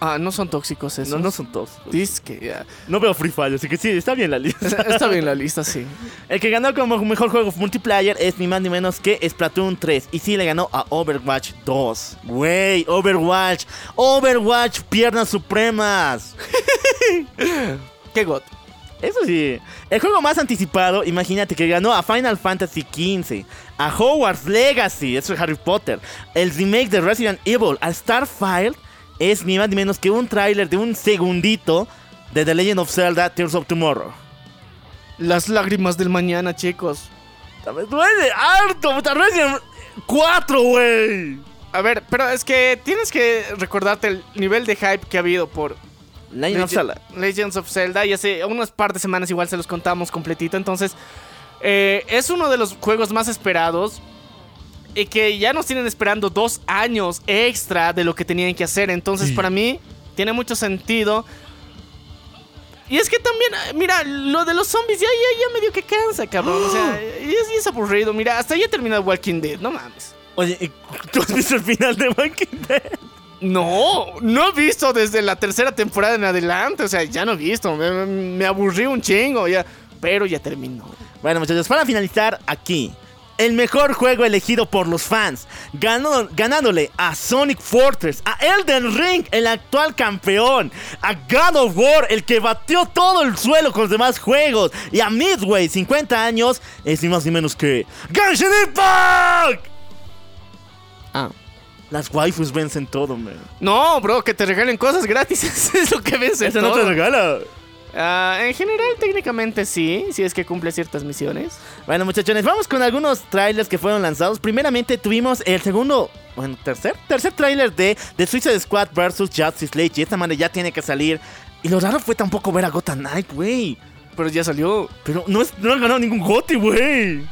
Ah, no son tóxicos esos. No, no son tóxicos. Dice que ya. No veo Free Fire, así que sí, está bien la lista. Está bien la lista, sí. El que ganó como mejor juego multiplayer es ni más ni menos que Splatoon 3. Y sí le ganó a Overwatch 2. Güey, Overwatch. Overwatch, piernas supremas. Qué god. Eso sí. El juego más anticipado, imagínate que ganó a Final Fantasy XV, a Hogwarts Legacy, eso es Harry Potter, el remake de Resident Evil, a Starfire, es ni más ni menos que un tráiler de un segundito de The Legend of Zelda Tears of Tomorrow. Las lágrimas del mañana, chicos. Me duele harto, puta Resident 4, güey. A ver, pero es que tienes que recordarte el nivel de hype que ha habido por Legend of Zelda. Legends of Zelda. Y hace unas par de semanas igual se los contamos completito. Entonces, eh, es uno de los juegos más esperados. Y que ya nos tienen esperando dos años extra de lo que tenían que hacer. Entonces, para mí, tiene mucho sentido. Y es que también, eh, mira, lo de los zombies ya, ya, ya medio que cansa, cabrón. O sea, y es, y es aburrido. Mira, hasta ya terminado Walking Dead, no mames. Oye, ¿y ¿tú has visto el final de Walking Dead? No, no he visto desde la tercera temporada en adelante. O sea, ya no he visto. Me, me aburrí un chingo ya. Pero ya terminó. Bueno, muchachos, para finalizar aquí. El mejor juego elegido por los fans, ganó- ganándole a Sonic Fortress, a Elden Ring, el actual campeón, a God of War, el que batió todo el suelo con los demás juegos, y a Midway, 50 años, es ni más ni menos que Genshin Impact. Ah. Las waifus vencen todo, man. No, bro, que te regalen cosas gratis. Es lo que ves en Eso no te regala. Ah, en general, técnicamente sí. Si es que cumple ciertas misiones. Bueno, muchachones, vamos con algunos trailers que fueron lanzados. Primeramente tuvimos el segundo, bueno, tercer, tercer trailer de The Suicide Squad vs. Justice League. Y esta manera ya tiene que salir. Y lo raro fue tampoco ver a Gotham Knight, güey. Pero ya salió. Pero no, es, no ha ganado ningún Gotti, güey.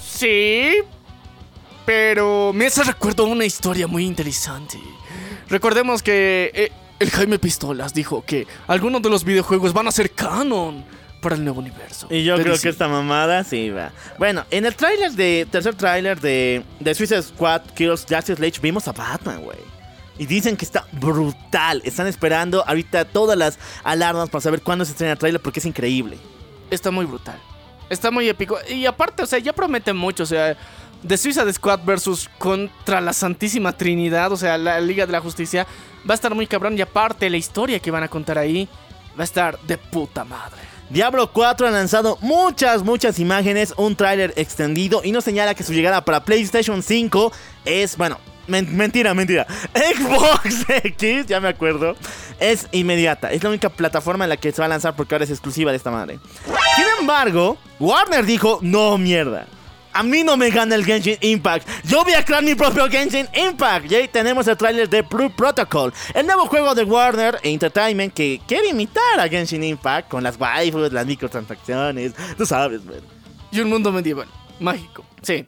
Sí. Pero me hace recuerdo una historia muy interesante. Recordemos que eh, el Jaime Pistolas dijo que algunos de los videojuegos van a ser canon para el nuevo universo. Y yo creo que esta mamada sí va. Bueno, en el trailer de, tercer trailer de, de Suicide Squad Kills Justice League vimos a Batman, güey. Y dicen que está brutal. Están esperando ahorita todas las alarmas para saber cuándo se estrena el trailer porque es increíble. está muy brutal. Está muy épico. Y aparte, o sea, ya promete mucho. O sea, The Suicide Squad versus contra la Santísima Trinidad, o sea, la Liga de la Justicia, va a estar muy cabrón. Y aparte, la historia que van a contar ahí va a estar de puta madre. Diablo 4 ha lanzado muchas, muchas imágenes, un tráiler extendido y nos señala que su llegada para PlayStation 5 es, bueno, men- mentira, mentira. Xbox X, ya me acuerdo, es inmediata. Es la única plataforma en la que se va a lanzar porque ahora es exclusiva de esta madre. Sin embargo, Warner dijo, no mierda. A mí no me gana el Genshin Impact. Yo voy a crear mi propio Genshin Impact. Y ahí tenemos el tráiler de Blue Protocol, el nuevo juego de Warner Entertainment que quiere imitar a Genshin Impact con las waifus, las microtransacciones. Tú sabes, man. Y un mundo medieval, mágico, sí.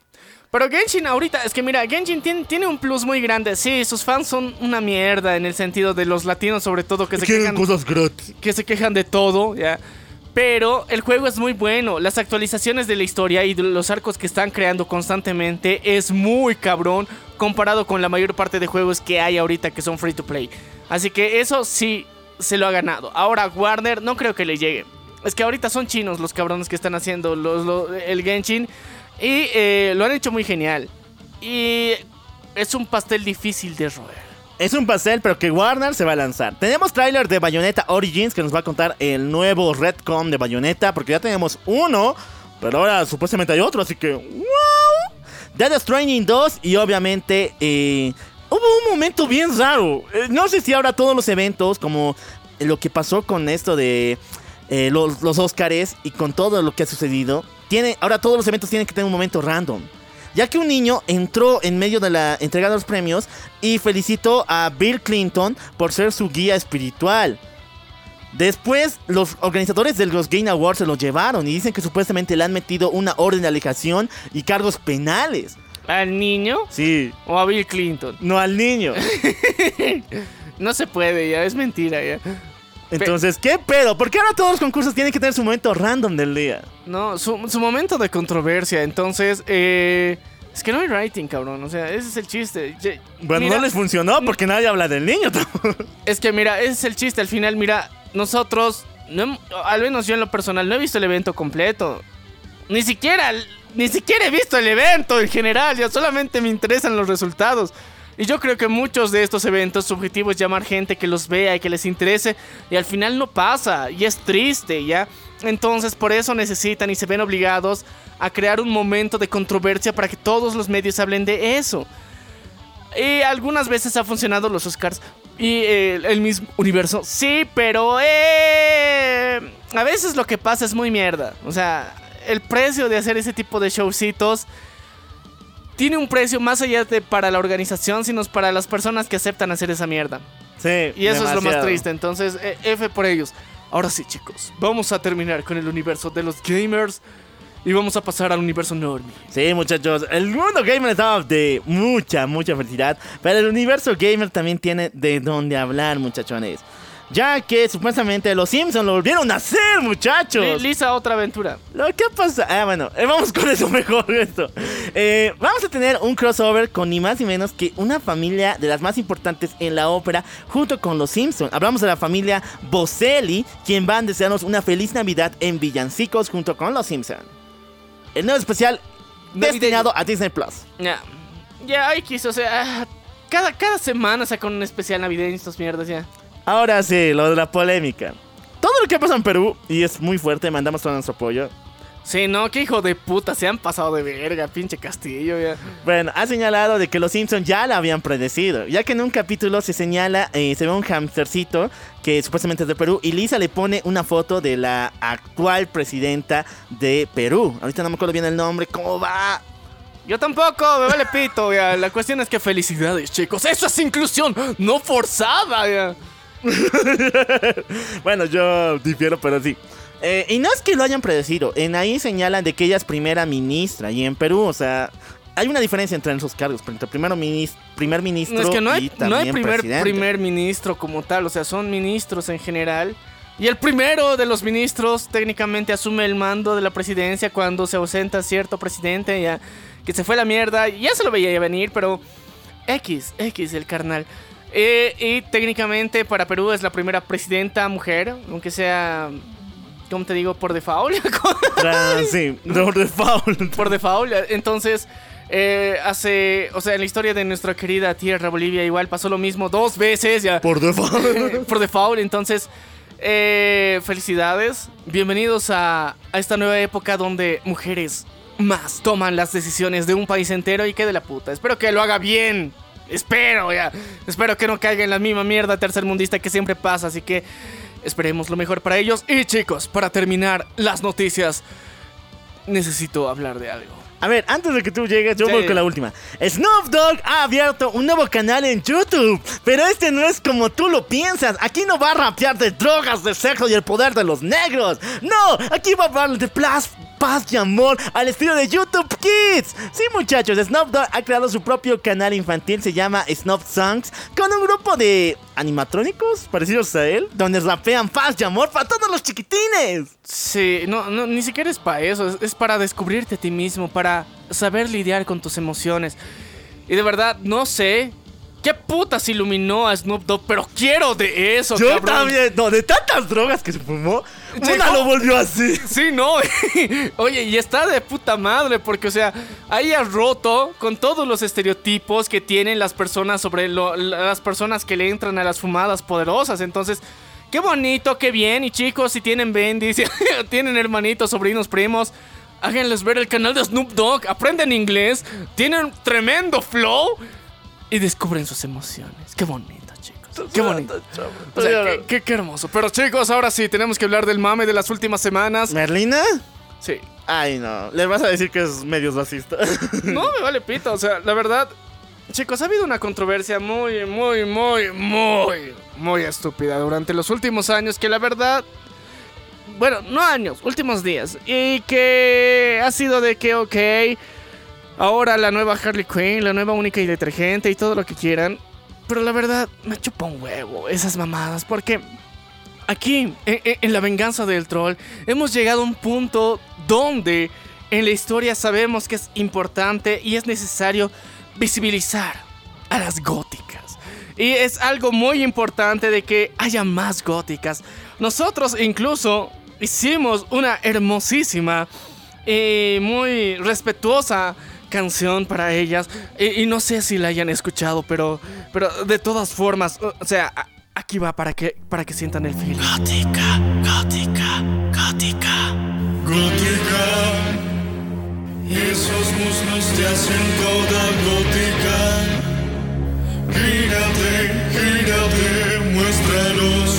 Pero Genshin ahorita, es que mira, Genshin tiene, tiene un plus muy grande. Sí, sus fans son una mierda en el sentido de los latinos sobre todo que se quejan cosas gratis. que se quejan de todo, ¿ya? Pero el juego es muy bueno. Las actualizaciones de la historia y los arcos que están creando constantemente es muy cabrón comparado con la mayor parte de juegos que hay ahorita que son free to play. Así que eso sí se lo ha ganado. Ahora Warner no creo que le llegue. Es que ahorita son chinos los cabrones que están haciendo los, lo- el Genshin y eh, lo han hecho muy genial. Y es un pastel difícil de roer. Es un pastel, pero que Warner se va a lanzar. Tenemos tráiler de Bayonetta Origins que nos va a contar el nuevo Redcom de Bayonetta, porque ya tenemos uno, pero ahora supuestamente hay otro, así que wow. Dead Stranding 2 y obviamente eh, hubo un momento bien raro. Eh, no sé si ahora todos los eventos, como lo que pasó con esto de eh, los, los Oscars y con todo lo que ha sucedido, tiene, ahora todos los eventos tienen que tener un momento random. Ya que un niño entró en medio de la entrega de los premios y felicitó a Bill Clinton por ser su guía espiritual. Después, los organizadores de los Game Awards se lo llevaron y dicen que supuestamente le han metido una orden de alegación y cargos penales. ¿Al niño Sí, o a Bill Clinton? no al niño. No se puede, ya es mentira, ya. Entonces, ¿qué pedo? ¿Por qué ahora todos los concursos tienen que tener su momento random del día? No, su, su momento de controversia, entonces, eh, es que no hay writing, cabrón, o sea, ese es el chiste. Ye- Bueno, mira, no les funcionó porque nadie habla del niño. Es que mira, ese es el chiste, al final, mira, nosotros, no hem- al menos yo en lo personal, no he visto el evento completo. Ni siquiera, ni siquiera he visto el evento en general, ya solamente me interesan los resultados. Y yo creo que muchos de estos eventos, su objetivo es llamar gente que los vea y que les interese, y al final no pasa, y es triste, ¿ya? Entonces por eso necesitan y se ven obligados a crear un momento de controversia para que todos los medios hablen de eso. Y algunas veces ha funcionado los Oscars y eh, el mismo universo. Sí, pero eh, a veces lo que pasa es muy mierda. O sea, el precio de hacer ese tipo de showcitos tiene un precio más allá de para la organización, sino para las personas que aceptan hacer esa mierda. Sí. Y eso es lo más triste. Entonces, eh, F por ellos. Ahora sí, chicos, vamos a terminar con el universo de los gamers y vamos a pasar al universo normie. Sí, muchachos, el mundo gamer estaba de mucha, mucha felicidad, pero el universo gamer también tiene de dónde hablar, muchachones. Ya que supuestamente los Simpsons lo volvieron a hacer, muchachos. Li- Lisa, otra aventura. Lo que pasa. Ah, bueno, eh, vamos con eso mejor. Esto. Eh, vamos a tener un crossover con ni más ni menos que una familia de las más importantes en la ópera, junto con los Simpsons. Hablamos de la familia Boselli, quien van a desearnos una feliz Navidad en Villancicos junto con los Simpsons. El nuevo especial Navideño. destinado a Disney Plus. Ya, ya, hay quiso, o sea, cada, cada semana sacan un especial navideño estos mierdas ya. Ahora sí, lo de la polémica. Todo lo que pasa en Perú, y es muy fuerte, mandamos todo nuestro apoyo. Sí, no, qué hijo de puta, se han pasado de verga, pinche castillo ya. Bueno, ha señalado de que los Simpsons ya la habían predecido, ya que en un capítulo se señala, eh, se ve un hamstercito que supuestamente es de Perú y Lisa le pone una foto de la actual presidenta de Perú. Ahorita no me acuerdo bien el nombre, ¿cómo va? Yo tampoco, me vale pito, ya. La cuestión es que felicidades, chicos. Eso es inclusión, no forzada, ya. Bueno, yo difiero, pero sí. Eh, y no es que lo hayan predecido, en ahí señalan de que ella es primera ministra y en Perú, o sea, hay una diferencia entre esos cargos, entre primero minis- primer ministro No, es que no y hay, también no hay primer, presidente. primer ministro como tal, o sea, son ministros en general. Y el primero de los ministros técnicamente asume el mando de la presidencia cuando se ausenta cierto presidente, ya que se fue a la mierda. Ya se lo veía venir, pero X, X el carnal. Eh, y técnicamente para Perú es la primera presidenta mujer, aunque sea, ¿cómo te digo? Por default. Tra- sí, no, default. por default. Entonces, eh, hace, o sea, en la historia de nuestra querida tierra Bolivia igual pasó lo mismo dos veces ya Por default. por default. Entonces, eh, felicidades. Bienvenidos a, a esta nueva época donde mujeres más toman las decisiones de un país entero y que de la puta. Espero que lo haga bien. Espero, ya. Espero que no caiga en la misma mierda tercermundista que siempre pasa. Así que esperemos lo mejor para ellos. Y chicos, para terminar las noticias, necesito hablar de algo. A ver, antes de que tú llegues, yo Sí. voy con la última. Snoop Dogg ha abierto un nuevo canal en YouTube. Pero este no es como tú lo piensas. Aquí no va a rapear de drogas, de sexo y el poder de los negros. No, aquí va a hablar de plas- paz y amor al estilo de YouTube Kids. Sí, muchachos, Snoop Dogg ha creado su propio canal infantil. Se llama Snoop Songs. Con un grupo de animatrónicos parecidos a él. Donde rapean paz y amor para todos los chiquitines. Sí, no, no, ni siquiera es para eso, es, es para descubrirte a ti mismo, para saber lidiar con tus emociones. Y de verdad, no sé qué putas iluminó a Snoop Dogg, pero quiero de eso, Yo cabrón. también, no, de tantas drogas que se fumó, ¿cómo? lo volvió así. Sí, no. Oye, y está de puta madre, porque, o sea, ahí ha roto con todos los estereotipos que tienen las personas sobre lo- las personas que le entran a las fumadas poderosas. Entonces, qué bonito, qué bien. Y chicos, si tienen bendis, si tienen hermanitos, sobrinos, primos, háganles ver el canal de Snoop Dogg. Aprenden inglés, tienen tremendo flow y descubren sus emociones. Qué bonito. Qué bonito. O sea, qué, qué- qué hermoso. Pero chicos, ahora sí, tenemos que hablar del mame de las últimas semanas. ¿Merlina? Sí. Ay, no. Le vas a decir que es medio racista. No me vale pito, o sea, la verdad, chicos, ha habido una controversia muy, muy, muy, muy, muy estúpida durante los últimos años que la verdad, bueno, no años, últimos días, y que ha sido de que, ok, ahora la nueva Harley Quinn, la nueva única y detergente y todo lo que quieran, pero la verdad, me chupa un huevo esas mamadas, porque aquí, en, en- en la venganza del troll, hemos llegado a un punto donde en la historia sabemos que es importante y es necesario visibilizar a las góticas. Y es algo muy importante de que haya más góticas. Nosotros incluso hicimos una hermosísima y muy respetuosa canción para ellas. Y, y no sé si la hayan escuchado, pero, pero de todas formas, o sea, a- aquí va para que, para que sientan el feeling. Gótica, gótica, gótica. Gótica, esos muslos te hacen toda gótica. Gírate, gírate, muéstralos.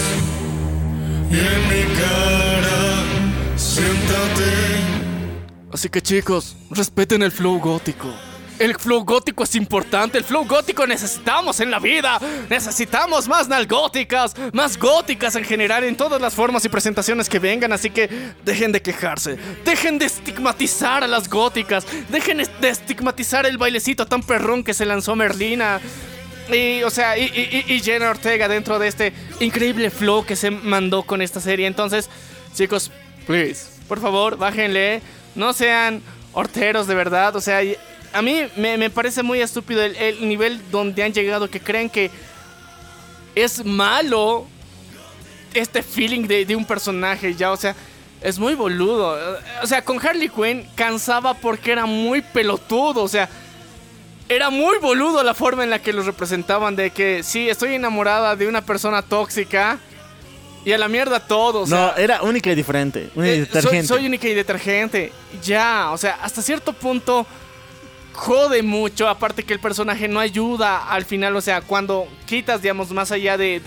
Y en mi cara, siéntate. Así que chicos, respeten el flow gótico. El flow gótico es importante, el flow gótico necesitamos en la vida. Necesitamos más nalgóticas, más góticas en general en todas las formas y presentaciones que vengan. Así que dejen de quejarse, dejen de estigmatizar a las góticas, dejen de estigmatizar el bailecito tan perrón que se lanzó Merlina. Y, o sea, y, y, y Jenna Ortega dentro de este increíble flow que se mandó con esta serie. Entonces, chicos, please, por favor, bájenle. No sean horteros de verdad. O sea, a mí me, parece muy estúpido el, nivel donde han llegado que creen que es malo este feeling de, de un personaje ya. O sea, es muy boludo. O sea, con Harley Quinn cansaba porque era muy pelotudo. O sea, era muy boludo la forma en la que los representaban de que sí, estoy enamorada de una persona tóxica y a la mierda todos. no, era única y diferente. Única y eh, detergente. Soy, única y detergente. Ya, o sea, hasta cierto punto jode mucho. Aparte que el personaje no ayuda al final. O sea, cuando quitas, digamos, más allá de,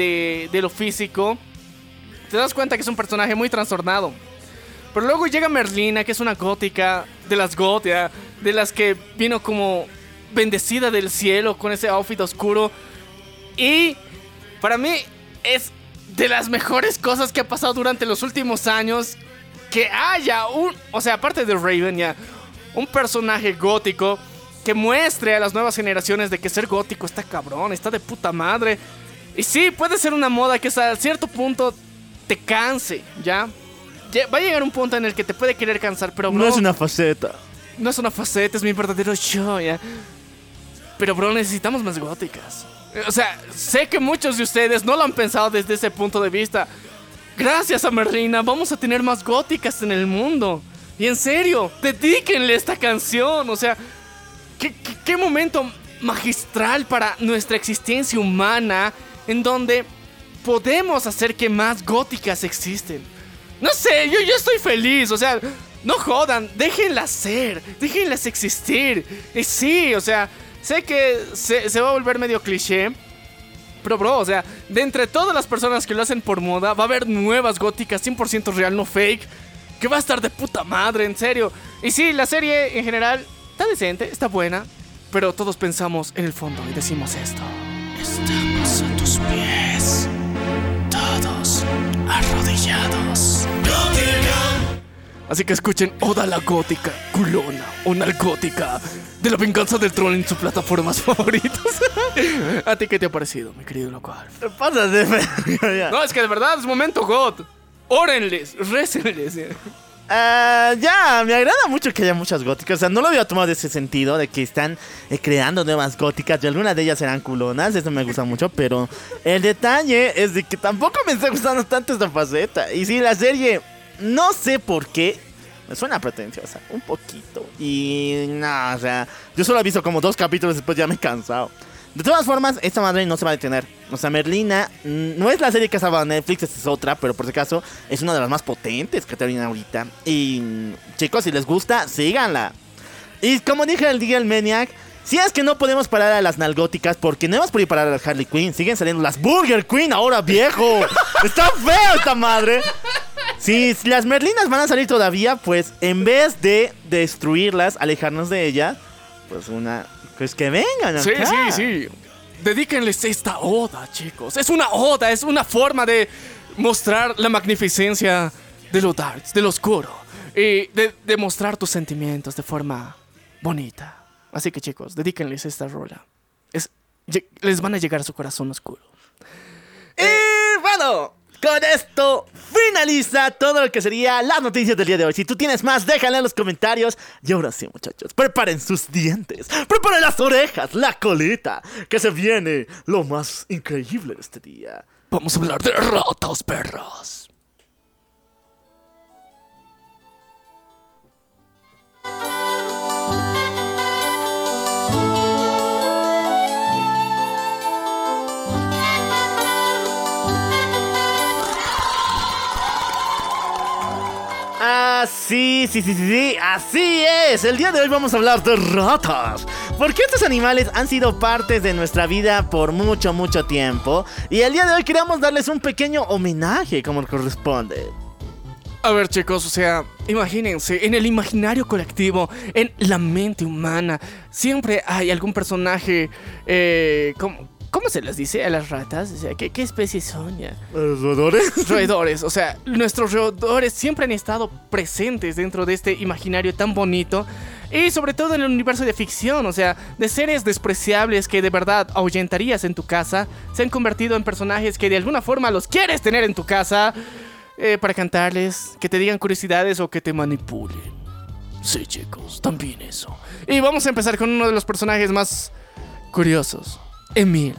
de, lo físico, te das cuenta que es un personaje muy trastornado. Pero luego llega Merlina, que es una gótica de las góticas, de las que vino como bendecida del cielo con ese outfit oscuro. Y para mí es de las mejores cosas que ha pasado durante los últimos años. Que haya un, o sea, aparte de Raven ya, un personaje gótico que muestre a las nuevas generaciones de que ser gótico está cabrón, está de puta madre. Y sí, puede ser una moda que a cierto punto te canse, ¿ya? Va a llegar un punto en el que te puede querer cansar, pero No es una faceta. No es una faceta, es mi verdadero yo, ¿ya? Pero, bro, necesitamos más góticas. O sea, sé que muchos de ustedes no lo han pensado desde ese punto de vista. Gracias a Merlina, vamos a tener más góticas en el mundo. Y en serio, dedíquenle esta canción. O sea, qué, momento magistral para nuestra existencia humana en donde podemos hacer que más góticas existen. No sé, yo, yo estoy feliz, o sea, no jodan, déjenlas ser, déjenlas existir. Y sí, o sea, Sé que se, va a volver medio cliché. Pero, bro, o sea, de entre todas las personas que lo hacen por moda, va a haber nuevas góticas 100% real, no fake. Que va a estar de puta madre, en serio. Y sí, la serie en general está decente, está buena. Pero todos pensamos en el fondo y decimos esto. Estamos a tus pies. Todos arrodillados. Así que escuchen Oda la Gótica, culona o nalgótica de la venganza del troll en sus plataformas favoritas. ¿A ti qué te ha parecido, mi querido local? Pásate, No, es que de verdad es momento God. Órenles, récenles. Ah, ya, me agrada mucho que haya muchas góticas. O sea, no lo había tomado de ese sentido, de que están eh, creando nuevas góticas. Y algunas de ellas serán culonas, eso me gusta mucho. Pero el detalle es de que tampoco me está gustando tanto esta faceta. Y si la serie no sé por qué. Me suena pretenciosa, un poquito. Y nada, o sea, yo solo he visto como dos capítulos después ya me he cansado. De todas formas, esta madre no se va a detener. O sea, Merlina mm, no es la serie que estaba en Netflix, esta es otra, pero por si acaso es una de las más potentes que termina ahorita. Y mm, chicos, si les gusta, síganla. Y como dije el día el Maniac, si es que no podemos parar a las nalgóticas, porque no hemos podido parar a las Harley Quinn, siguen saliendo las Burger Queen ahora, viejo. Está feo esta madre. Si las merlinas van a salir todavía, pues en vez de destruirlas, alejarnos de ellas, pues una. Pues que vengan. Acá. Sí, sí, sí. Dedíquenles esta oda, chicos. Es una oda, es una forma de mostrar la magnificencia de lo dark, de lo oscuro. Y de, demostrar tus sentimientos de forma bonita. Así que, chicos, dedíquenles esta rola. Es, les van a llegar a su corazón oscuro. Y bueno, con esto finaliza todo lo que sería las noticias del día de hoy. Si tú tienes más, déjala en los comentarios. Y ahora sí, muchachos, preparen sus dientes, preparen las orejas, la colita, que se viene lo más increíble de este día. Vamos a hablar de ratos, perros. Ah, sí, sí, sí, sí, sí, así es. El día de hoy vamos a hablar de ratas. Porque estos animales han sido parte de nuestra vida por mucho, mucho tiempo. Y el día de hoy queremos darles un pequeño homenaje como corresponde. A ver, chicos, o sea, imagínense, en el imaginario colectivo, en la mente humana, siempre hay algún personaje, eh, ¿cómo, cómo se les dice a las ratas? O sea, ¿qué, qué especie son ya? ¿Los roedores? Roedores, o sea, nuestros roedores siempre han estado presentes dentro de este imaginario tan bonito. Y sobre todo en el universo de ficción, o sea, de seres despreciables que de verdad ahuyentarías en tu casa, se han convertido en personajes que de alguna forma los quieres tener en tu casa eh, para cantarles, que te digan curiosidades o que te manipulen. Sí, chicos, también eso. Y vamos a empezar con uno de los personajes más curiosos, Emil,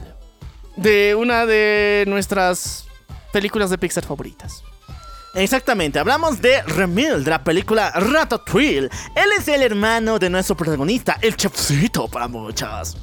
de una de nuestras películas de Pixar favoritas. Exactamente, hablamos de Remil de la película Ratatouille. Él es el hermano de nuestro protagonista, el chefcito para muchos.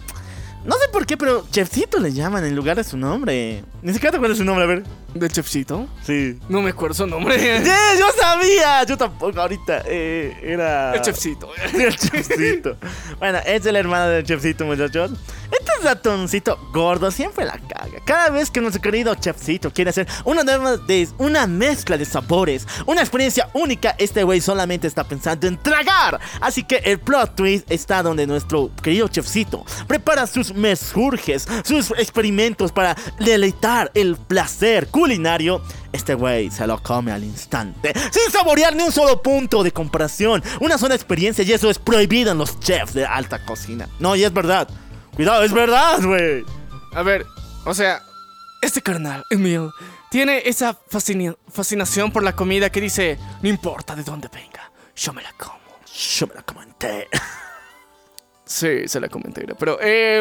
No sé por qué, pero chefcito le llaman en lugar de su nombre. Ni siquiera te acuerdas su nombre, a ver. ¿Del chefcito? Sí. No me acuerdo su nombre. ¡Sí, yo sabía! Yo tampoco, ahorita. Eh, era. El chefcito. El chefcito. Bueno, es el hermano del chefcito, muchachos. Este ratoncito gordo siempre la caga. Cada vez que nuestro querido chefcito quiere hacer una, nueva de, una mezcla de sabores, una experiencia única, este güey solamente está pensando en tragar. Así que el plot twist está donde nuestro querido chefcito prepara sus mesurges, sus experimentos para deleitar el placer culinario. Este güey se lo come al instante, sin saborear ni un solo punto de comparación. Una sola experiencia y eso es prohibido en los chefs de alta cocina. No, y es verdad. Cuidado, es verdad, güey. A ver, o sea, este carnal, Emil, tiene esa fascina- fascinación por la comida que dice, no importa de dónde venga, yo me la como. Yo me la comenté. Sí, se la comenté, pero eh,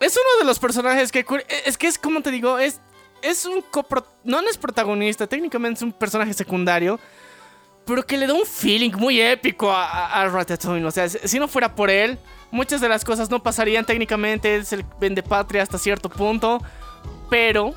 es uno de los personajes que es que es como te digo, es es un copro, no es protagonista, técnicamente es un personaje secundario, pero que le da un feeling muy épico a, a- Ratatouille, o sea, si, no fuera por él, muchas de las cosas no pasarían técnicamente, es el patria hasta cierto punto, pero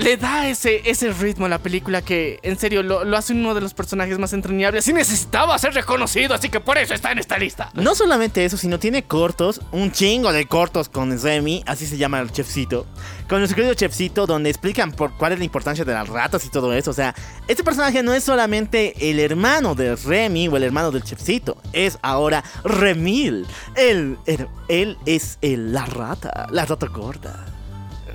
le da ese, ese ritmo a la película que en serio lo, lo hace uno de los personajes más entrañables y necesitaba ser reconocido, así que por eso está en esta lista. No solamente eso, sino tiene cortos, un chingo de cortos con Remy, así se llama el chefcito. Con nuestro querido chefcito, donde explican por cuál es la importancia de las ratas y todo eso. O sea, este personaje no es solamente el hermano de Remy o el hermano del chefcito, es ahora Remil. Él, él, él es el- la rata, la rata gorda.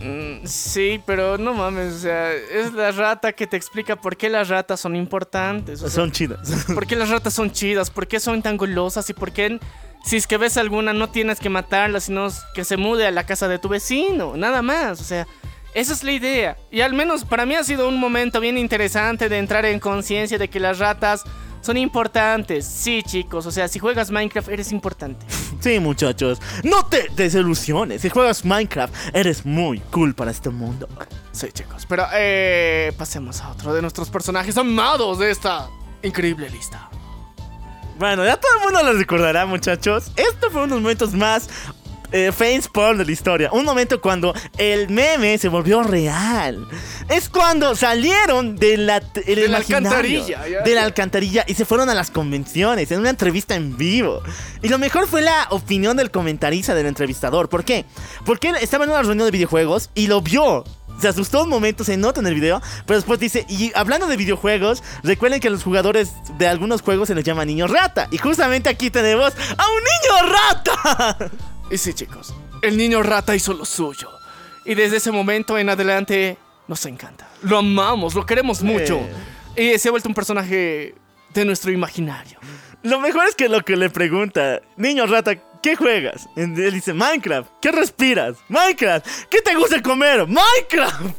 Mm, Sí, pero no mames, o sea, es la rata que te explica por qué las ratas son importantes. o sea, Son chidas. por qué las ratas son chidas, por qué son tan golosas y por qué si es que ves alguna no tienes que matarla, sino que se mude a la casa de tu vecino, nada más, o sea, esa es la idea. Y al menos para mí ha sido un momento bien interesante de entrar en conciencia de que las ratas son importantes. Sí, chicos, o sea, si juegas Minecraft eres importante. Sí, muchachos, no te desilusiones. Si juegas Minecraft, eres muy cool para este mundo. Sí, chicos. Pero eh, pasemos a otro de nuestros personajes amados de esta increíble lista. Bueno, ya todo el mundo lo recordará, muchachos. Esto fue uno de los momentos más eh, face porn de la historia. Un momento cuando el meme se volvió real. Es cuando salieron de la, el De la alcantarilla, ya. De la alcantarilla y se fueron a las convenciones en una entrevista en vivo. Y lo mejor fue la opinión del comentarista del entrevistador. ¿Por qué? Porque él estaba en una reunión de videojuegos y lo vio. Se asustó un momento, se nota en el video, pero después dice, y hablando de videojuegos, recuerden que a los jugadores de algunos juegos se les llama niño rata. Y justamente aquí tenemos a un niño rata. Y sí, chicos, el niño rata hizo lo suyo. Y desde ese momento en adelante nos encanta. Lo amamos, lo queremos mucho. Y se ha vuelto un personaje de nuestro imaginario. Lo mejor es que lo que le pregunta, niño rata, ¿qué juegas? Él dice, Minecraft. ¿Qué respiras? Minecraft. ¿Qué te gusta comer? Minecraft.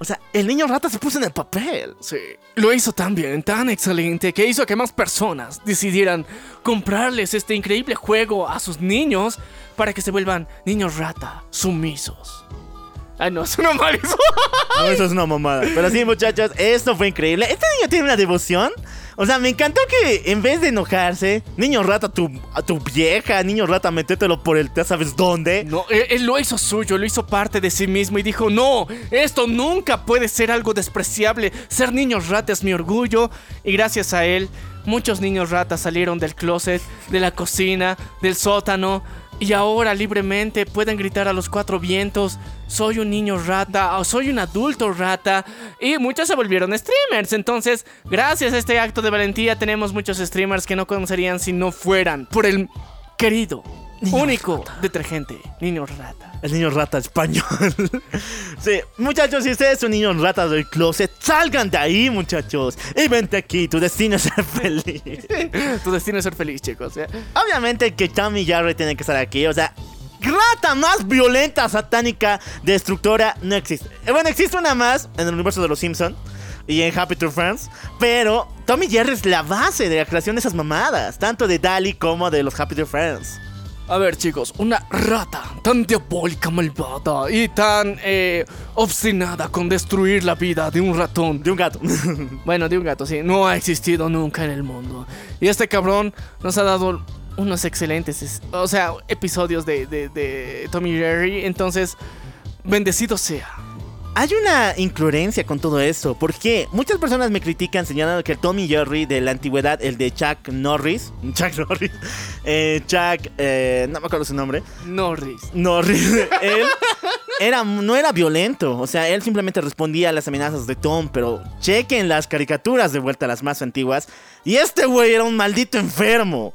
O sea, el niño rata se puso en el papel. Sí, lo hizo tan bien, tan excelente, que hizo que más personas decidieran comprarles este increíble juego a sus niños para que se vuelvan niños rata sumisos. Ay, no, suena mal eso. No, eso es una mamada. Pero sí, muchachos, esto fue increíble. Este niño tiene una devoción. O sea, me encantó que en vez de enojarse, niño rata, tu, a tu vieja, niño rata, métetelo por el, ya sabes dónde. No, él, él lo hizo suyo, lo hizo parte de sí mismo y dijo, no, esto nunca puede ser algo despreciable. Ser niño rata es mi orgullo. Y gracias a él, muchos niños ratas salieron del closet, de la cocina, del sótano. Y ahora libremente pueden gritar a los cuatro vientos, soy un niño rata o soy un adulto rata. Y muchos se volvieron streamers. Entonces, gracias a este acto de valentía tenemos muchos streamers que no conocerían si no fueran por el querido, único detergente, niño rata. El niño rata español. sí, muchachos, si ustedes son niños ratas del closet, salgan de ahí, muchachos. Y vente aquí, tu destino es ser feliz. tu destino es ser feliz, chicos. ¿eh? Obviamente que Tommy Jarry tiene que estar aquí, o sea. Rata más violenta, satánica, destructora, no existe. Eh, Bueno, existe una más en el universo de los Simpsons y en Happy True Friends, pero Tommy Jerry es la base de la creación de esas mamadas, tanto de Dali como de los Happy True Friends. A ver, chicos, una rata tan diabólica, malvada y tan eh, obstinada con destruir la vida de un ratón. De un gato. Bueno, de un gato, sí. No ha existido nunca en el mundo. Y este cabrón nos ha dado unos excelentes, es- o sea, episodios de, de, de Tommy Jerry. Entonces, bendecido sea. Hay una incongruencia con todo esto, porque muchas personas me critican señalando que el Tommy Jerry de la antigüedad, el de Chuck Norris, Chuck Norris, eh, Chuck, eh, no me acuerdo su nombre, Norris. Norris, él era, no era violento, o sea, él simplemente respondía a las amenazas de Tom, pero chequen las caricaturas de vuelta a las más antiguas, y este güey era un maldito enfermo.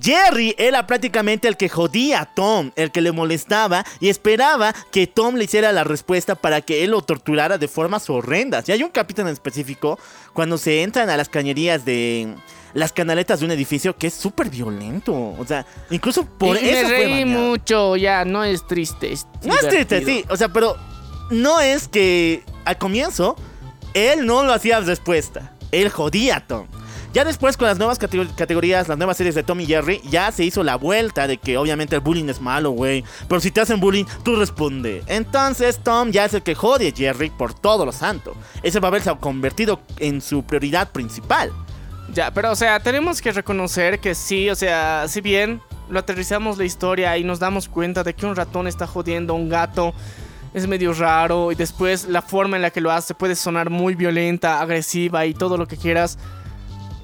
Jerry era prácticamente el que jodía a Tom, el que le molestaba y esperaba que Tom le hiciera la respuesta para que él lo torturara de formas horrendas. Y hay un capítulo en específico cuando se entran a las cañerías de las canaletas de un edificio que es súper violento. O sea, incluso por Y eso me reí mucho, ya, no es triste. Es No es triste, sí. O sea, pero no es que al comienzo él no lo hacía respuesta. Él jodía a Tom. Ya después con las nuevas catego- categorías, las nuevas series de Tom y Jerry, ya se hizo la vuelta de que obviamente el bullying es malo, güey. Pero si te hacen bullying, tú responde. Entonces Tom ya es el que jode a Jerry por todo lo santo. Ese va a haberse convertido en su prioridad principal. Ya, pero o sea, tenemos que reconocer que sí, o sea, si bien lo aterrizamos la historia y nos damos cuenta de que un ratón está jodiendo a un gato, es medio raro y después la forma en la que lo hace puede sonar muy violenta, agresiva y todo lo que quieras.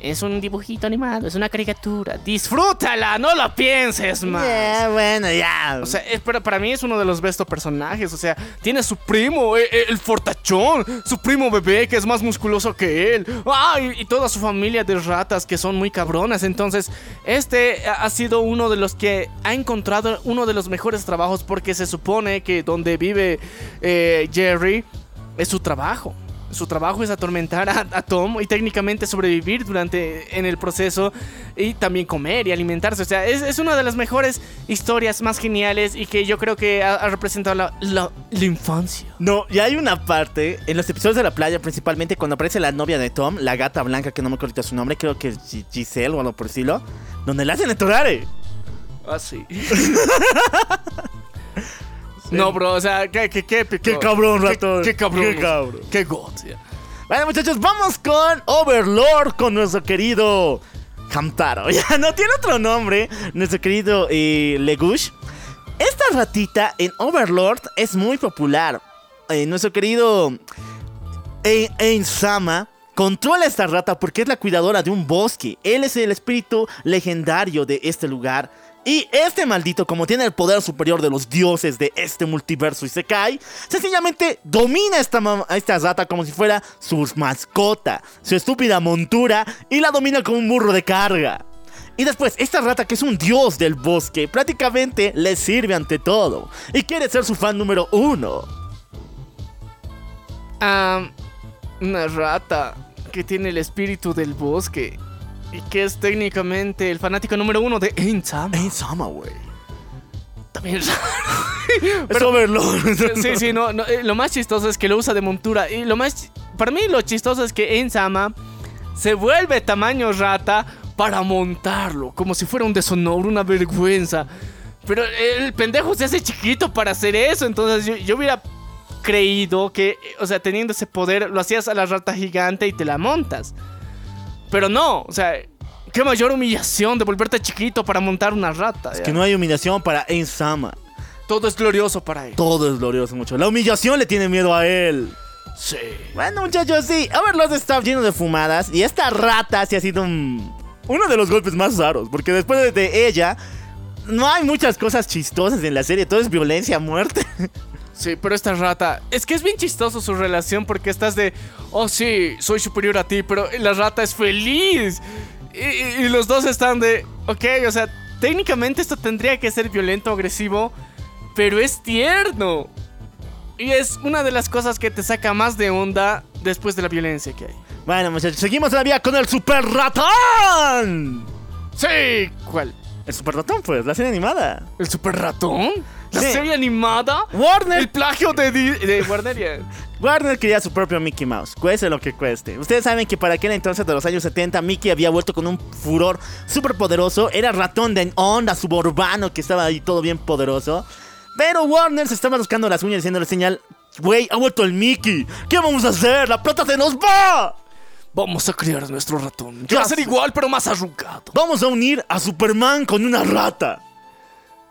Es un dibujito animado, es una caricatura. Disfrútala, no lo pienses más. Ya, bueno, ya. O sea, es- pero para mí es uno de los bestos personajes. O sea, tiene su primo, eh, eh, el fortachón, su primo bebé que es más musculoso que él. Ah, y, y toda su familia de ratas que son muy cabronas. Entonces, este ha ha sido uno de los que ha encontrado uno de los mejores trabajos porque se supone que donde vive eh, Jerry es su trabajo. Su trabajo es atormentar a, a Tom y técnicamente sobrevivir durante en el proceso y también comer y alimentarse. O sea, es, es una de las mejores historias más geniales y que yo creo que ha, ha representado la, la- la infancia. No, y hay una parte en los episodios de la playa, principalmente cuando aparece la novia de Tom, la gata blanca, que no me acuerdo su nombre, creo que es Gi- Giselle o algo por estilo, donde le hacen entorare. Ah, sí. no, bro, o sea, qué, qué, qué épico. Qué cabrón, ratón. Qué, cabrón. Qué cabrón. Qué god. yeah. Bueno, muchachos, vamos con Overlord, con nuestro querido Hamtaro. Ya no tiene otro nombre, nuestro querido eh, Legush. Esta ratita en Overlord es muy popular. Eh, nuestro querido Ein- Ein-sama controla esta rata porque es la cuidadora de un bosque. Él es el espíritu legendario de este lugar. Y este maldito, como tiene el poder superior de los dioses de este multiverso y se cae, sencillamente domina esta, a esta rata como si fuera su mascota, su estúpida montura, y la domina como un burro de carga. Y después, esta rata que es un dios del bosque, prácticamente le sirve ante todo. Y quiere ser su fan número uno. Ah, una rata que tiene el espíritu del bosque y que es técnicamente el fanático número uno de Ainsama. Ein-sama, güey. También es Es Overlord. Sí, sí, no, no, eh, lo más chistoso es que lo usa de montura. Y lo más. Para mí, lo chistoso es que Ensama se vuelve tamaño rata para montarlo. Como si fuera un deshonor, una vergüenza. Pero el pendejo se hace chiquito para hacer eso. Entonces yo, yo hubiera creído que, o sea, teniendo ese poder, lo hacías a la rata gigante y te la montas. Pero no, o sea, qué mayor humillación de volverte chiquito para montar una rata. Es ya. que no hay humillación para Ein-sama. Todo es glorioso para él. Todo es glorioso mucho. La humillación le tiene miedo a él. Sí. Bueno, muchachos, sí. Overlord está lleno de fumadas. Y esta rata sí ha sido un- uno de los golpes más raros. Porque después de, de ella, no hay muchas cosas chistosas en la serie, todo es violencia, muerte. Sí, pero esta rata. Es que es bien chistoso su relación porque estás de. Oh, sí, soy superior a ti, pero la rata es feliz. Y, los dos están de. Ok, o sea, técnicamente esto tendría que ser violento, agresivo, pero es tierno. Y es una de las cosas que te saca más de onda después de la violencia que hay. Bueno, muchachos, seguimos todavía con el super ratón. Sí, ¿cuál? El super ratón, pues, la serie animada. ¿El super ratón? ¿La Sí. serie animada? Warner, El plagio de, de Warner. ya. Warner quería su propio Mickey Mouse, cueste lo que cueste. Ustedes saben que para aquel entonces de los años 70, Mickey había vuelto con un furor súper poderoso. Era ratón de onda suburbano que estaba ahí todo bien poderoso. Pero Warner se estaba buscando las uñas diciéndole señal, güey, ha vuelto el Mickey. ¿Qué vamos a hacer? La plata se nos va. Vamos a criar a nuestro ratón. Que va a ser igual, pero más arrugado. Vamos a unir a Superman con una rata.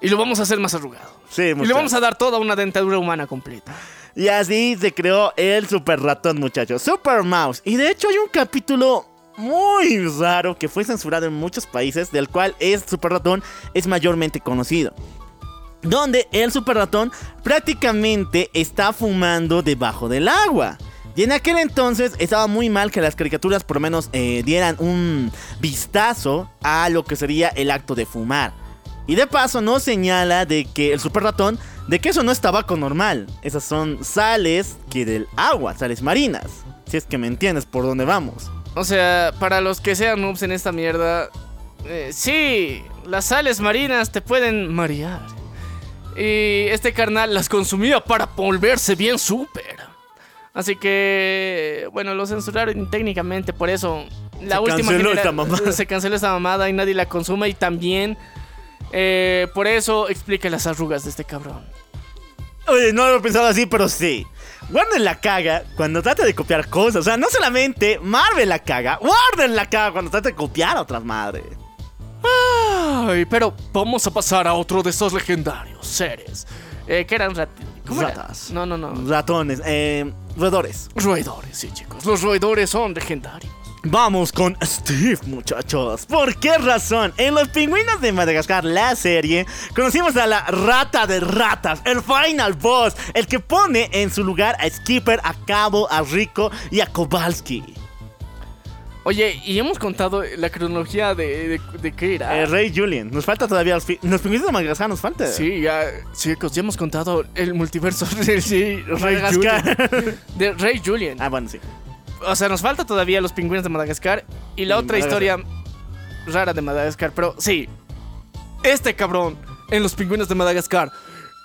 Y lo vamos a hacer más arrugado. Sí, Y le vamos a dar toda una dentadura humana completa. Y así se creó el super ratón, muchachos. Super Mouse. Y de hecho hay un capítulo muy raro que fue censurado en muchos países, del cual es Super Ratón es mayormente conocido. Donde el super ratón prácticamente está fumando debajo del agua. Y en aquel entonces estaba muy mal que las caricaturas por lo menos eh, dieran un vistazo a lo que sería el acto de fumar. Y de paso nos señala de que el super ratón, de que eso no es tabaco normal. Esas son sales que del agua, sales marinas. Si es que me entiendes por dónde vamos. O sea, para los que sean noobs en esta mierda, eh, sí, las sales marinas te pueden marear. Y este carnal las consumía para volverse bien súper. Así que, bueno, lo censuraron técnicamente, por eso la Se última canceló esta mamada. se canceló esta mamada y nadie la consume y también eh, por eso explica las arrugas de este cabrón. Oye, no lo he pensado así, pero sí. Warner la caga cuando trata de copiar cosas. O sea, no solamente Marvel la caga, Warner la caga cuando trata de copiar a otras madres. Ay, pero vamos a pasar a otro de esos legendarios seres. Eh, que eran rat- ¿cómo era? Ratas. No, no, no. Ratones, eh, roedores. Roedores, sí, chicos. Los roedores son legendarios. Vamos con Steve, muchachos. ¿Por qué razón? En Los Pingüinos de Madagascar, la serie, conocimos a la rata de ratas, el final boss, el que pone en su lugar a Skipper, a Cabo, a Rico y a Kowalski. Oye, y hemos contado la cronología de, de, de qué era. El Rey Julian. Nos falta todavía los, los Pingüinos de Madagascar, nos falta. Sí, ya, chicos, ya hemos contado el multiverso del sí, Rey. Julian. De Rey Julian. Ah, bueno, sí. O sea, nos falta todavía los pingüinos de Madagascar y la Y otra Madagascar. historia rara de Madagascar. Pero sí, este cabrón en los pingüinos de Madagascar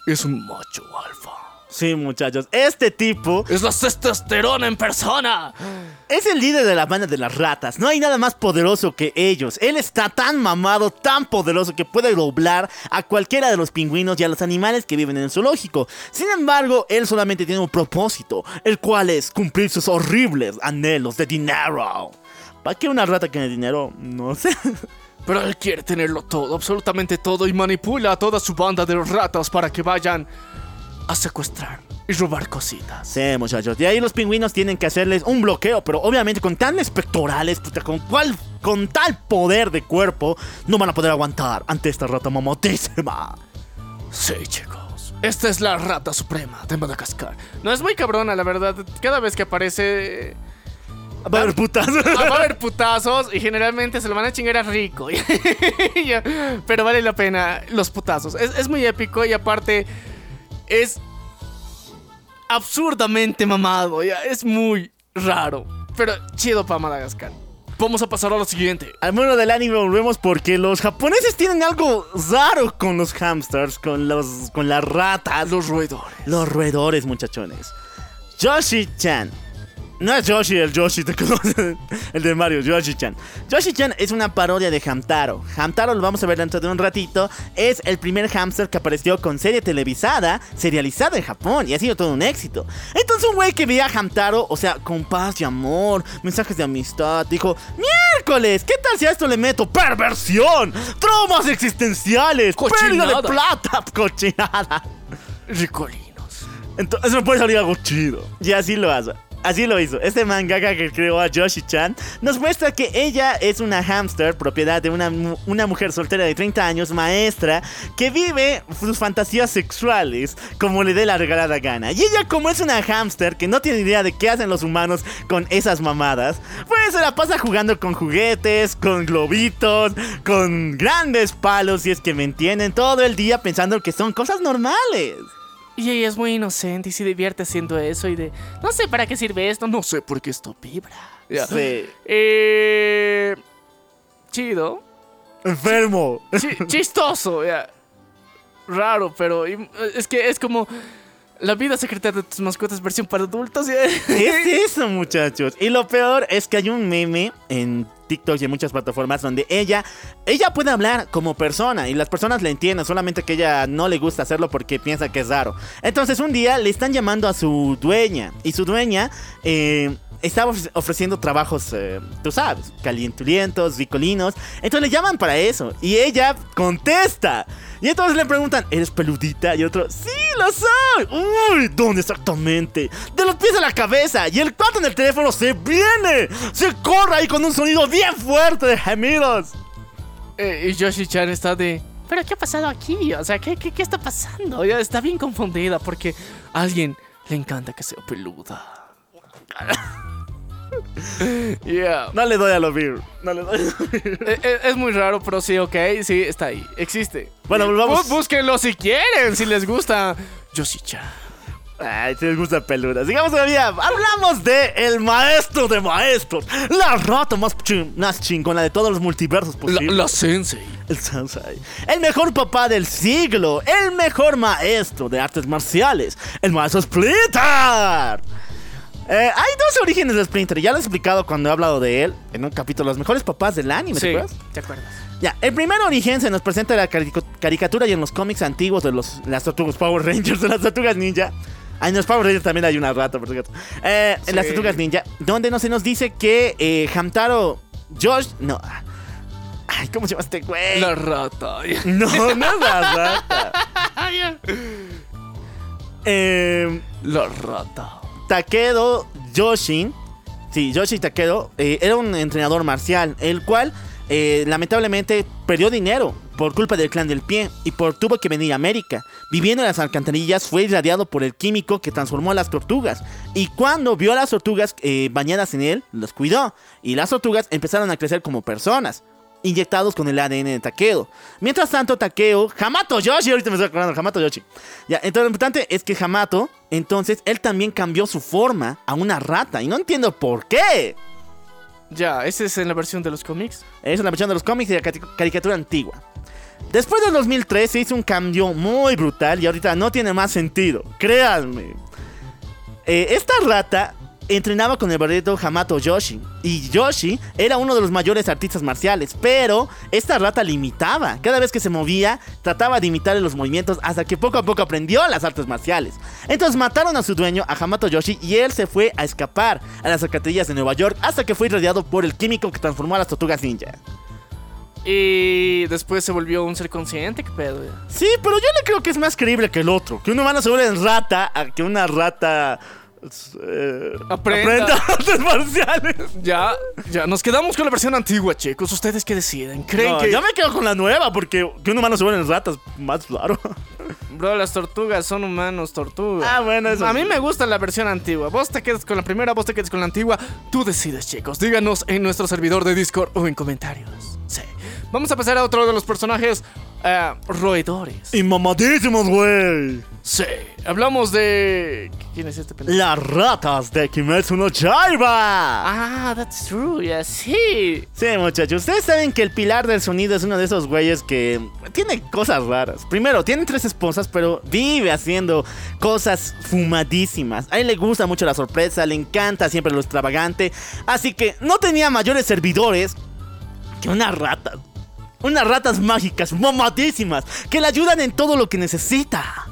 es un macho alfa. Sí, muchachos. Este tipo Es la testosterona en persona. es el líder de la banda de las ratas. No hay nada más poderoso que ellos. Él está tan mamado, tan poderoso que puede doblar a cualquiera de los pingüinos y a los animales que viven en el zoológico. Sin embargo, él solamente tiene un propósito, el cual es cumplir sus horribles anhelos de dinero. ¿Para qué una rata que tiene dinero? No sé. Pero él quiere tenerlo todo, absolutamente todo, y manipula a toda su banda de ratas para que vayan a secuestrar y robar cositas. Sí, muchachos. De ahí los pingüinos tienen que hacerles un bloqueo, pero obviamente con tales pectorales, con, cual, con tal poder de cuerpo, no van a poder aguantar ante esta rata mamotísima. Sí, chicos. Esta es la rata suprema de Madagascar. No es muy cabrona, la verdad. Cada vez que aparece. Va a haber putas. ah, va a haber putazos y generalmente se lo van a chingar a rico. Pero vale la pena los putazos. Es, es muy épico y aparte es absurdamente mamado. Ya. Es muy raro. Pero chido para Madagascar. Vamos a pasar a lo siguiente. Al mundo del anime volvemos porque los japoneses tienen algo raro con los hamsters, con los con las ratas, Los roedores. los roedores, muchachones. Yoshi-chan. No es Yoshi el Yoshi, te conoces, el de Mario, Yoshi-chan. Yoshi-chan es una parodia de Hamtaro. Hamtaro lo vamos a ver dentro de un ratito. Es el primer hamster que apareció con serie televisada, serializada en Japón y ha sido todo un éxito. Entonces un güey que veía a Hamtaro, o sea, con paz y amor, mensajes de amistad, dijo, miércoles, ¿qué tal si a esto le meto perversión, traumas existenciales, pérdida de plata, cochinada? Ricolinos. Entonces me puede salir algo chido. Y así lo hace. Así lo hizo. Este mangaka que creó a Yoshi-chan nos muestra que ella es una hamster, propiedad de una, una mujer soltera de 30 años, maestra, que vive sus fantasías sexuales como le dé la regalada gana. Y ella, como es una hamster que no tiene idea de qué hacen los humanos con esas mamadas, pues se la pasa jugando con juguetes, con globitos, con grandes palos, si es que me entienden, todo el día pensando que son cosas normales. Y ella es muy inocente y se divierte haciendo eso y de... No sé para qué sirve esto, no sé por qué esto vibra. Ya. Sí. Eh... Chido. Enfermo. Chi- chistoso, ya. Raro, pero es que es como la vida secreta de tus mascotas versión para adultos. ya. Es eso, muchachos. Y lo peor es que hay un meme en TikTok y en muchas plataformas donde ella, ella puede hablar como persona y las personas le entienden, solamente que ella no le gusta hacerlo porque piensa que es raro. Entonces un día le están llamando a su dueña y su dueña eh, estaba ofre- ofreciendo trabajos, eh, tú sabes, calientulientos, ricolinos. Entonces le llaman para eso y ella contesta. Y entonces le preguntan, ¿eres peludita? Y otro, sí, lo soy. Uy, ¿dónde exactamente? De los pies a la cabeza. Y el cuarto en el teléfono se viene. Se corre ahí con un sonido bien fuerte de gemidos. Eh, y Yoshi-chan está de... ¿Pero qué ha pasado aquí? O sea, ¿qué, qué, qué está pasando? Está bien confundida porque a alguien le encanta que sea peluda. Yeah. No le doy a lo beer. No le doy a lo beer. Eh, eh, es muy raro, pero sí, ok, sí, está ahí, existe. Bueno, volvamos. Bú- Búsquenlo si quieren, si les gusta. Yoshi-chan. Ay, si les gusta peluda. Sigamos todavía. Hablamos de el maestro de maestros. La rata más, chin- más chingona de todos los multiversos La, posibles. la sensei. El Sensei. El mejor papá del siglo. El mejor maestro de artes marciales. El maestro Splinter. Eh, hay dos orígenes de Splinter. Ya lo he explicado cuando he hablado de él en un capítulo. Los mejores papás del anime, ¿te Sí, acuerdas? ¿te acuerdas? Ya, el primer origen se nos presenta en la caricatura y en los cómics antiguos de los, las tortugas Power Rangers, de las tortugas ninja. Ah, en los Power Rangers también hay una rata, por cierto. Eh, En las tortugas ninja, donde no se nos dice que eh, Hamtaro Josh. No. Ay, ¿cómo se llama este güey? La rata. No, no es la rata. Eh, La rata. Takedo Yoshin, sí, Yoshi Takedo, eh, era un entrenador marcial, el cual eh, lamentablemente perdió dinero por culpa del clan del pie y por tuvo que venir a América. Viviendo en las alcantarillas fue irradiado por el químico que transformó a las tortugas. Y cuando vio a las tortugas eh, bañadas en él, los cuidó. Y las tortugas empezaron a crecer como personas. Inyectados con el ADN de Takeo. Mientras tanto, Takeo, Hamato Yoshi, ahorita me estoy acordando, Hamato Yoshi. Ya, entonces lo importante es que Hamato, entonces, él también cambió su forma a una rata. Y no entiendo por qué. Ya, esa es en la versión de los cómics. Es una versión de los cómics y la cari- caricatura antigua. Después del 2003 se hizo un cambio muy brutal y ahorita no tiene más sentido. Créanme. Eh, esta rata entrenaba con el barrito Hamato Yoshi. Y Yoshi era uno de los mayores artistas marciales. Pero esta rata limitaba. Cada vez que se movía, trataba de imitarle los movimientos hasta que poco a poco aprendió las artes marciales. Entonces mataron a su dueño, a Hamato Yoshi, y él se fue a escapar a las alcantarillas de Nueva York hasta que fue irradiado por el químico que transformó a las tortugas ninja. Y después se volvió un ser consciente, ¿qué pedo? ya? Sí, pero yo le creo que es más creíble que el otro. Que un humano se vuelve en rata a que una rata. Eh, Aprenda. artes marciales. Ya, ya, nos quedamos con la versión antigua, chicos. ¿Ustedes qué deciden? ¿Creen No, que.? Yo me quedo con la nueva porque que un humano se vuelve en rata es más claro. Bro, las tortugas son humanos, tortugas. Ah, bueno, eso A mí me gusta la versión antigua. Vos te quedas con la primera, vos te quedas con la antigua. Tú decides, chicos. Díganos en nuestro servidor de Discord o en comentarios. Sí. Vamos a pasar a otro de los personajes eh, roedores. Y mamadísimos, güey. Sí. Hablamos de. ¿Quién es este pendejo? Las ratas de Kimetsu no Yaiba. Ah, that's true, ya sí. Sí, muchachos, ustedes saben que el pilar del sonido es uno de esos güeyes que tiene cosas raras. Primero, tiene tres esposas, pero vive haciendo cosas fumadísimas. A él le gusta mucho la sorpresa, le encanta siempre lo extravagante. Así que no tenía mayores servidores que unas ratas. Unas ratas mágicas, mamadísimas, que le ayudan en todo lo que necesita.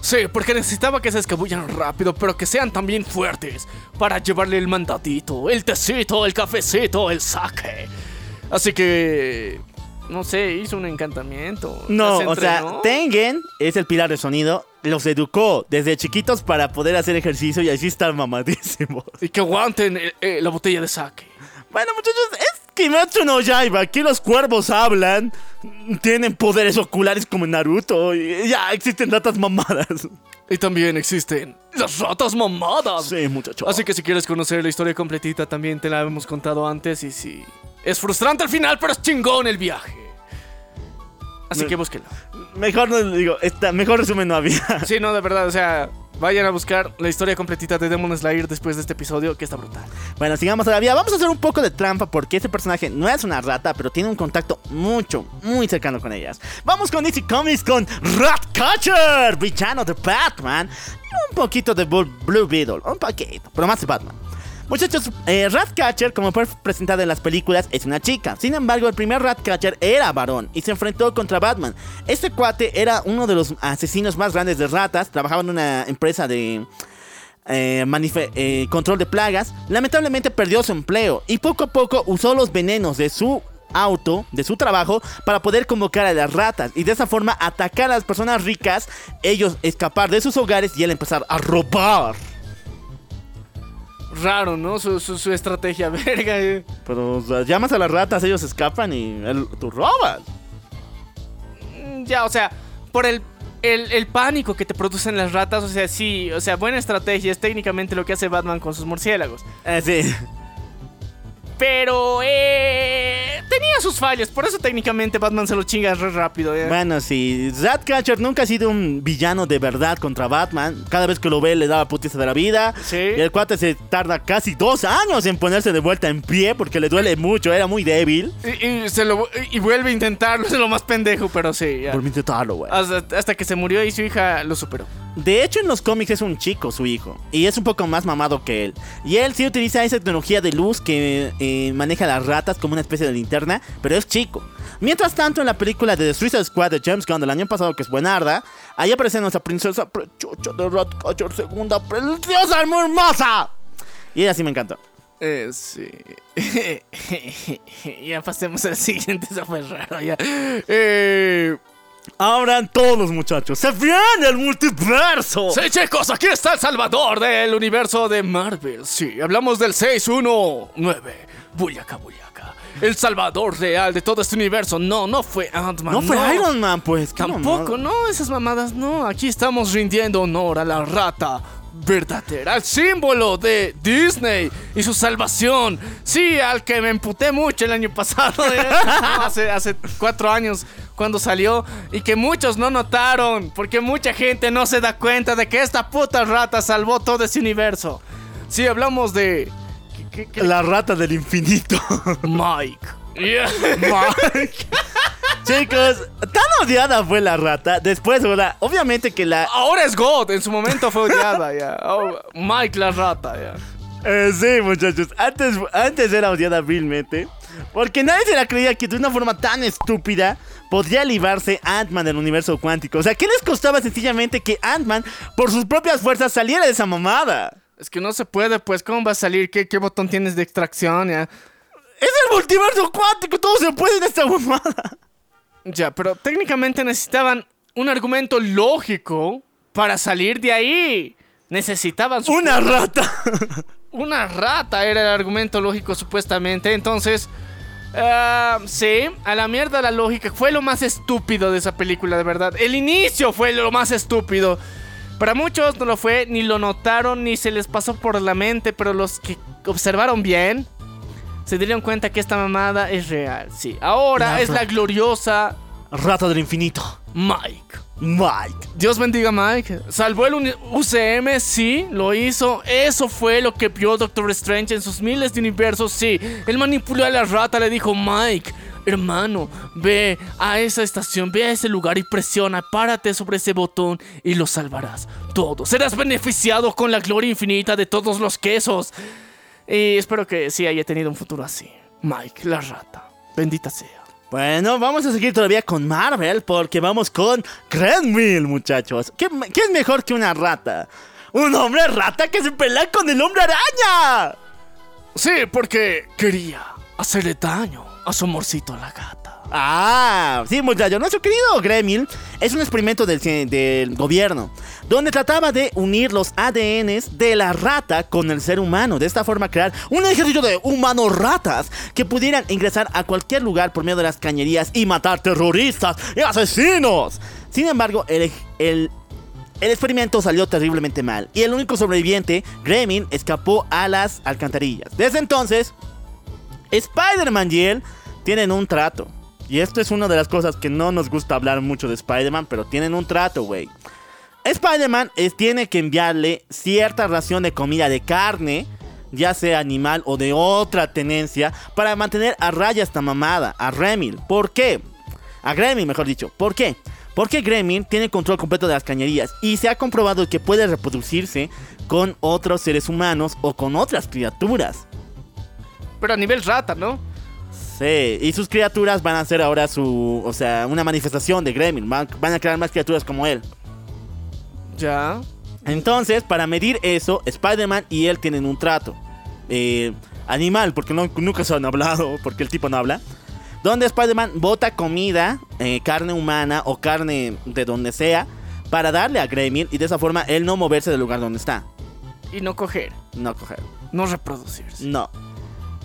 Sí, porque necesitaba que se escabullan rápido, pero que sean también fuertes para llevarle el mandadito, el tecito, el cafecito, el saque. Así que no sé, hizo un encantamiento. No, o sea. Tengen es el pilar de sonido. Los educó desde chiquitos para poder hacer ejercicio y así están mamadísimos. Y que aguanten eh, eh, la botella de sake. Bueno, muchachos, es Kimetsu no Yaiba. Aquí los cuervos hablan. Tienen poderes oculares como en Naruto. Y ya existen datas mamadas. Y también existen las ratas mamadas. Sí, muchachos. Así que si quieres conocer la historia completita, también te la hemos contado antes. Y sí, es frustrante al final, pero es chingón el viaje. Así que búsquenlo. Mejor no digo, esta, mejor resumen no había. Sí, no, de verdad, o sea, vayan a buscar la historia completita de Demon Slayer después de este episodio, que está brutal. Bueno, sigamos todavía. Vamos a hacer un poco de trampa porque este personaje no es una rata, pero tiene un contacto mucho, muy cercano con ellas. Vamos con DC Comics con Ratcatcher, villano de Batman. Y un poquito de Blue Beetle, un poquito, pero más de Batman. Muchachos, eh, Ratcatcher, como fue presentado en las películas, es una chica. Sin embargo, el primer Ratcatcher era varón y se enfrentó contra Batman. Este cuate era uno de los asesinos más grandes de ratas. Trabajaba en una empresa de eh, eh, control de plagas, lamentablemente perdió su empleo y poco a poco usó los venenos de su auto, de su trabajo, para poder convocar a las ratas y de esa forma atacar a las personas ricas, ellos escapar de sus hogares y él empezar a robar. Raro, ¿no? Su, su, su estrategia, verga. eh. Pero o sea, llamas a las ratas, ellos escapan y él- tú robas. Mm, Ya, o sea, por el, el, el pánico que te producen las ratas, o sea, sí, o sea, buena estrategia es técnicamente lo que hace Batman con sus murciélagos. Eh, sí. Pero, eh, tenía sus fallas, por eso técnicamente Batman se lo chinga re rápido. ¿eh? Bueno, sí, Ratcatcher nunca ha sido un villano de verdad contra Batman. Cada vez que lo ve le da la putiza de la vida. Sí. Y el cuate se tarda casi dos años en ponerse de vuelta en pie porque le duele mucho, era muy débil. Y, y se lo, y vuelve a intentarlo, es lo más pendejo, pero sí. ya. Por intentarlo, güey. Hasta, hasta que se murió y su hija lo superó. De hecho, en los cómics es un chico, su hijo. Y es un poco más mamado que él. Y él sí utiliza esa tecnología de luz que eh, maneja las ratas como una especie de linterna, pero es chico. Mientras tanto, en la película de The Suicide Squad de James Gunn del año pasado, que es buenarda, ahí aparece nuestra princesa prechucha de Ratcatcher, segunda preciosa y muy hermosa. Y ella sí me encantó. Eh, sí. ya pasemos al siguiente, eso fue raro ya. Eh, Abran todos, muchachos. ¡Se viene el multiverso! sí, chicos, aquí está el salvador del universo de Marvel. Sí, hablamos del 619. Buyaka, buyaka. El salvador real de todo este universo. No, no fue Ant-Man. No fue Iron Man, pues. Tampoco, mamada. no, esas mamadas no. Aquí estamos rindiendo honor a la rata verdadera, símbolo de Disney y su salvación. Sí, al que me emputé mucho el año pasado, ¿eh? No, hace, hace cuatro años cuando salió y que muchos no notaron, porque mucha gente no se da cuenta de que esta puta rata salvó todo ese universo. Sí, hablamos de ¿qué- qué- qué? La rata del infinito. Mike. Yeah. Chicos, tan odiada fue la rata. Después, ahora, obviamente que la. Ahora es God, en su momento fue odiada ya. Oh, Mike la rata ya. Eh, sí, muchachos. Antes, antes era odiada vilmente. Porque nadie se la creía que de una forma tan estúpida podría librarse Ant-Man del universo cuántico. O sea, ¿qué les costaba sencillamente que Ant-Man, por sus propias fuerzas, saliera de esa mamada? Es que no se puede, pues, ¿cómo va a salir? ¿Qué, qué botón tienes de extracción? Ya? ¡Es el multiverso cuántico! ¡Todo se puede en esta mamada! ya, pero técnicamente necesitaban un argumento lógico para salir de ahí. Necesitaban su- ¡Una rata! una rata, era el argumento lógico supuestamente. Entonces, ah, sí, a la mierda la lógica. Fue lo más estúpido de esa película, de verdad. El inicio fue lo más estúpido. Para muchos no lo fue, ni lo notaron, ni se les pasó por la mente, pero los que observaron bien se dieron cuenta que esta mamada es real. Sí, ahora La es la gloriosa Rata del infinito. Mike. Mike. Dios bendiga a Mike. Salvó el UCM, sí, lo hizo. Eso fue lo que vio Doctor Strange en sus miles de universos, sí. Él manipuló a la rata, le dijo, Mike, hermano, ve a esa estación, ve a ese lugar y presiona, párate sobre ese botón y lo salvarás. Todo. Serás beneficiado con la gloria infinita de todos los quesos. Y espero que sí haya tenido un futuro así. Mike, la rata. Bendita sea. Bueno, vamos a seguir todavía con Marvel porque vamos con Grenville, muchachos. ¿Qué, qué es mejor que una rata? ¡Un hombre rata que se pelea con el hombre araña! Sí, porque quería hacerle daño a su amorcito a la gata. Ah, sí, muchachos. Nuestro querido Gremlin es un experimento del, gobierno donde trataba de unir los ADNs de la rata con el ser humano. De esta forma, crear un ejército de humanos ratas que pudieran ingresar a cualquier lugar por medio de las cañerías y matar terroristas y asesinos. Sin embargo, el, el el experimento salió terriblemente mal y el único sobreviviente, Gremlin, escapó a las alcantarillas. Desde entonces, Spider-Man y él tienen un trato. Y esto es una de las cosas que no nos gusta hablar mucho de Spider-Man, pero tienen un trato, güey. Spider-Man es- tiene que enviarle cierta ración de comida de carne, ya sea animal o de otra tenencia, para mantener a raya esta mamada, a Remil. ¿Por qué? A Gremlin, mejor dicho. ¿Por qué? Porque Gremlin tiene control completo de las cañerías y se ha comprobado que puede reproducirse con otros seres humanos o con otras criaturas. Pero a nivel rata, ¿no? Sí, y sus criaturas van a ser ahora su, o sea, una manifestación de Gremlin. Van, van a crear más criaturas como él. Ya. Entonces, para medir eso, Spider-Man y él tienen un trato. Eh, animal, porque no- nunca se han hablado, porque el tipo no habla. Donde Spider-Man bota comida, eh, carne humana o carne de donde sea, para darle a Gremlin y de esa forma él no moverse del lugar donde está. Y no coger. No coger. No reproducirse. No.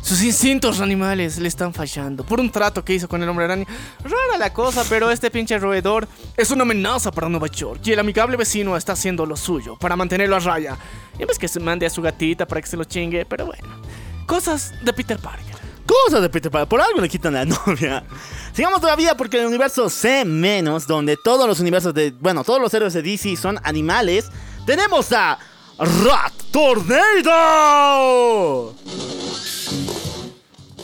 Sus instintos animales le están fallando por un trato que hizo con el hombre araña. Rara la cosa, pero este pinche roedor es una amenaza para Nueva York y el amigable vecino está haciendo lo suyo para mantenerlo a raya. Y ves que se mande a su gatita para que se lo chingue, pero bueno. Cosas de Peter Parker. Cosas de Peter Parker. Por algo le quitan la novia. Sigamos todavía porque el universo C-, donde todos los universos de. Bueno, todos los héroes de DC son animales. Tenemos a Rat Tornado.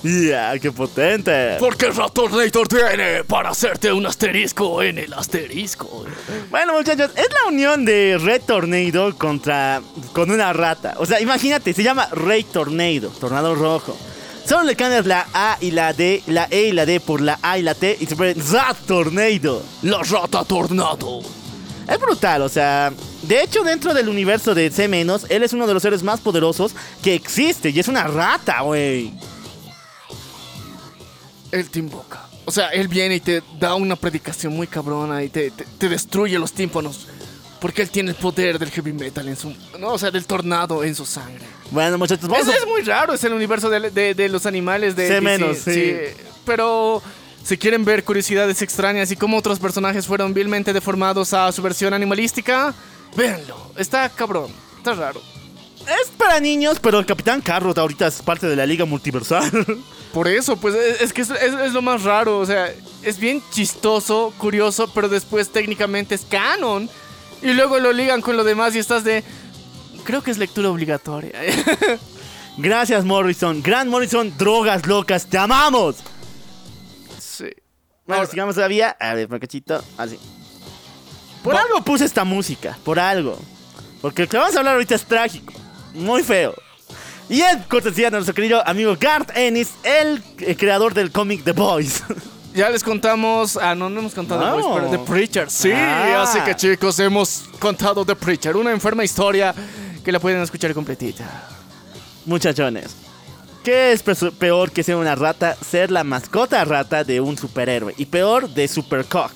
¡Ya, qué potente! Porque Ratornator tiene para hacerte un asterisco en el asterisco. Bueno, muchachos, es la unión de Red Tornado contra. con una rata. O sea, imagínate, se llama Rey Tornado, tornado rojo. Solo le cambias la A y la D, la E y la D por la A y la T y se pone Rat Tornado. La rata tornado. Es brutal, o sea. De hecho, dentro del universo de C-, él es uno de los seres más poderosos que existe y es una rata, güey. Él te invoca. O sea, él viene y te da una predicación muy cabrona y te, te- te destruye los tímpanos. Porque él tiene el poder del heavy metal en su. No, o sea, del tornado en su sangre. Bueno, muchachos, vamos Es, a- es muy raro, es el universo de, de- de los animales de C DC, sí. Pero si quieren ver curiosidades extrañas y cómo otros personajes fueron vilmente deformados a su versión animalística, véanlo. Está cabrón, está raro. Es para niños, pero el Capitán Carrot ahorita es parte de la Liga Multiversal. Por eso, pues es, que es, es- es lo más raro. O sea, es bien chistoso, curioso, pero después técnicamente es canon. Y luego lo ligan con lo demás y estás de. Creo que es lectura obligatoria. Gracias, Morrison. Gran Morrison, drogas locas, te amamos. sí. Bueno, sigamos todavía. A ver, por cachito. Así. Por algo puse esta música. Por algo. Porque el que vamos a hablar ahorita es trágico. Muy feo. Y es cortesía de nuestro querido amigo Garth Ennis, el eh, creador del cómic The Boys. Ya les contamos. Ah, no, no hemos contado No. The Voice, pero The Preacher. Sí, Ah. así que chicos, hemos contado The Preacher. Una enferma historia que la pueden escuchar completita. Muchachones. ¿Qué es peor que ser una rata? Ser la mascota rata de un superhéroe. Y peor de Supercock.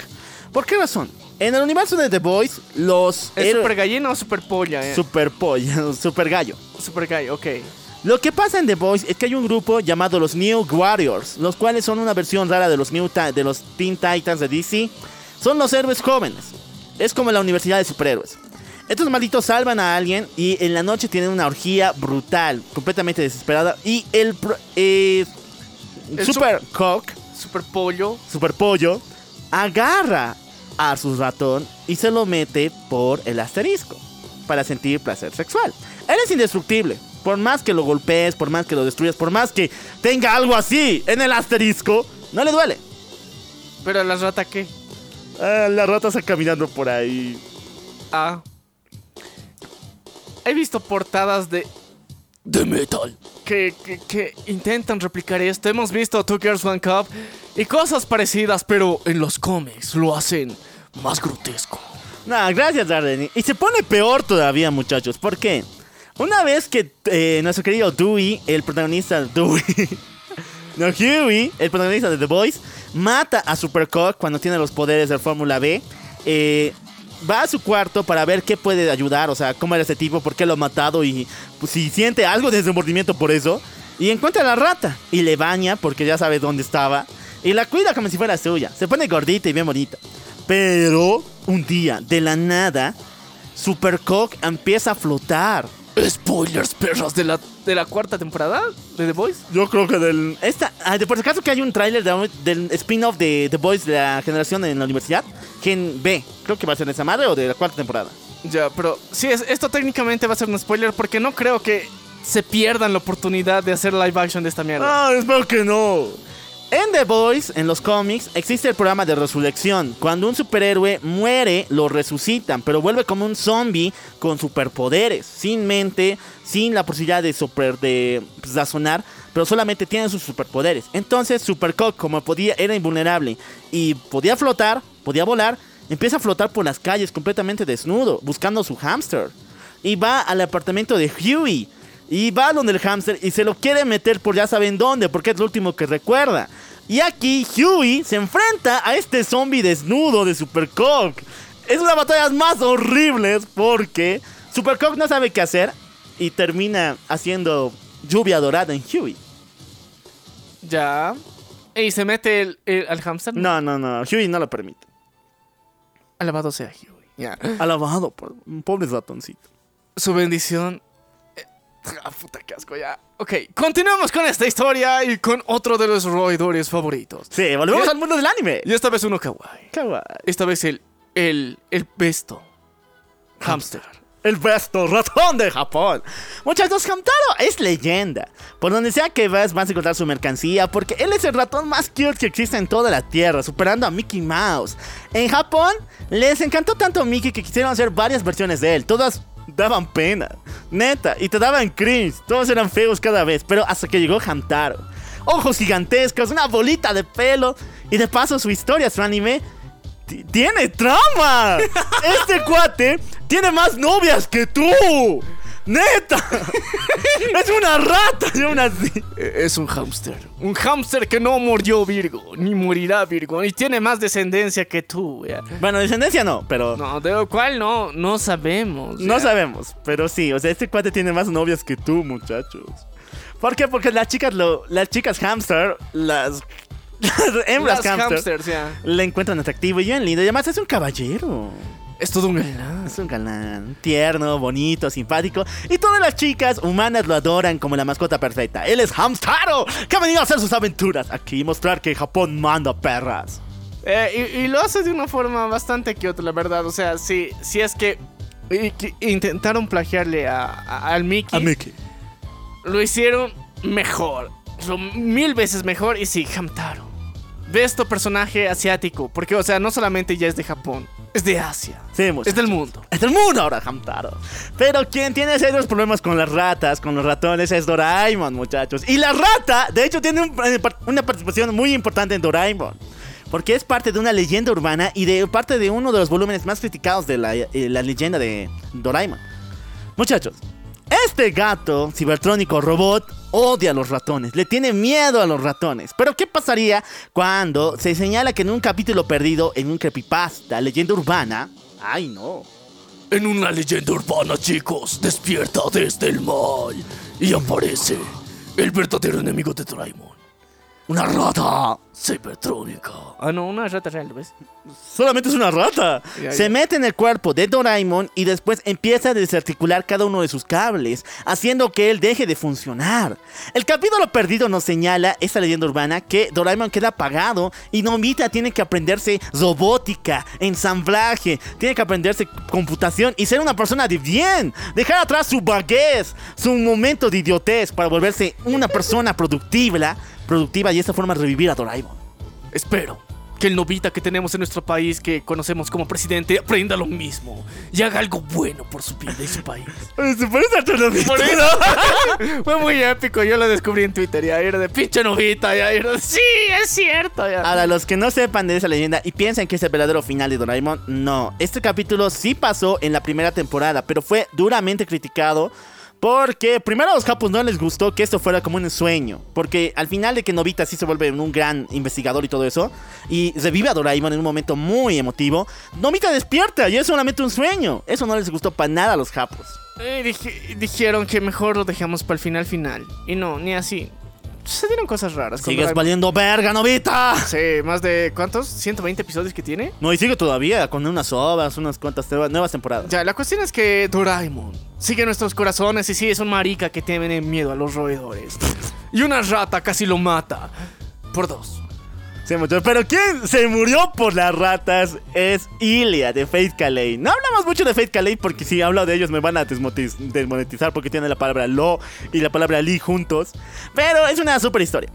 ¿Por qué razón? En el universo de The Boys, los ¿Es super gallina o super polla? Eh? Super pollo, super gallo. super gallo, ok. Lo que pasa en The Boys es que hay un grupo llamado los New Warriors, los cuales son una versión rara de los, New de los Teen Titans de DC. Son los héroes jóvenes. Es como la universidad de superhéroes. Estos malditos salvan a alguien y en la noche tienen una orgía brutal, completamente desesperada. Y el, eh, El Super Cock, Super pollo. Super Pollo, agarra a su ratón y se lo mete por el asterisco para sentir placer sexual. Él es indestructible. Por más que lo golpees, por más que lo destruyas, por más que tenga algo así en el asterisco, no le duele. Pero a la rata, ¿qué? Ah, la rata está caminando por ahí. Ah. He visto portadas de De metal. que, que- que intentan replicar esto. Hemos visto Two Girls One Cup y cosas parecidas, pero En los cómics lo hacen más grotesco. Nah, gracias, Darden. Y se pone peor todavía, muchachos. ¿Por qué? Una vez que eh, nuestro querido Dewey, el protagonista Dewey, No, Huey, el protagonista de The Boys, mata a Supercock cuando tiene los poderes del Fórmula B. Eh, va a su cuarto para ver qué puede ayudar, o sea, cómo era ese tipo, por qué lo ha matado y pues, si siente algo de remordimiento por eso. Y encuentra a la rata y le baña porque ya sabe dónde estaba. Y la cuida como si fuera suya. Se pone gordita y bien bonita. Pero un día, de la nada, Supercock empieza a flotar. Spoilers, perros, de la, de la cuarta temporada de The Voice. Yo creo que del. Esta, ah, de por si acaso que hay un tráiler de- del spin-off de The Boys de la generación en la universidad. Gen B. Creo que va a ser de esa madre o de la cuarta temporada. Ya, pero sí, es, esto técnicamente va a ser un spoiler porque no creo que se pierdan la oportunidad de hacer live action de esta mierda. Ah, espero que no. En The Boys, en los cómics, existe el programa de resurrección. Cuando un superhéroe muere, lo resucitan, pero vuelve como un zombie con superpoderes, sin mente, sin la posibilidad de super de pues, razonar, pero solamente tiene sus superpoderes. Entonces, Supercock, como podía, era invulnerable y podía flotar, podía volar, empieza a flotar por las calles completamente desnudo, buscando su hámster. Y va al apartamento de Huey. Y va donde el hámster y se lo quiere meter por ya saben dónde, porque es lo último que recuerda. Y aquí Huey se enfrenta a este zombie desnudo de Supercock. Es una batallas más horribles porque Supercock no sabe qué hacer y termina haciendo lluvia dorada en Huey. Ya. Y se mete el, el- al hamster. No, no, no, Huey no lo permite. Alabado sea Huey. Ya. Alabado por un pobre ratoncito. Su bendición. Ah, puta, qué asco ya. Ok, continuamos con esta historia y con otro de los roedores favoritos. Sí, volvemos al mundo del anime. Y esta vez uno kawaii. Kawaii. Esta vez el. El. El besto. Hamster. El besto ratón de Japón. Muchachos, Hamtaro es leyenda. Por donde sea que vas, vas a encontrar su mercancía. Porque él es el ratón más cute que existe en toda la tierra, superando a Mickey Mouse. En Japón, les encantó tanto a Mickey que quisieron hacer varias versiones de él. Todas daban pena, neta, y te daban cringe. Todos eran feos cada vez. Pero hasta que llegó Hamtaro. Ojos gigantescos, una bolita de pelo. Y de paso, su historia, su anime. Ti- Tiene trama. Este cuate tiene más novias que tú. Neta. Es una rata. y aún así. Eh, Es un hámster. Un hámster que no murió Virgo, ni morirá Virgo, ni tiene más descendencia que tú. ya. Bueno, descendencia no, pero no, No, de lo cual no, no sabemos. ya. sabemos. Pero sí, o sea, este cuate tiene más novias que tú, muchachos. ¿Por qué? Porque las chicas lo, las chicas hamster, las, las hembras Las hamsters, le encuentran atractivo y bien lindo. Y además es un caballero. Es todo un galán. Es un galán, tierno, bonito, simpático. Y todas las chicas humanas lo adoran como la mascota perfecta. Él es Hamstaro, que ha venido a hacer sus aventuras aquí y mostrar que Japón manda perras. Eh, y, y lo hace de una forma bastante cute, la verdad. O sea, si, si es que, y- que intentaron plagiarle a, a- al Mickey, A Mickey. lo hicieron mejor. Lo- mil veces mejor. Y sí, Hamtaro. Besto personaje asiático. Porque, o sea, no solamente ya es de Japón, es de Asia. Sí, muchachos. Es del mundo. Es del mundo ahora, Hamtaro. Pero quien tiene serios problemas con las ratas, con los ratones, es Doraemon, muchachos. Y la rata, de hecho, tiene un- eh, una participación muy importante en Doraemon. Porque es parte de una leyenda urbana y de parte de uno de los volúmenes más criticados de la, eh, la leyenda de Doraemon. Muchachos, este gato cibertrónico robot odia a los ratones, le tiene miedo a los ratones. Pero ¿qué pasaría cuando se señala que en un capítulo perdido, en un creepypasta, leyenda urbana... Ay, no. En una leyenda urbana, chicos, despierta desde el mal y aparece el verdadero enemigo de Doraemon. Una rata cibertrónica. Ah, no, una rata real, ¿ves? Solamente es una rata. Ya, Se mete en el cuerpo de Doraemon y después empieza a desarticular cada uno de sus cables, haciendo que él deje de funcionar. El capítulo perdido nos señala esta leyenda urbana que Doraemon queda apagado y Nomita tiene que aprenderse robótica, ensamblaje, tiene que aprenderse computación y ser una persona de bien. Dejar atrás su vaguez, su momento de idiotez para volverse una persona productiva, productiva y de esta forma revivir a Doraemon. Espero que el novita que tenemos en nuestro país, que conocemos como presidente, aprenda lo mismo y haga algo bueno por su vida y su país. Se parece a tu Novita. Por eso fue muy épico. Yo lo descubrí en Twitter. Ya era de pinche novita. Ya era de, sí, es cierto. Ya. Ahora, los que no sepan de esa leyenda y piensan que es el verdadero final de Doraemon, no. Este capítulo sí pasó en la primera temporada, pero fue duramente criticado Porque primero a los japos no les gustó que esto fuera como un sueño. Porque al final de que Novita sí se vuelve un gran investigador y todo eso, y revive a Doraemon en un momento muy emotivo, Novita despierta y es solamente un sueño. Eso no les gustó para nada a los japos. Eh, dije- dijeron que mejor lo dejamos para el final final. Y no, ni así. Se dieron cosas raras. con Sigues valiendo verga, Novita. Sí, más de ¿cuántos? 120 episodios que tiene. No, y sigue todavía con unas obras, unas cuantas nuevas- nuevas temporadas. Ya, la cuestión es que Doraemon sigue nuestros corazones y sí es un marica que tiene miedo a los roedores. Y una rata casi lo mata. Por dos. Sí, muchachos, Pero quien se murió por las ratas es Ilia de Faith Calais. No hablamos mucho de Faith Calais porque si hablo de ellos me van a desmonetizar porque tienen la palabra lo y la palabra li juntos. Pero es una super historia.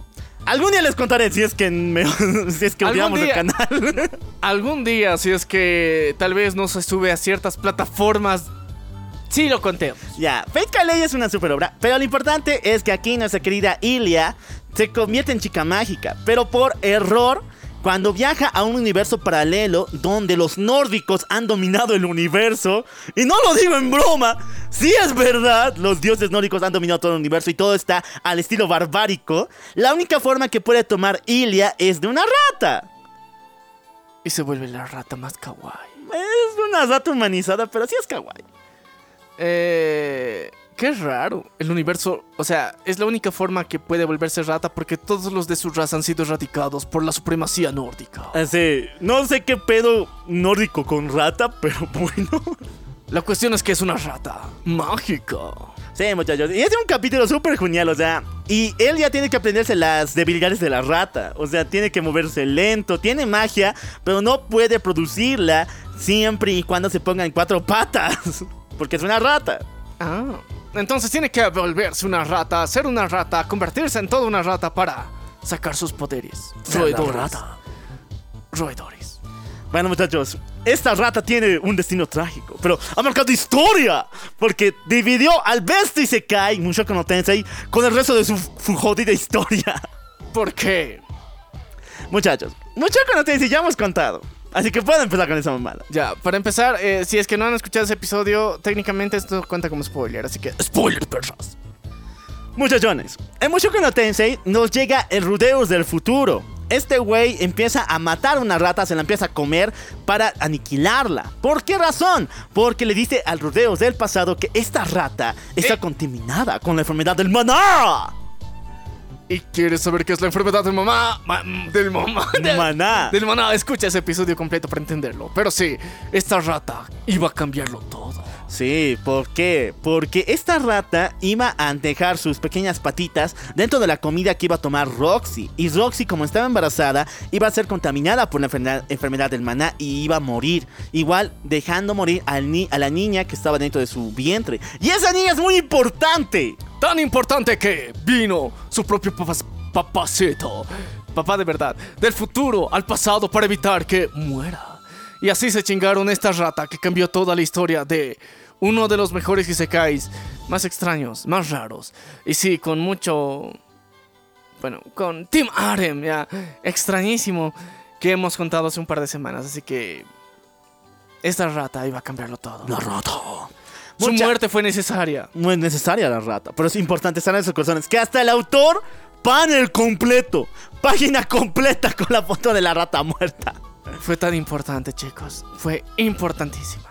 Algún día les contaré si es que me, si es que el canal. Algún día, si es que tal vez no se sube a ciertas plataformas, sí lo contemos. ya, Faith Calais es una super obra, pero lo importante es que aquí nuestra querida Ilia se convierte en chica mágica, pero por error cuando viaja a un universo paralelo donde los nórdicos han dominado el universo, y no lo digo en broma, si es verdad, los dioses nórdicos han dominado todo el universo y todo está al estilo barbárico, la única forma que puede tomar Ilia es de una rata. Y se vuelve la rata más kawaii. Es una rata humanizada, pero sí es kawaii. Eh, qué raro. El universo, o sea, es la única forma que puede volverse rata porque todos los de su raza han sido erradicados por la supremacía nórdica. Así, no sé qué pedo nórdico con rata, pero bueno. La cuestión es que es una rata mágica. Sí, muchachos. Y es un capítulo súper genial, o sea. Y él ya tiene que aprenderse las debilidades de la rata. O sea, tiene que moverse lento, tiene magia, pero no puede producirla siempre y cuando se ponga en cuatro patas. Porque es una rata. Ah. Entonces tiene que volverse una rata, ser una rata, convertirse en toda una rata para sacar sus poderes. Roedores. Roedores. Bueno, muchachos, esta rata tiene un destino trágico, pero ha marcado historia. Porque dividió al Besto y se cae, Mushoku no Tensei, con el resto de su, jodida historia. ¿Por qué? Muchachos, Mushoku no Tensei ya hemos contado. Así que pueden empezar con esa mamada. Ya, para empezar, eh, si es que no han escuchado ese episodio, técnicamente esto cuenta como spoiler, así que spoiler, perras. Muchachones, en Mushoku no Tensei nos llega el Rudeus del futuro. Este güey empieza a matar a una rata, se la empieza a comer para aniquilarla. ¿Por qué razón? Porque le dice al Rudeus del pasado que esta rata está Eh. contaminada con la enfermedad del maná. ¿Y quieres saber qué es la enfermedad del mamá? Ma- del mamá. Maná. Del maná. Escucha ese episodio completo para entenderlo. Pero sí, esta rata iba a cambiarlo todo. Sí, ¿por qué? Porque esta rata iba a dejar sus pequeñas patitas dentro de la comida que iba a tomar Roxy. Y Roxy, como estaba embarazada, iba a ser contaminada por la enfermedad, del maná y iba a morir. Igual dejando morir a la niña que estaba dentro de su vientre. Y esa niña es muy importante. Tan importante que vino su propio papas- papacito. Papá de verdad. Del futuro al pasado para evitar que muera. Y así se chingaron esta rata que cambió toda la historia de uno de los mejores isekais más extraños, más raros. Y sí, con mucho. Bueno, con Team Arem, ya. Extrañísimo. Que hemos contado hace un par de semanas. Así que. Esta rata iba a cambiarlo todo. La rata. Su Mucha- muerte fue necesaria. No es necesaria la rata, pero es importante estar en esos corazones. Que hasta el autor, panel completo, página completa con la foto de la rata muerta. Fue tan importante, chicos. Fue importantísima.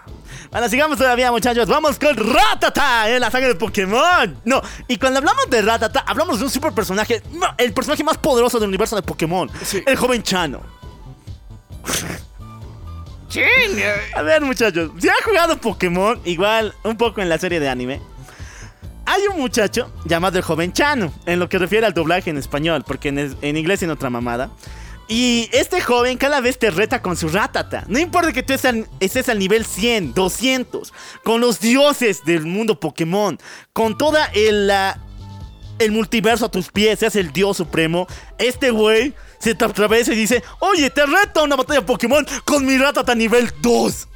Bueno, sigamos todavía, muchachos. Vamos con Ratata en la saga de Pokémon. No, y cuando hablamos de Ratata, hablamos de un super personaje, el personaje más poderoso del universo de Pokémon, Sí. el joven Chano. A ver, muchachos, si han jugado Pokémon, igual un poco en la serie de anime, hay un muchacho llamado el joven Chano, en lo que refiere al doblaje en español, porque en, es- en inglés tiene otra mamada. Y este joven cada vez te reta con su ratata. No importa que tú estés al, nivel 100, 200, con los dioses del mundo Pokémon, con toda el, multiverso a tus pies, seas el dios supremo, este güey se te atraviesa y dice, oye, te reto a una batalla Pokémon con mi ratata nivel 2.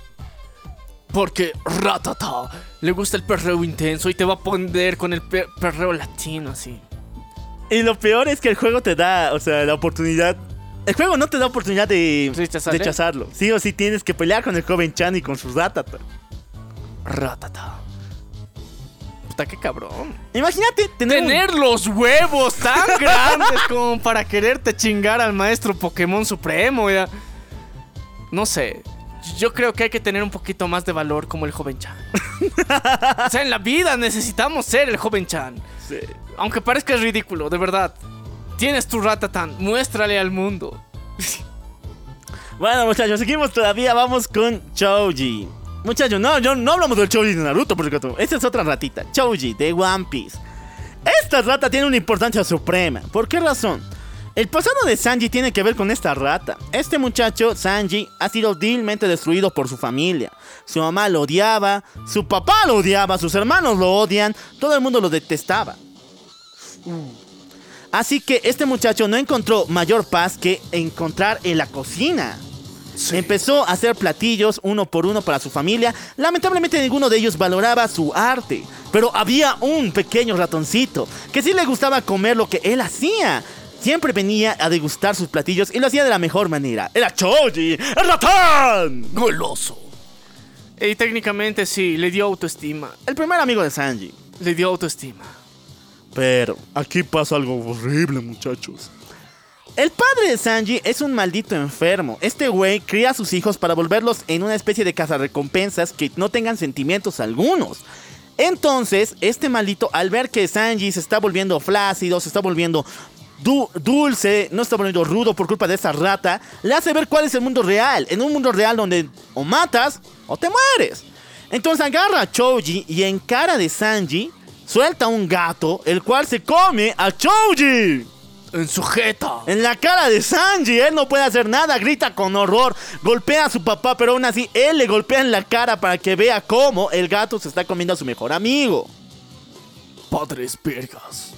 Porque Ratata le gusta el perreo intenso y te va a poner con el pe- perreo latino así. Y lo peor es que el juego te da, o sea, la oportunidad. El juego no te da oportunidad de rechazarlo. Sí o sí tienes que pelear con el joven Chan y con sus ratata. Ratata. Puta, qué cabrón. Imagínate tener, un- los huevos tan grandes como para quererte chingar al maestro Pokémon Supremo, ya. No sé. Yo creo que hay que tener un poquito más de valor como el joven Chan. o sea, en la vida necesitamos ser el joven Chan. Aunque parezca ridículo, de verdad. Tienes tu Ratatán, muéstrale al mundo. Bueno, muchachos, seguimos todavía. Vamos con Choji. Muchachos, no, yo, no hablamos del Choji de Naruto, por cierto. Esta es otra ratita. Choji de One Piece. Esta rata tiene una importancia suprema. ¿Por qué razón? El pasado de Sanji tiene que ver con esta rata. Este muchacho, Sanji, ha sido vilmente destruido por su familia. Su mamá lo odiaba, su papá lo odiaba, sus hermanos lo odian, todo el mundo lo detestaba. Así que este muchacho no encontró mayor paz que encontrar en la cocina. Empezó a hacer platillos uno por uno para su familia. Lamentablemente ninguno de ellos valoraba su arte. Pero había un pequeño ratoncito que sí le gustaba comer lo que él hacía. Siempre venía a degustar sus platillos y lo hacía de la mejor manera. Era Choji, el ratón. Goloso. Y técnicamente sí, le dio autoestima. El primer amigo de Sanji. Le dio autoestima. Pero aquí pasa algo horrible, muchachos. El padre de Sanji es un maldito enfermo. Este güey cría a sus hijos para volverlos en una especie de cazarrecompensas que no tengan sentimientos algunos. Entonces, este maldito, al ver que Sanji se está volviendo flácido, se está volviendo du- dulce, no está volviendo rudo por culpa de esa rata, le hace ver cuál es el mundo real. En un mundo real donde o matas o te mueres. Entonces agarra a Choji y en cara de Sanji suelta un gato, el cual se come a Choji. En su jeta. En la cara de Sanji, él no puede hacer nada, grita con horror, golpea a su papá, pero aún así él le golpea en la cara para que vea cómo el gato se está comiendo a su mejor amigo. Padres vergas.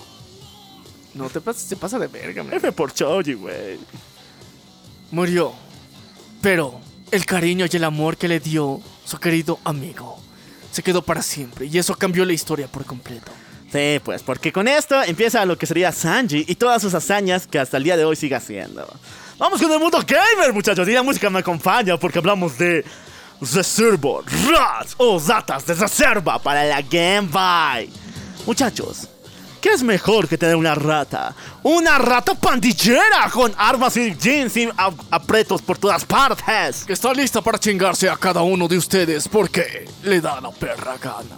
No te pases, se pasa de verga, man. F por Choji, güey. Murió. Pero el cariño y el amor que le dio su querido amigo se quedó para siempre. Y eso cambió la historia por completo. Sí, pues, porque con esto empieza lo que sería Sanji y todas sus hazañas que hasta el día de hoy sigue haciendo. Vamos con el mundo gamer, muchachos. Y la música me acompaña porque hablamos de Reservo, Rats o Zatas de Reserva para la Game Boy. Muchachos, ¿qué es mejor que tener una rata? Una rata pandillera con armas y jeans y ap- apretos por todas partes. Que está lista para chingarse a cada uno de ustedes porque le da la perra gana.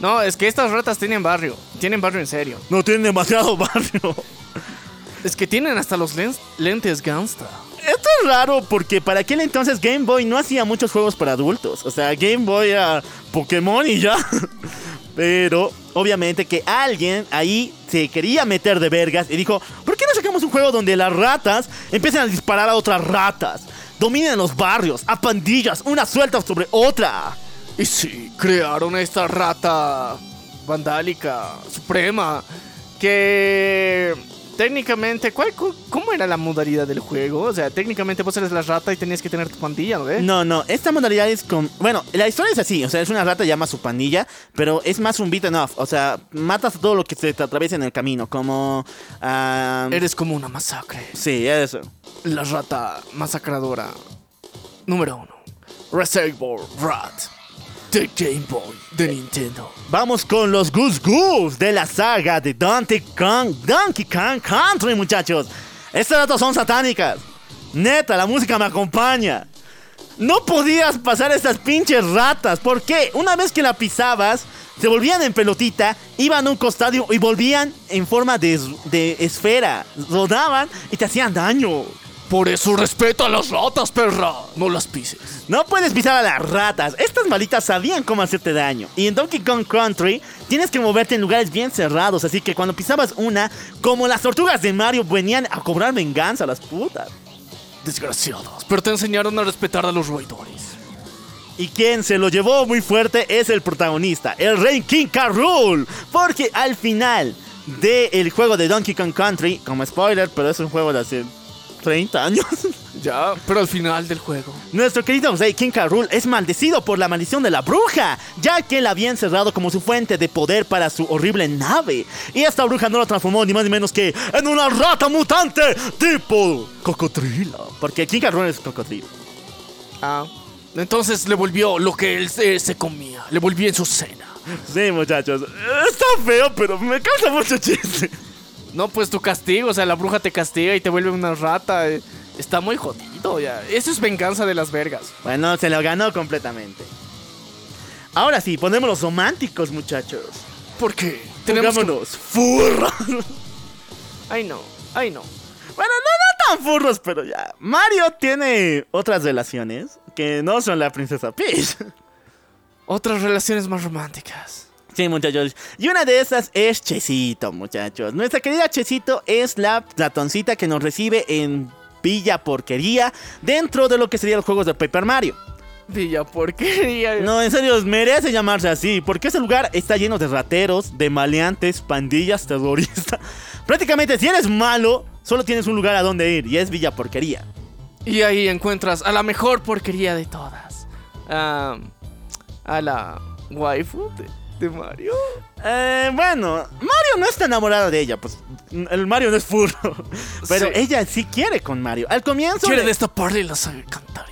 No, es que estas ratas tienen barrio. Tienen barrio en serio. No tiene demasiado barrio. Es que tienen hasta los lens- lentes gangsta. Esto es raro porque para aquel entonces Game Boy no hacía muchos juegos para adultos. O sea, Game Boy era Pokémon y ya. Pero obviamente que alguien ahí se quería meter de vergas y dijo, ¿por qué no sacamos un juego donde las ratas empiecen a disparar a otras ratas? Dominen los barrios, a pandillas, una suelta sobre otra. Y sí, crearon esta rata vandálica, suprema, Que técnicamente, ¿cuál, cu- ¿cómo era la modalidad del juego? O sea, técnicamente vos eres la rata y tenías que tener tu pandilla, ¿no? No, no, esta modalidad es con... Bueno, la historia es así, o sea, es una rata llama a su pandilla, pero es más un beat and off, o sea, matas a todo lo que se te atraviesa en el camino, como... ah, eres como una masacre. Sí, eso. La rata masacradora. Número uno. Reservoir Rat. De Game Boy de Nintendo. Vamos con los Goose Goose de la saga de Donkey Kong, Donkey Kong Country, muchachos. Estas ratas son satánicas. Neta, la música me acompaña. No podías pasar estas pinches ratas. ¿Por qué? Una vez que la pisabas, se volvían en pelotita, iban a un costado y volvían en forma de, de esfera. Rodaban y te hacían daño. Por eso respeta a las ratas, perra. No las pises. No puedes pisar a las ratas. Estas malitas sabían cómo hacerte daño. Y en Donkey Kong Country tienes que moverte en lugares bien cerrados. Así que cuando pisabas una, como las tortugas de Mario, venían a cobrar venganza a las putas. Desgraciadas. Pero te enseñaron a respetar a los roedores. Y quien se lo llevó muy fuerte es el protagonista, el Rey King. Rool. Porque al final del juego de Donkey Kong Country, como spoiler, pero es un juego de hace 30 años. Ya, pero al final del juego. Nuestro querido Rey King es maldecido por la maldición de la bruja, ya que la había encerrado como su fuente de poder para su horrible nave. Y esta bruja no lo transformó ni más ni menos que en una rata mutante tipo cocodrilo. Porque King es cocodrilo. Ah. Entonces le volvió lo que él se, se comía. Le volvió en su cena. Sí, muchachos. Está feo, pero me causa mucho chiste. No, pues tu castigo, o sea, la bruja te castiga y te vuelve una rata. eh, Está muy jodido ya. Eso es venganza de las vergas. Bueno, se lo ganó completamente. Ahora sí, ponemos los románticos, muchachos. ¿Por qué? Tenemos que- Pongámonos furros. Ay, no. Ay, no. Bueno, no, no tan furros, pero ya. Mario tiene otras relaciones que no son la princesa Peach. Otras relaciones más románticas. Sí, muchachos. Y una de esas es Chesito, muchachos. Nuestra querida Chesito es la ratoncita que nos recibe en Villa Porquería dentro de lo que serían los juegos de Paper Mario. Villa porquería. No, en serio, merece llamarse así, porque ese lugar está lleno de rateros, de maleantes, pandillas, terroristas. Prácticamente, si eres malo, solo tienes un lugar a donde ir, y es Villa Porquería. Y ahí encuentras a la mejor porquería de todas. Ah, a la waifu de, de Mario. Eh, bueno, Mario no está enamorado de ella, pues el Mario no es furro. Pero Sí. ella sí quiere con Mario. Al comienzo. Quiere de- destaparle las alcantarillas.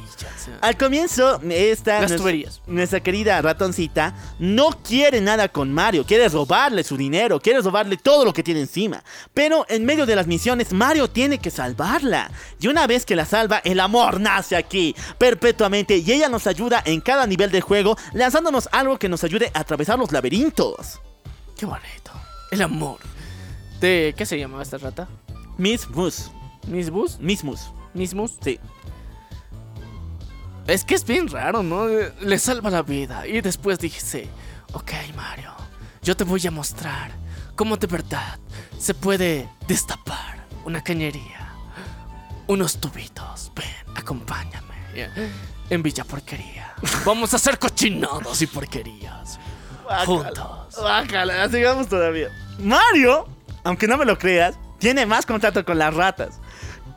Al comienzo, esta Las nues- tuberías. nuestra querida ratoncita no quiere nada con Mario, quiere robarle su dinero, quiere robarle todo lo que tiene encima. Pero en medio de las misiones, Mario tiene que salvarla. Y una vez que la salva, el amor nace aquí, perpetuamente, y ella nos ayuda en cada nivel del juego, lanzándonos algo que nos ayude a atravesar los laberintos. Qué bonito. El amor. De, ¿Qué se llamaba esta rata? Miss Mus, ¿Miss Bus? Miss Mus, ¿Miss Mus? sí. Es que es bien raro, ¿no? Le salva la vida. Y después dice, ok Mario, yo te voy a mostrar cómo de verdad se puede destapar una cañería. Unos tubitos. Ven, acompáñame. En Villa Porquería. Vamos a hacer cochinados y porquerías. Juntos. Bájala, sigamos todavía. Mario, aunque no me lo creas, tiene más contacto con las ratas.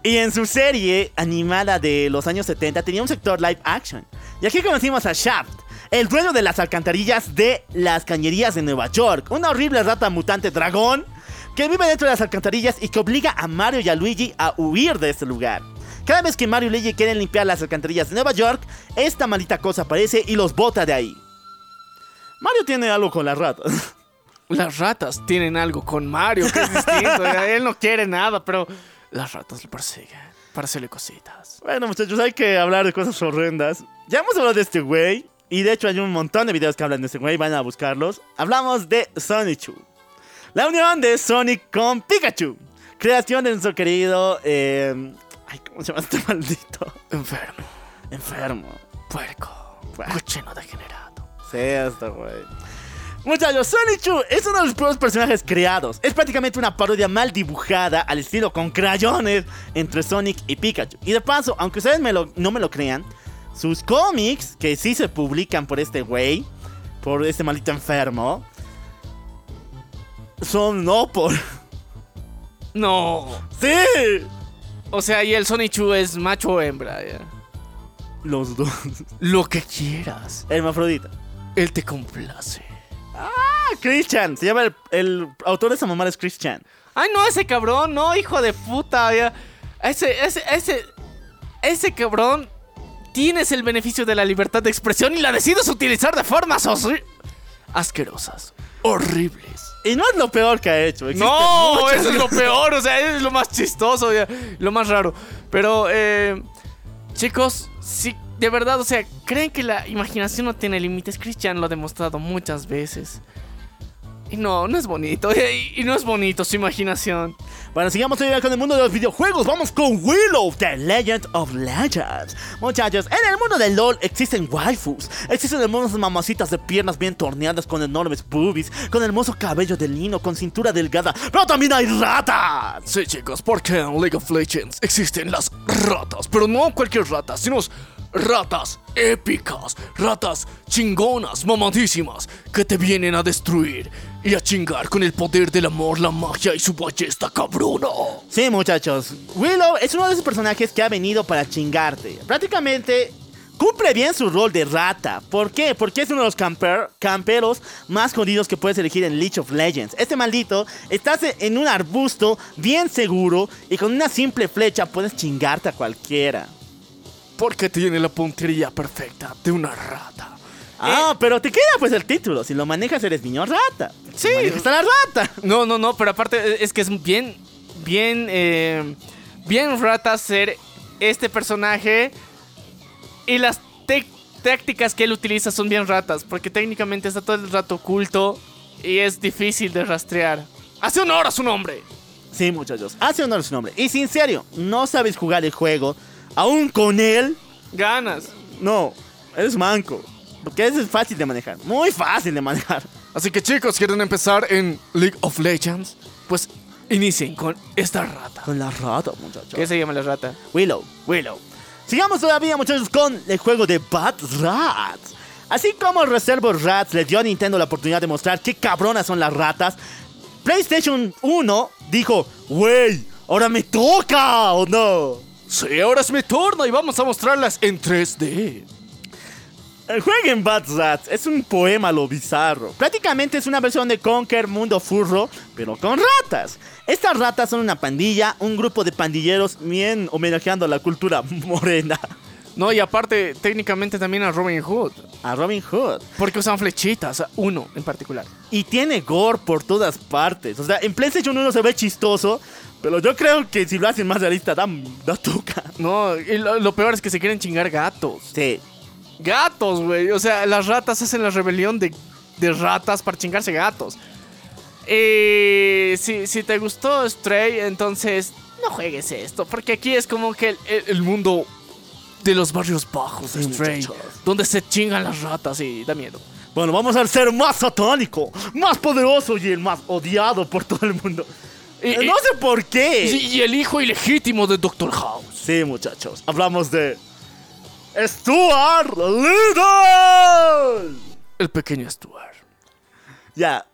Y en su serie animada de los años 70 tenía un sector live action. Y aquí conocimos a Shaft, el dueño de las alcantarillas de las cañerías de Nueva York. Una horrible rata mutante dragón que vive dentro de las alcantarillas y que obliga a Mario y a Luigi a huir de este lugar. Cada vez que Mario y Luigi quieren limpiar las alcantarillas de Nueva York, esta maldita cosa aparece y los bota de ahí. Mario tiene algo con las ratas. Las ratas tienen algo con Mario, que es distinto. Él no quiere nada, pero las ratas lo persiguen para hacerle cositas. Bueno, muchachos, hay que hablar de cosas horrendas. Ya hemos hablado de este güey. Y de hecho hay un montón de videos que hablan de este güey. Van a buscarlos. Hablamos de Sonichu. La unión de Sonic con Pikachu. Creación de nuestro querido... eh, Ay, ¿cómo se llama este maldito? Enfermo, Enfermo. puerco, cochino degenerado. Sí, este güey. Muchachos, Sonichu es uno de los primeros personajes creados. Es prácticamente una parodia mal dibujada al estilo con crayones entre Sonic y Pikachu. Y de paso, aunque ustedes me lo- no me lo crean, sus cómics, que sí se publican por este güey, por este maldito enfermo, son no por... No. ¡Sí! O sea, y el Sonichu es macho o hembra. ya. Los dos. Lo que quieras. Hermafrodita. Él te complace. Ah, Christian. Se llama el, el autor de esa mamá es Christian. Ay, no, ese cabrón, no, hijo de puta. ya. Ese, ese, ese, ese cabrón. Tienes el beneficio de la libertad de expresión y la decides utilizar de formas asquerosas, horribles. Y no es lo peor que ha hecho. existen No, muchas- eso es lo peor, o sea, es lo más chistoso, ya, lo más raro. Pero, eh, chicos, sí, de verdad, o sea, creen que la imaginación no tiene límites. Christian lo ha demostrado muchas veces. Y no, no es bonito, y, y no es bonito su imaginación. Bueno, sigamos todavía con el mundo de los videojuegos. Vamos con Willow, The Legend of Legends. Muchachos, en el mundo de LOL existen waifus. Existen hermosas mamacitas de piernas bien torneadas con enormes boobies, con hermoso cabello de lino, con cintura delgada. Pero también hay ratas. Sí, chicos, porque en League of Legends existen las ratas, pero no cualquier rata, sino ratas épicas, ratas chingonas, mamadísimas, que te vienen a destruir y a chingar con el poder del amor, la magia y su ballesta cabrona. Sí, muchachos. Willow es uno de esos personajes que ha venido para chingarte. Prácticamente cumple bien su rol de rata. ¿Por qué? Porque es uno de los camper- camperos más jodidos que puedes elegir en League of Legends. Este maldito, estás en un arbusto bien seguro y con una simple flecha puedes chingarte a cualquiera. Porque tiene la puntería perfecta de una rata. Ah, pero te queda pues el título. Si lo manejas eres niño rata. Sí. Está la rata. No, no, no, pero aparte eh, es que es bien, bien, eh, bien rata ser este personaje y las tácticas que él utiliza son bien ratas, porque técnicamente está todo el rato oculto y es difícil de rastrear. Hace honor a su nombre. Sí, muchachos. Hace honor a su nombre. Y si en serio, no sabes jugar el juego, aún con él, Ganas. no, eres manco. Porque es fácil de manejar. Muy fácil de manejar. Así que chicos, ¿quieren empezar en League of Legends? Pues inicien con esta rata. Con la rata, muchachos. ¿Qué se llama la rata? Willow. Willow. Sigamos todavía, muchachos, con el juego de Bad Rats. Así como Reservoir Rats le dio a Nintendo la oportunidad de mostrar qué cabronas son las ratas, PlayStation 1 dijo, wey, ahora me toca, ¿o no? Sí, ahora es mi turno y vamos a mostrarlas en 3D. El juego en Bad Rats es un poema lo bizarro. Prácticamente es una versión de Conquer Mundo Furro, pero con ratas. Estas ratas son una pandilla, un grupo de pandilleros bien homenajeando a la cultura morena. No, y aparte, técnicamente también a Robin Hood. A Robin Hood. Porque usan flechitas, uno en particular. Y tiene gore por todas partes. O sea, en PlayStation 1 se ve chistoso, pero yo creo que si lo hacen más realista, da, da tuca. No, y lo, lo peor es que se quieren chingar gatos. Sí. Gatos, güey. O sea, las ratas hacen la rebelión de, de ratas para chingarse gatos. Eh, si, si te gustó Stray, entonces no juegues esto. Porque aquí es como que el, el- el mundo de los barrios bajos de Sí, Stray. Donde se chingan las ratas y da miedo. Bueno, vamos al ser más satánico, más poderoso y el más odiado por todo el mundo. Eh, y- no sé por qué. Y, y el hijo ilegítimo de Doctor House. Sí, muchachos. Hablamos de. Stuart Little. El pequeño Stuart. Ya.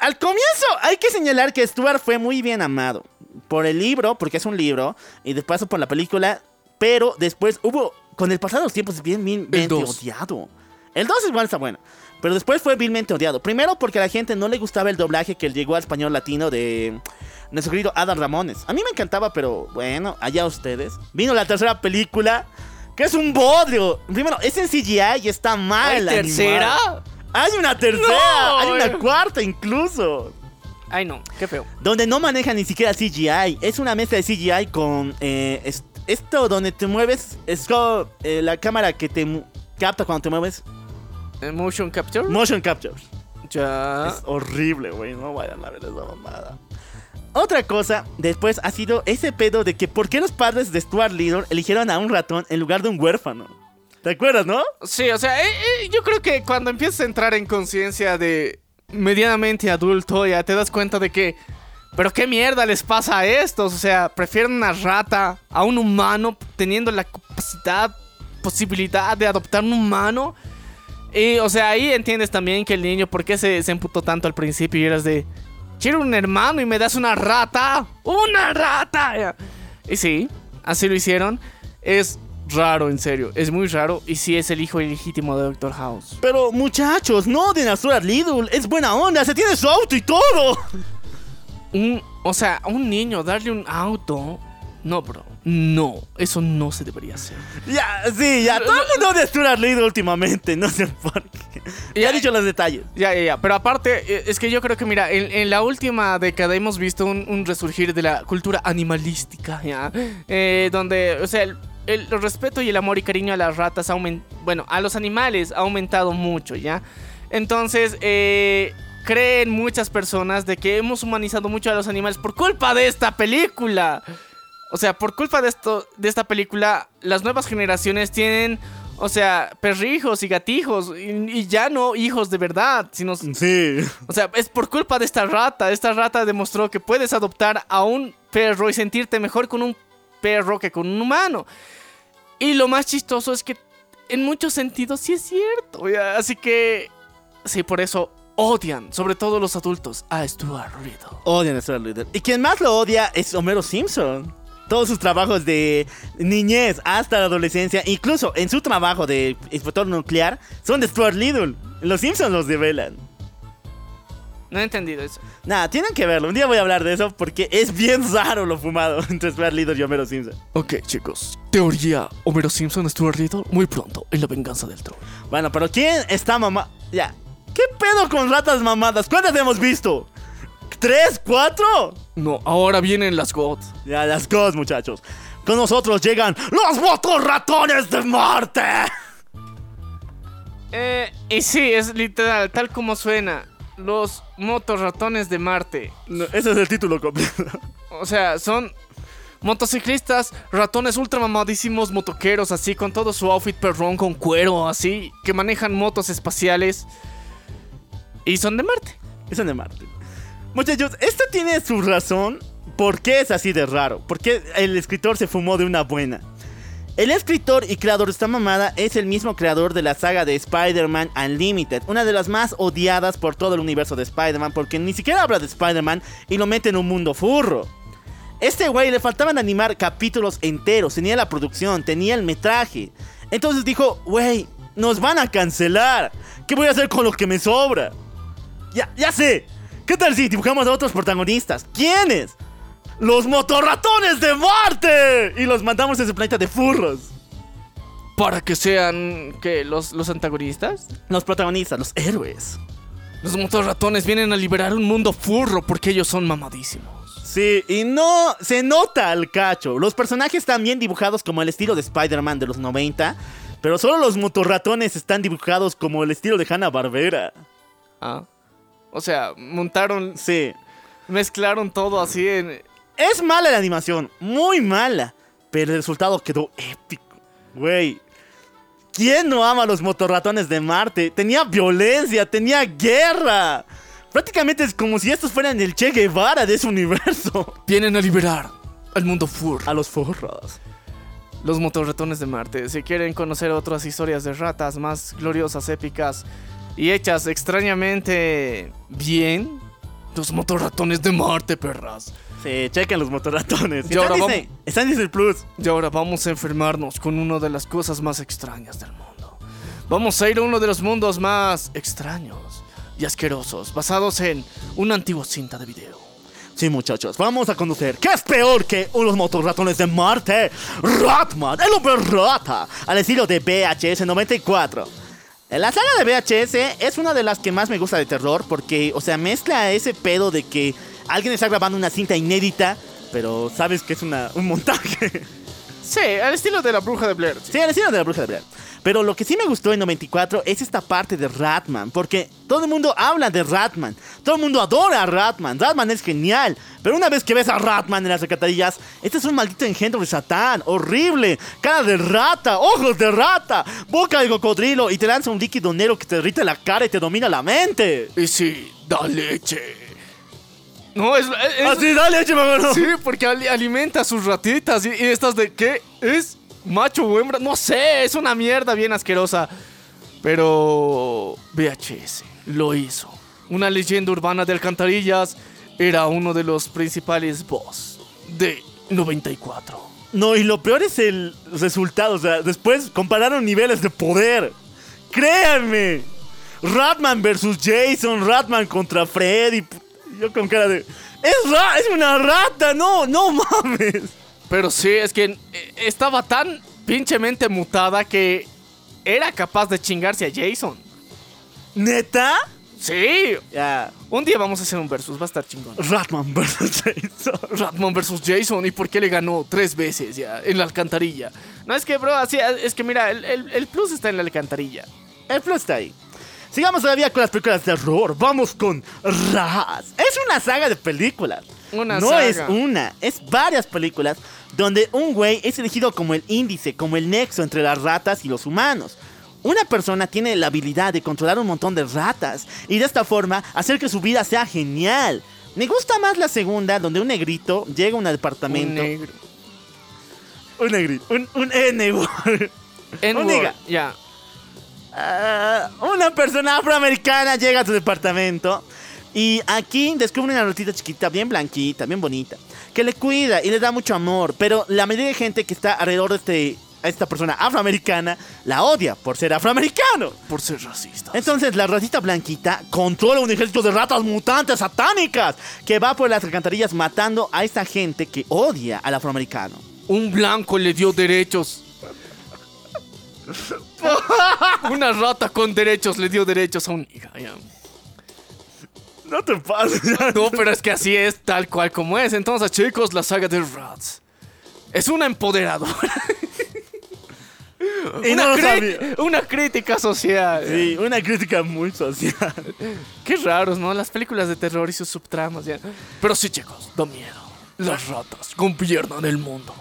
Al comienzo hay que señalar que Stuart fue muy bien amado. Por el libro, porque es un libro, y después por la película. Pero después hubo, con el pasar de los tiempos, bien, bien, bien odiado. El 2 igual está bueno. Pero después fue vilmente odiado. Primero porque a la gente no le gustaba el doblaje que llegó al español latino de nuestro querido Adam Ramones. A mí me encantaba, pero bueno, allá ustedes. Vino la tercera película, que es un bodrio. Primero, es en CGI y está mal. ¿Hay tercera? Hay una tercera, No. hay una cuarta incluso. Ay, no, qué feo. Donde no maneja ni siquiera CGI. Es una mezcla de CGI con eh, es- esto donde te mueves. Es como, eh, la cámara que te capta cuando te mueves. ¿Eh, ¿Motion capture? Motion capture. ya. Es horrible, güey. No vayan a ver esa mamada. Otra cosa, después ha sido ese pedo de que por qué los padres de Stuart Little eligieron a un ratón en lugar de un huérfano. ¿Te acuerdas, no? Sí, o sea, eh, eh, yo creo que cuando empiezas a entrar en conciencia de medianamente adulto, ya te das cuenta de que. Pero qué mierda les pasa a estos. O sea, prefieren una rata a un humano teniendo la capacidad, posibilidad de adoptar un humano. Y, o sea, ahí entiendes también que el niño, ¿por qué se, se emputó tanto al principio? Y eras de. Quiero un hermano y me das una rata. ¡Una rata! Y sí, así lo hicieron. Es raro, en serio. Es muy raro. Y sí es el hijo ilegítimo de Doctor House. Pero muchachos, no odien a. Es buena onda, se tiene su auto y todo. Un, o sea, a un niño darle un auto. No, bro. No, eso no se debería hacer. Ya, sí, ya. Todo el mundo odia Stuart Little últimamente. No sé por qué. Ya he dicho los detalles. Ya, ya, ya. Pero aparte, eh, es que yo creo que, mira, en, en la última década hemos visto un, un resurgir de la cultura animalística, ¿ya? Eh, donde, o sea, el, el respeto y el amor y cariño a las ratas, aumen- bueno, a los animales ha aumentado mucho, ¿ya? Entonces, eh, creen muchas personas de que hemos humanizado mucho a los animales por culpa de esta película. O sea, por culpa de esto, de esta película, las nuevas generaciones tienen, o sea, perrijos y gatijos y, y ya no hijos de verdad, sino, Sí. o sea, es por culpa de esta rata. Esta rata demostró que puedes adoptar a un perro y sentirte mejor con un perro que con un humano. Y lo más chistoso es que en muchos sentidos sí es cierto. Así que, sí, por eso odian, sobre todo los adultos, a Stuart Riddle. Odian a Stuart Little. Y quien más lo odia es Homero Simpson. Todos sus trabajos de niñez hasta la adolescencia, incluso en su trabajo de inspector nuclear, son de Stuart Little. Los Simpsons los develan. No he entendido eso. Nada, tienen que verlo. Un día voy a hablar de eso porque es bien raro lo fumado entre Stuart Little y Homero Simpson. Ok, chicos. Teoría Homero Simpson, Stuart Little, muy pronto en La Venganza del Troll. Bueno, pero ¿quién está mamá? Ya. ¿Qué pedo con ratas mamadas? ¿Cuántas hemos visto? ¿Tres? ¿Cuatro? No, ahora vienen las God. Ya, las cosas, muchachos. Con nosotros llegan los motorratones de Marte. Eh, y sí, es literal, tal como suena. Los motorratones de Marte. No, ese es el título completo. O sea, son motociclistas, ratones ultra mamadísimos, motoqueros, así, con todo su outfit perrón, con cuero, así, que manejan motos espaciales. Y son de Marte. Eso de Marte. Muchachos, esto tiene su razón. ¿Por qué es así de raro? Porque el escritor se fumó de una buena. El escritor y creador de esta mamada es el mismo creador de la saga de Spider-Man Unlimited, una de las más odiadas por todo el universo de Spider-Man, porque ni siquiera habla de Spider-Man y lo mete en un mundo furro. Este güey le faltaban animar capítulos enteros, tenía la producción, tenía el metraje. Entonces dijo, güey, nos van a cancelar. ¿Qué voy a hacer con lo que me sobra? Ya, ya sé. ¿Qué tal si dibujamos a otros protagonistas? ¿Quiénes? Los motorratones de Marte. Y los mandamos a ese planeta de furros. Para que sean, ¿qué? ¿Los, los antagonistas? Los protagonistas, los héroes. Los motorratones vienen a liberar un mundo furro porque ellos son mamadísimos. Sí, y no se nota al cacho. Los personajes están bien dibujados como el estilo de Spider-Man de los 90, pero solo los motorratones están dibujados como el estilo de Hanna-Barbera. Ah. O sea, montaron, Sí. mezclaron todo así en... Es mala la animación, muy mala, pero el resultado quedó épico. Güey, ¿quién no ama a los motorratones de Marte? Tenía violencia, tenía guerra. Prácticamente es como si estos fueran el Che Guevara de ese universo. Vienen a liberar al mundo furro. A los forros. Los motorratones de Marte. Si quieren conocer otras historias de ratas más gloriosas, épicas y hechas extrañamente bien, los motorratones de Marte, perras. Sí, chequen los motorratones. Y Está en ahora Disney, está en Disney Plus. Y ahora vamos a enfermarnos con una de las cosas más extrañas del mundo. Vamos a ir a uno de los mundos más extraños y asquerosos, basados en una antigua cinta de video. Sí, muchachos, vamos a conocer qué es peor que unos motorratones de Marte. Ratman, el hombre rata, al estilo de VHS 94. La saga de VHS es una de las que más me gusta de terror porque, o sea, mezcla ese pedo de que alguien está grabando una cinta inédita, pero sabes que es una, un montaje. Sí, al estilo de la bruja de Blair. Sí, al estilo de la bruja de Blair. Pero lo que sí me gustó en 94 es esta parte de Ratman, porque todo el mundo habla de Ratman, todo el mundo adora a Ratman, Ratman es genial, pero una vez que ves a Ratman en las alcantarillas, este es un maldito engendro de Satán, horrible, cara de rata, ojos de rata, boca de cocodrilo y te lanza un líquido negro que te derrite la cara y te domina la mente. Y sí, da leche. No, es... es- Así, dale, leche, mamá. Sí, porque ali- alimenta a sus ratitas y, y estas de qué es macho o hembra, no sé, es una mierda bien asquerosa. Pero VHS lo hizo. Una leyenda urbana de alcantarillas era uno de los principales boss de 94. No, y lo peor es el resultado. O sea, después compararon niveles de poder. Créanme. Ratman versus Jason, Ratman contra Freddy. P- Yo con cara de. Es, ra- es una rata, no, no mames. Pero sí, es que eh, estaba tan pinchemente mutada que era capaz de chingarse a Jason. ¿Neta? Sí, Ya. un día vamos a hacer un versus, va a estar chingón. Ratman versus Jason. Ratman versus Jason y por qué le ganó tres veces ya en la alcantarilla. No es que, bro, así es que mira, el, el- el plus está en la alcantarilla. El plus está ahí. Sigamos todavía con las películas de terror. Vamos con Raz. Es una saga de películas. Una no saga. es una, es varias películas donde un güey es elegido como el índice, como el nexo entre las ratas y los humanos. Una persona tiene la habilidad de controlar un montón de ratas y de esta forma hacer que su vida sea genial. Me gusta más la segunda, donde un negrito llega a un Un departamento. negro. Un negrito. Un, un N. N-word, diga. Ya. Ah, una persona afroamericana llega a tu departamento y aquí descubre una ratita chiquita, bien blanquita, bien bonita, que le cuida y le da mucho amor, pero la mayoría de gente que está alrededor de este, a esta persona afroamericana la odia por ser afroamericano. Por ser racista. Entonces la ratita blanquita controla un ejército de ratas mutantes satánicas que va por las alcantarillas matando a esta gente que odia al afroamericano. Un blanco le dio derechos. Una rata con derechos le dio derechos a un hija. No te pases. No, pero es que así es tal cual como es. Entonces, chicos, la saga de Rats es una empoderadora. Y una, no sabía. una crítica social. Sí, una crítica muy social. Qué raros, ¿no? Las películas de terror y sus subtramas, ya. Pero sí, chicos, da miedo. Las ratas gobiernan el mundo.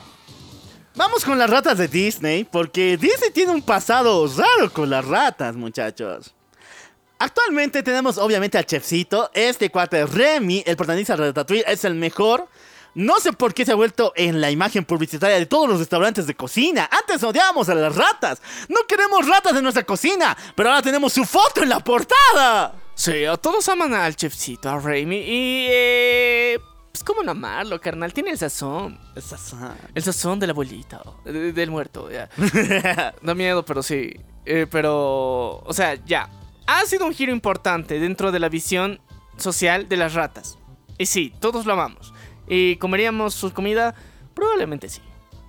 Vamos con las ratas de Disney, porque Disney tiene un pasado raro con las ratas, muchachos. Actualmente tenemos obviamente al chefcito, este cuate Remy, el protagonista de Ratatouille, es el mejor. No sé por qué se ha vuelto en la imagen publicitaria de todos los restaurantes de cocina. Antes odiábamos a las ratas. No queremos ratas en nuestra cocina, pero ahora tenemos su foto en la portada. Sí, todos aman al chefcito, a Raimi. Y, eh. ¿Cómo no amarlo, carnal? Tiene el sazón. El sazón de la abuelita, de- del muerto, ya. da miedo, pero sí. Eh, pero, o sea, ya. Ha sido un giro importante dentro de la visión social de las ratas. Y sí, todos lo amamos. ¿Y comeríamos su comida? Probablemente sí.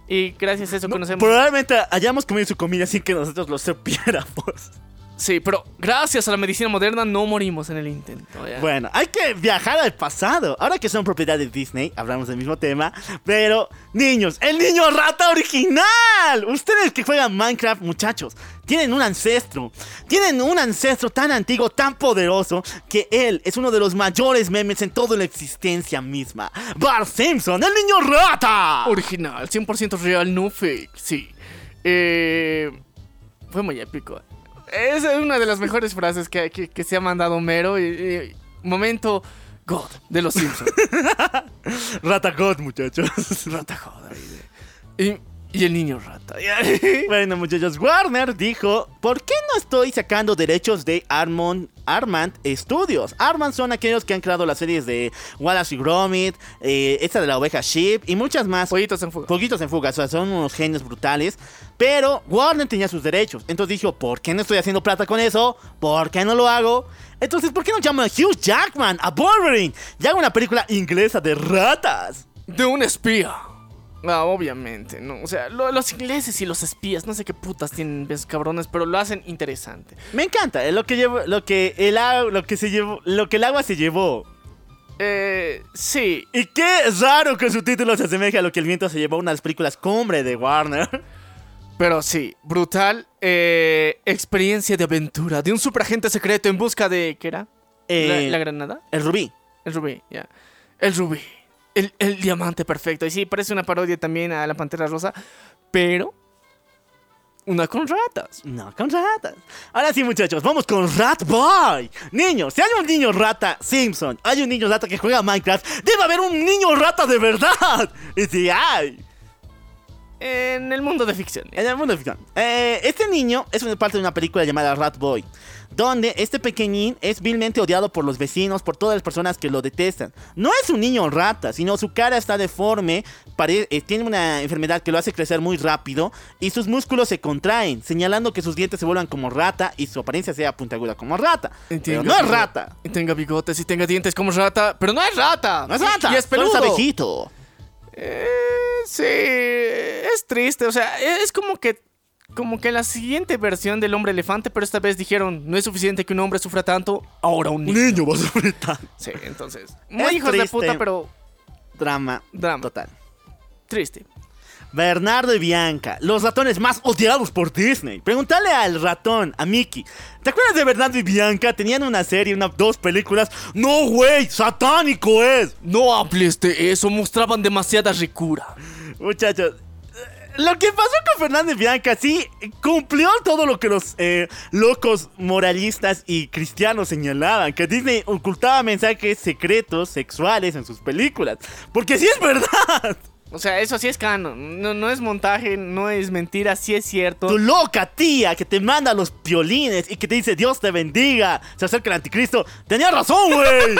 Y gracias a eso conocemos... Probablemente hayamos comido su comida sin que nosotros lo supiéramos. Sí, pero gracias a la medicina moderna no morimos en el intento. ya. Bueno, hay que viajar al pasado. Ahora que son propiedad de Disney, hablamos del mismo tema. Pero, niños, el niño rata original. Ustedes que juegan Minecraft, muchachos, tienen un ancestro. Tienen un ancestro tan antiguo, tan poderoso, que él es uno de los mayores memes en toda la existencia misma. Bart Simpson, el niño rata. Original, 100% real, no fake, sí. Eh, fue muy épico. Esa es una de las mejores frases que, que- que se ha mandado Homero. y- y- momento God de los Simpsons. Rata God, muchachos. rata joder. Y, y el niño rata. Bueno, muchachos, Warner dijo, ¿por qué no estoy sacando derechos de Armand, Armand Studios? Armand son aquellos que han creado las series de Wallace y Gromit, eh, esta de la oveja Sheep y muchas más. Pollitos en fuga. En fuga, o sea, son unos genios brutales. Pero Warner tenía sus derechos. Entonces dijo, ¿por qué no estoy haciendo plata con eso? ¿Por qué no lo hago? Entonces, ¿por qué no llamo a Hugh Jackman, a Wolverine? Y hago una película inglesa de ratas. De un espía. Ah, obviamente, ¿no? O sea, lo- los ingleses y los espías, no sé qué putas tienen esos cabrones, pero lo hacen interesante. Me encanta, es lo que llevo, lo que el agua, lo que se llevó, lo que el agua se llevó. Eh, sí, Y qué raro que su título se asemeje a lo que el viento se llevó, una de las películas cumbre de Warner. Pero sí, brutal eh, experiencia de aventura de un superagente secreto en busca de... ¿Qué era? Eh, ¿La, la granada? El rubí. El rubí, ya. El rubí. El, el diamante perfecto. Y sí, parece una parodia también a la Pantera Rosa, pero... Una con ratas. No, con ratas. Ahora sí, muchachos, vamos con Rat Boy. Niños, si hay un niño rata Simpson, hay un niño rata que juega Minecraft, debe haber un niño rata de verdad. Y si hay. En el mundo de ficción. En el mundo de ficción. Eh, este niño es una parte de una película llamada Rat Boy, donde este pequeñín es vilmente odiado por los vecinos, por todas las personas que lo detestan. No es un niño rata, sino su cara está deforme, eh, tiene una enfermedad que lo hace crecer muy rápido y sus músculos se contraen, señalando que sus dientes se vuelvan como rata y su apariencia sea puntiaguda como rata. Pero no es rata. Y tenga bigotes y tenga dientes como rata, pero no es rata. No es rata. Y es solo peludo. abejito. Eh, sí, es triste, o sea, es como que como que la siguiente versión del hombre elefante, pero esta vez dijeron, no es suficiente que un hombre sufra tanto, ahora un niño. niño va a sufrir tan- Sí, entonces, Es muy hijos de puta, pero Drama. Drama. Total. triste. Bernardo y Bianca, los ratones más odiados por Disney. Pregúntale al ratón, a Mickey. ¿Te acuerdas de Bernardo y Bianca? Tenían una serie, una, dos películas. No, güey, satánico es. No hables de eso, mostraban demasiada ricura. Muchachos, lo que pasó con Fernando y Bianca sí cumplió todo lo que los eh, locos moralistas y cristianos señalaban, que Disney ocultaba mensajes secretos sexuales en sus películas. Porque sí es verdad. O sea, eso sí es canon, no, no es montaje, no es mentira, sí es cierto. Tu loca tía que te manda los violines y que te dice Dios te bendiga, se acerca el anticristo. Tenía razón, güey.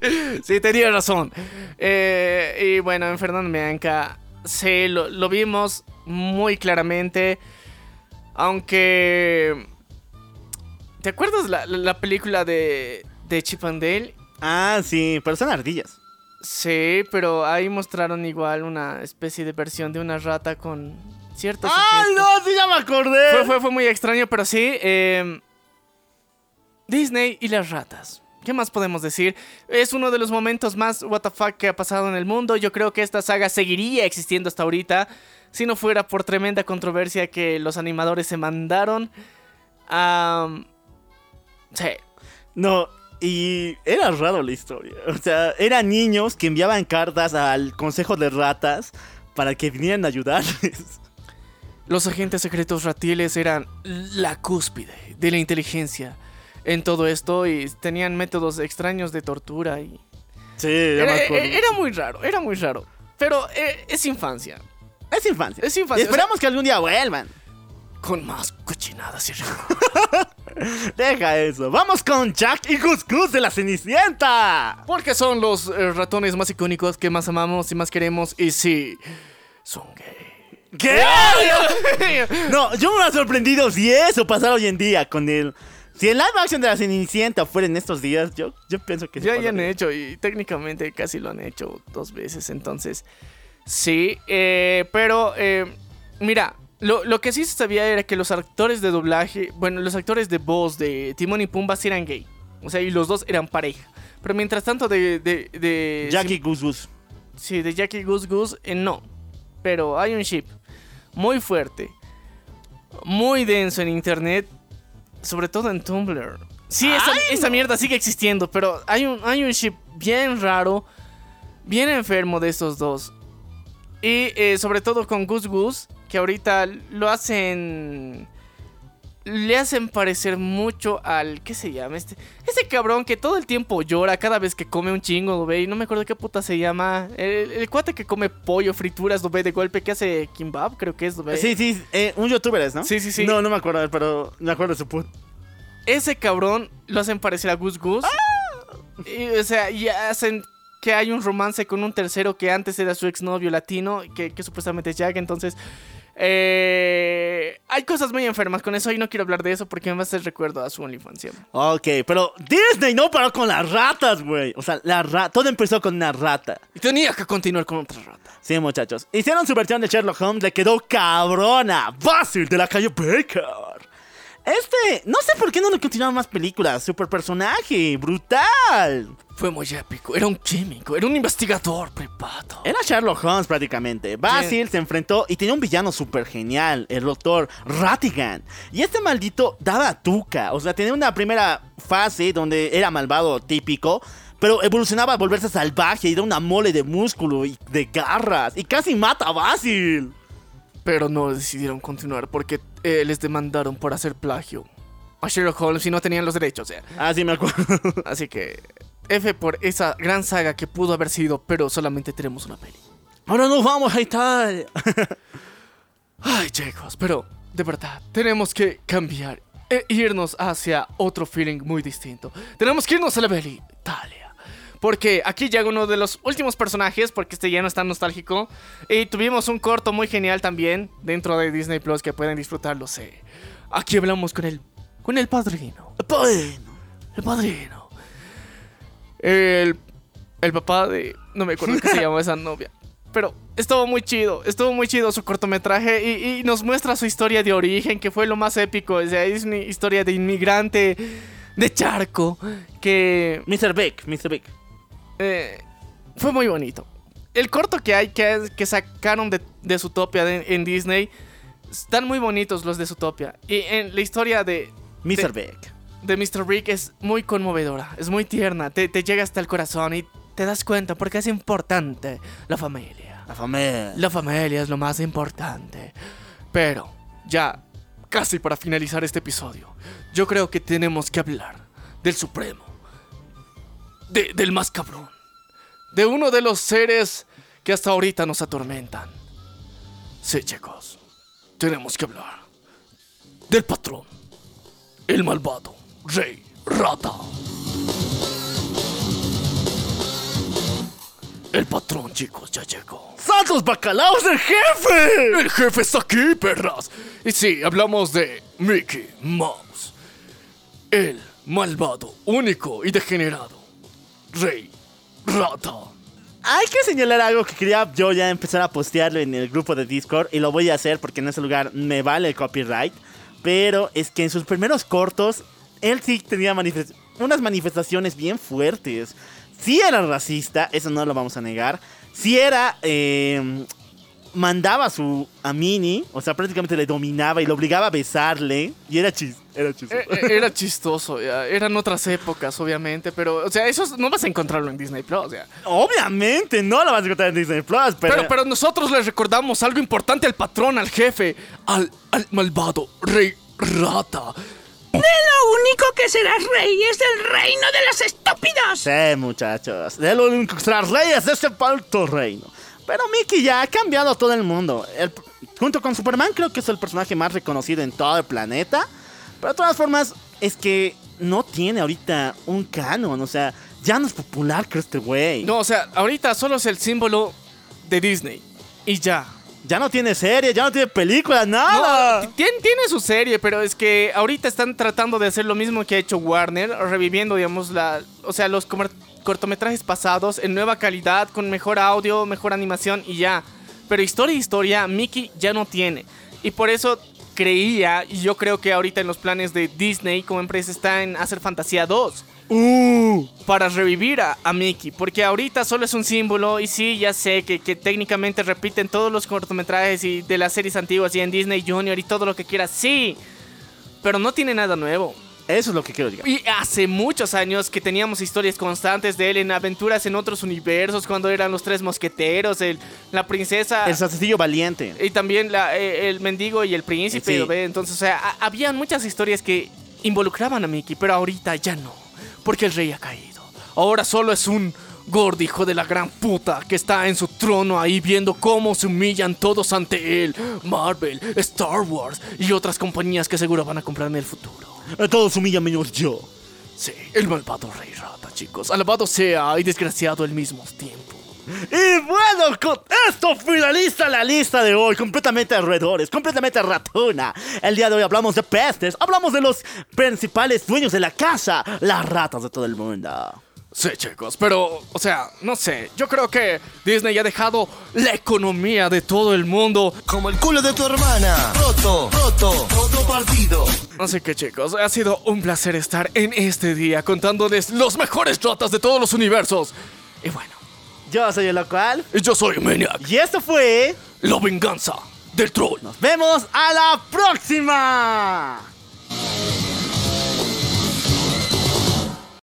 Sí, tenía razón. Eh, y bueno, en Fernando Bianca, sí, lo, lo vimos muy claramente. Aunque. ¿Te acuerdas la, la- la película de, de Chip and Dale? ah, sí, pero son ardillas. Sí, pero ahí mostraron igual una especie de versión de una rata con cierto ¡Ay, sujeto. no! ¡Sí ya me acordé! Fue, fue, fue muy extraño, pero sí. eh, Disney y las ratas. ¿Qué más podemos decir? Es uno de los momentos más WTF que ha pasado en el mundo. Yo creo que esta saga seguiría existiendo hasta ahorita. Si no fuera por tremenda controversia que los animadores se mandaron. Am, sí. No, y era raro la historia. O sea, eran niños que enviaban cartas al Consejo de Ratas para que vinieran a ayudarles. Los agentes secretos ratiles eran la cúspide de la inteligencia en todo esto y tenían métodos extraños de tortura y Sí, ya era, me acuerdo. era muy raro, era muy raro. Pero eh, es infancia. Es infancia. Es infancia, Y esperamos que algún día vuelvan. Con más cochinadas y Deja eso. Vamos con Jack y Gus de la Cenicienta. Porque son los eh, ratones más icónicos que más amamos y más queremos. Y sí, son gay. ¿Qué? No, yo me hubiera sorprendido si eso pasara hoy en día con el... Si el live action de la Cenicienta fuera en estos días, yo, yo pienso que sí Ya, pasaría. hecho y técnicamente casi lo han hecho dos veces. Entonces, sí. eh, pero, eh, mira, lo, lo que sí se sabía era que los actores de doblaje, bueno, los actores de voz de Timón y Pumba sí eran gay. O sea, y los dos eran pareja. Pero mientras tanto de... de, de Jack y Gus Gus. Sí, de Jackie Goose Goose, eh, no. Pero hay un ship muy fuerte, muy denso en internet, sobre todo en Tumblr. Sí, esa, esa mierda sigue existiendo, pero hay un, hay un ship bien raro, bien enfermo de estos dos. Y eh, sobre todo con Goose Goose, que ahorita lo hacen. Le hacen parecer mucho al. ¿Qué se llama? Este, ese cabrón que todo el tiempo llora cada vez que come un chingo, ve. Y no me acuerdo qué puta se llama. El, el cuate que come pollo, frituras, ve de golpe, que hace kimbab, creo que es, ve. Sí, sí, eh, un youtuber es, ¿no? Sí, sí, sí. No, no me acuerdo, pero me acuerdo de su put. Ese cabrón lo hacen parecer a Gus Gus. Y, o sea, y hacen que hay un romance con un tercero que antes era su exnovio latino, que, que supuestamente es Jack. Entonces, eh, hay cosas muy enfermas con eso y no quiero hablar de eso porque me va a hacer recuerdo a su infancia. Ok, pero Disney no paró con las ratas, güey. O sea, la ra- todo empezó con una rata. Y tenía que continuar con otra rata. Sí, muchachos. Hicieron su versión de Sherlock Holmes, le quedó cabrona. Basil de la calle Baker. Este, no sé por qué no le continuaron más películas. Super personaje, brutal. Fue muy épico. Era un químico, era un investigador privado. Era Sherlock Holmes prácticamente. Basil se enfrentó y tenía un villano súper genial, el doctor Ratigan. Y este maldito daba tuca. O sea, tenía una primera fase donde era malvado típico. Pero evolucionaba a volverse salvaje y era una mole de músculo y de garras. Y casi mata a Basil. Pero no decidieron continuar porque eh, les demandaron por hacer plagio a Sherlock Holmes y no tenían los derechos. o sea. Ah, sí, me acuerdo. Así que F por esa gran saga que pudo haber sido, pero solamente tenemos una peli. Ahora nos vamos a Italia. Ay, chicos, pero de verdad, tenemos que cambiar e irnos hacia otro feeling muy distinto. Tenemos que irnos a la peli Italia. Porque aquí llega uno de los últimos personajes, porque este ya no es tan nostálgico. Y tuvimos un corto muy genial también dentro de Disney Plus que pueden disfrutarlo, sé. Aquí hablamos con el, con el padrino. Bueno. El padrino. El, el papá de... No me acuerdo qué se llama esa novia. Pero estuvo muy chido, estuvo muy chido su cortometraje y, y nos muestra su historia de origen, que fue lo más épico. O sea, es una historia de inmigrante de charco que Mr. Big, Mr. Big. Eh, fue muy bonito. El corto que hay que, que sacaron de, de Zootopia de- en Disney están muy bonitos los de Zootopia. Y en la historia de, Mr. Big. de Mr. Rick es muy conmovedora, es muy tierna, te, te llega hasta el corazón y te das cuenta porque es importante la familia. La familia. La familia es lo más importante. Pero, ya, casi para finalizar este episodio, yo creo que tenemos que hablar del Supremo. De- del más cabrón. De uno de los seres que hasta ahorita nos atormentan. Sí, chicos, tenemos que hablar del patrón. El malvado, Rey Rata. El patrón, chicos, ya llegó. ¡Santos bacalaos del jefe! El jefe está aquí, perras. Y sí, hablamos de Mickey Mouse. El malvado, único y degenerado. Rey Rata. hay que señalar algo que quería yo ya empezar a postearlo en el grupo de Discord y lo voy a hacer porque en ese lugar me vale el copyright. Pero es que en sus primeros cortos, él sí tenía unas manifestaciones bien fuertes. Sí era racista, eso no lo vamos a negar. Sí era... eh, mandaba a su a Minnie, o sea, prácticamente le dominaba y lo obligaba a besarle. Y era chis, era chistoso. Eh, eh, Era chistoso, ya. eran otras épocas, obviamente, pero, o sea, eso no vas a encontrarlo en Disney Plus, ya. Obviamente, no lo vas a encontrar en Disney Plus, pero... Pero, pero nosotros les recordamos algo importante al patrón, al jefe, al, al malvado rey rata. Lo único que serás rey es del reino de los estúpidos. Sí, muchachos. De lo único que será reyes de este alto reino. Pero Mickey ya ha cambiado a todo el mundo. El- junto con Superman, creo que es el personaje más reconocido en todo el planeta. Pero de todas formas, es que no tiene ahorita un canon. O sea, ya no es popular que este güey. No, o sea, ahorita solo es el símbolo de Disney. Y ya. Ya no tiene serie, ya no tiene película, nada. No, tiene, tiene su serie, pero es que ahorita están tratando de hacer lo mismo que ha hecho Warner, reviviendo, digamos, la, o sea, los comer- cortometrajes pasados en nueva calidad, con mejor audio, mejor animación y ya. Pero historia, historia, Mickey ya no tiene. Y por eso creía, y yo creo que ahorita en los planes de Disney como empresa está en hacer Fantasía 2 Uh, para revivir a, a Mickey, porque ahorita solo es un símbolo y sí, ya sé que, que técnicamente repiten todos los cortometrajes y de las series antiguas y en Disney Junior y todo lo que quieras, sí, pero no tiene nada nuevo. Eso es lo que quiero llegar. Y hace muchos años que teníamos historias constantes de él en aventuras en otros universos, cuando eran los tres mosqueteros, el, la princesa... El sasecillo valiente. Y también la- eh, el mendigo y el príncipe. Entonces, o sea, habían muchas historias que involucraban a Mickey, pero ahorita ya no, porque el rey ha caído. Ahora solo es un gordo hijo de la gran puta que está en su trono ahí viendo cómo se humillan todos ante él. Marvel, Star Wars y otras compañías que seguro van a comprar en el futuro. A todos humillan menos yo. Sí, el malvado rey rata, chicos. Alabado sea y desgraciado al mismo tiempo. Y bueno, con esto finaliza la lista de hoy, completamente de roedores, completamente ratona. El día de hoy hablamos de pestes, hablamos de los principales dueños de la casa, las ratas de todo el mundo. Sí, chicos, pero, o sea, no sé, yo creo que Disney ha dejado la economía de todo el mundo. Como el culo de tu hermana. Roto, roto, roto partido. Así que, chicos, ha sido un placer estar en este día contándoles los mejores ratas de todos los universos. Y bueno, Yo soy el local yo soy Maniac, y esto fue... la venganza del troll. Nos vemos a la próxima.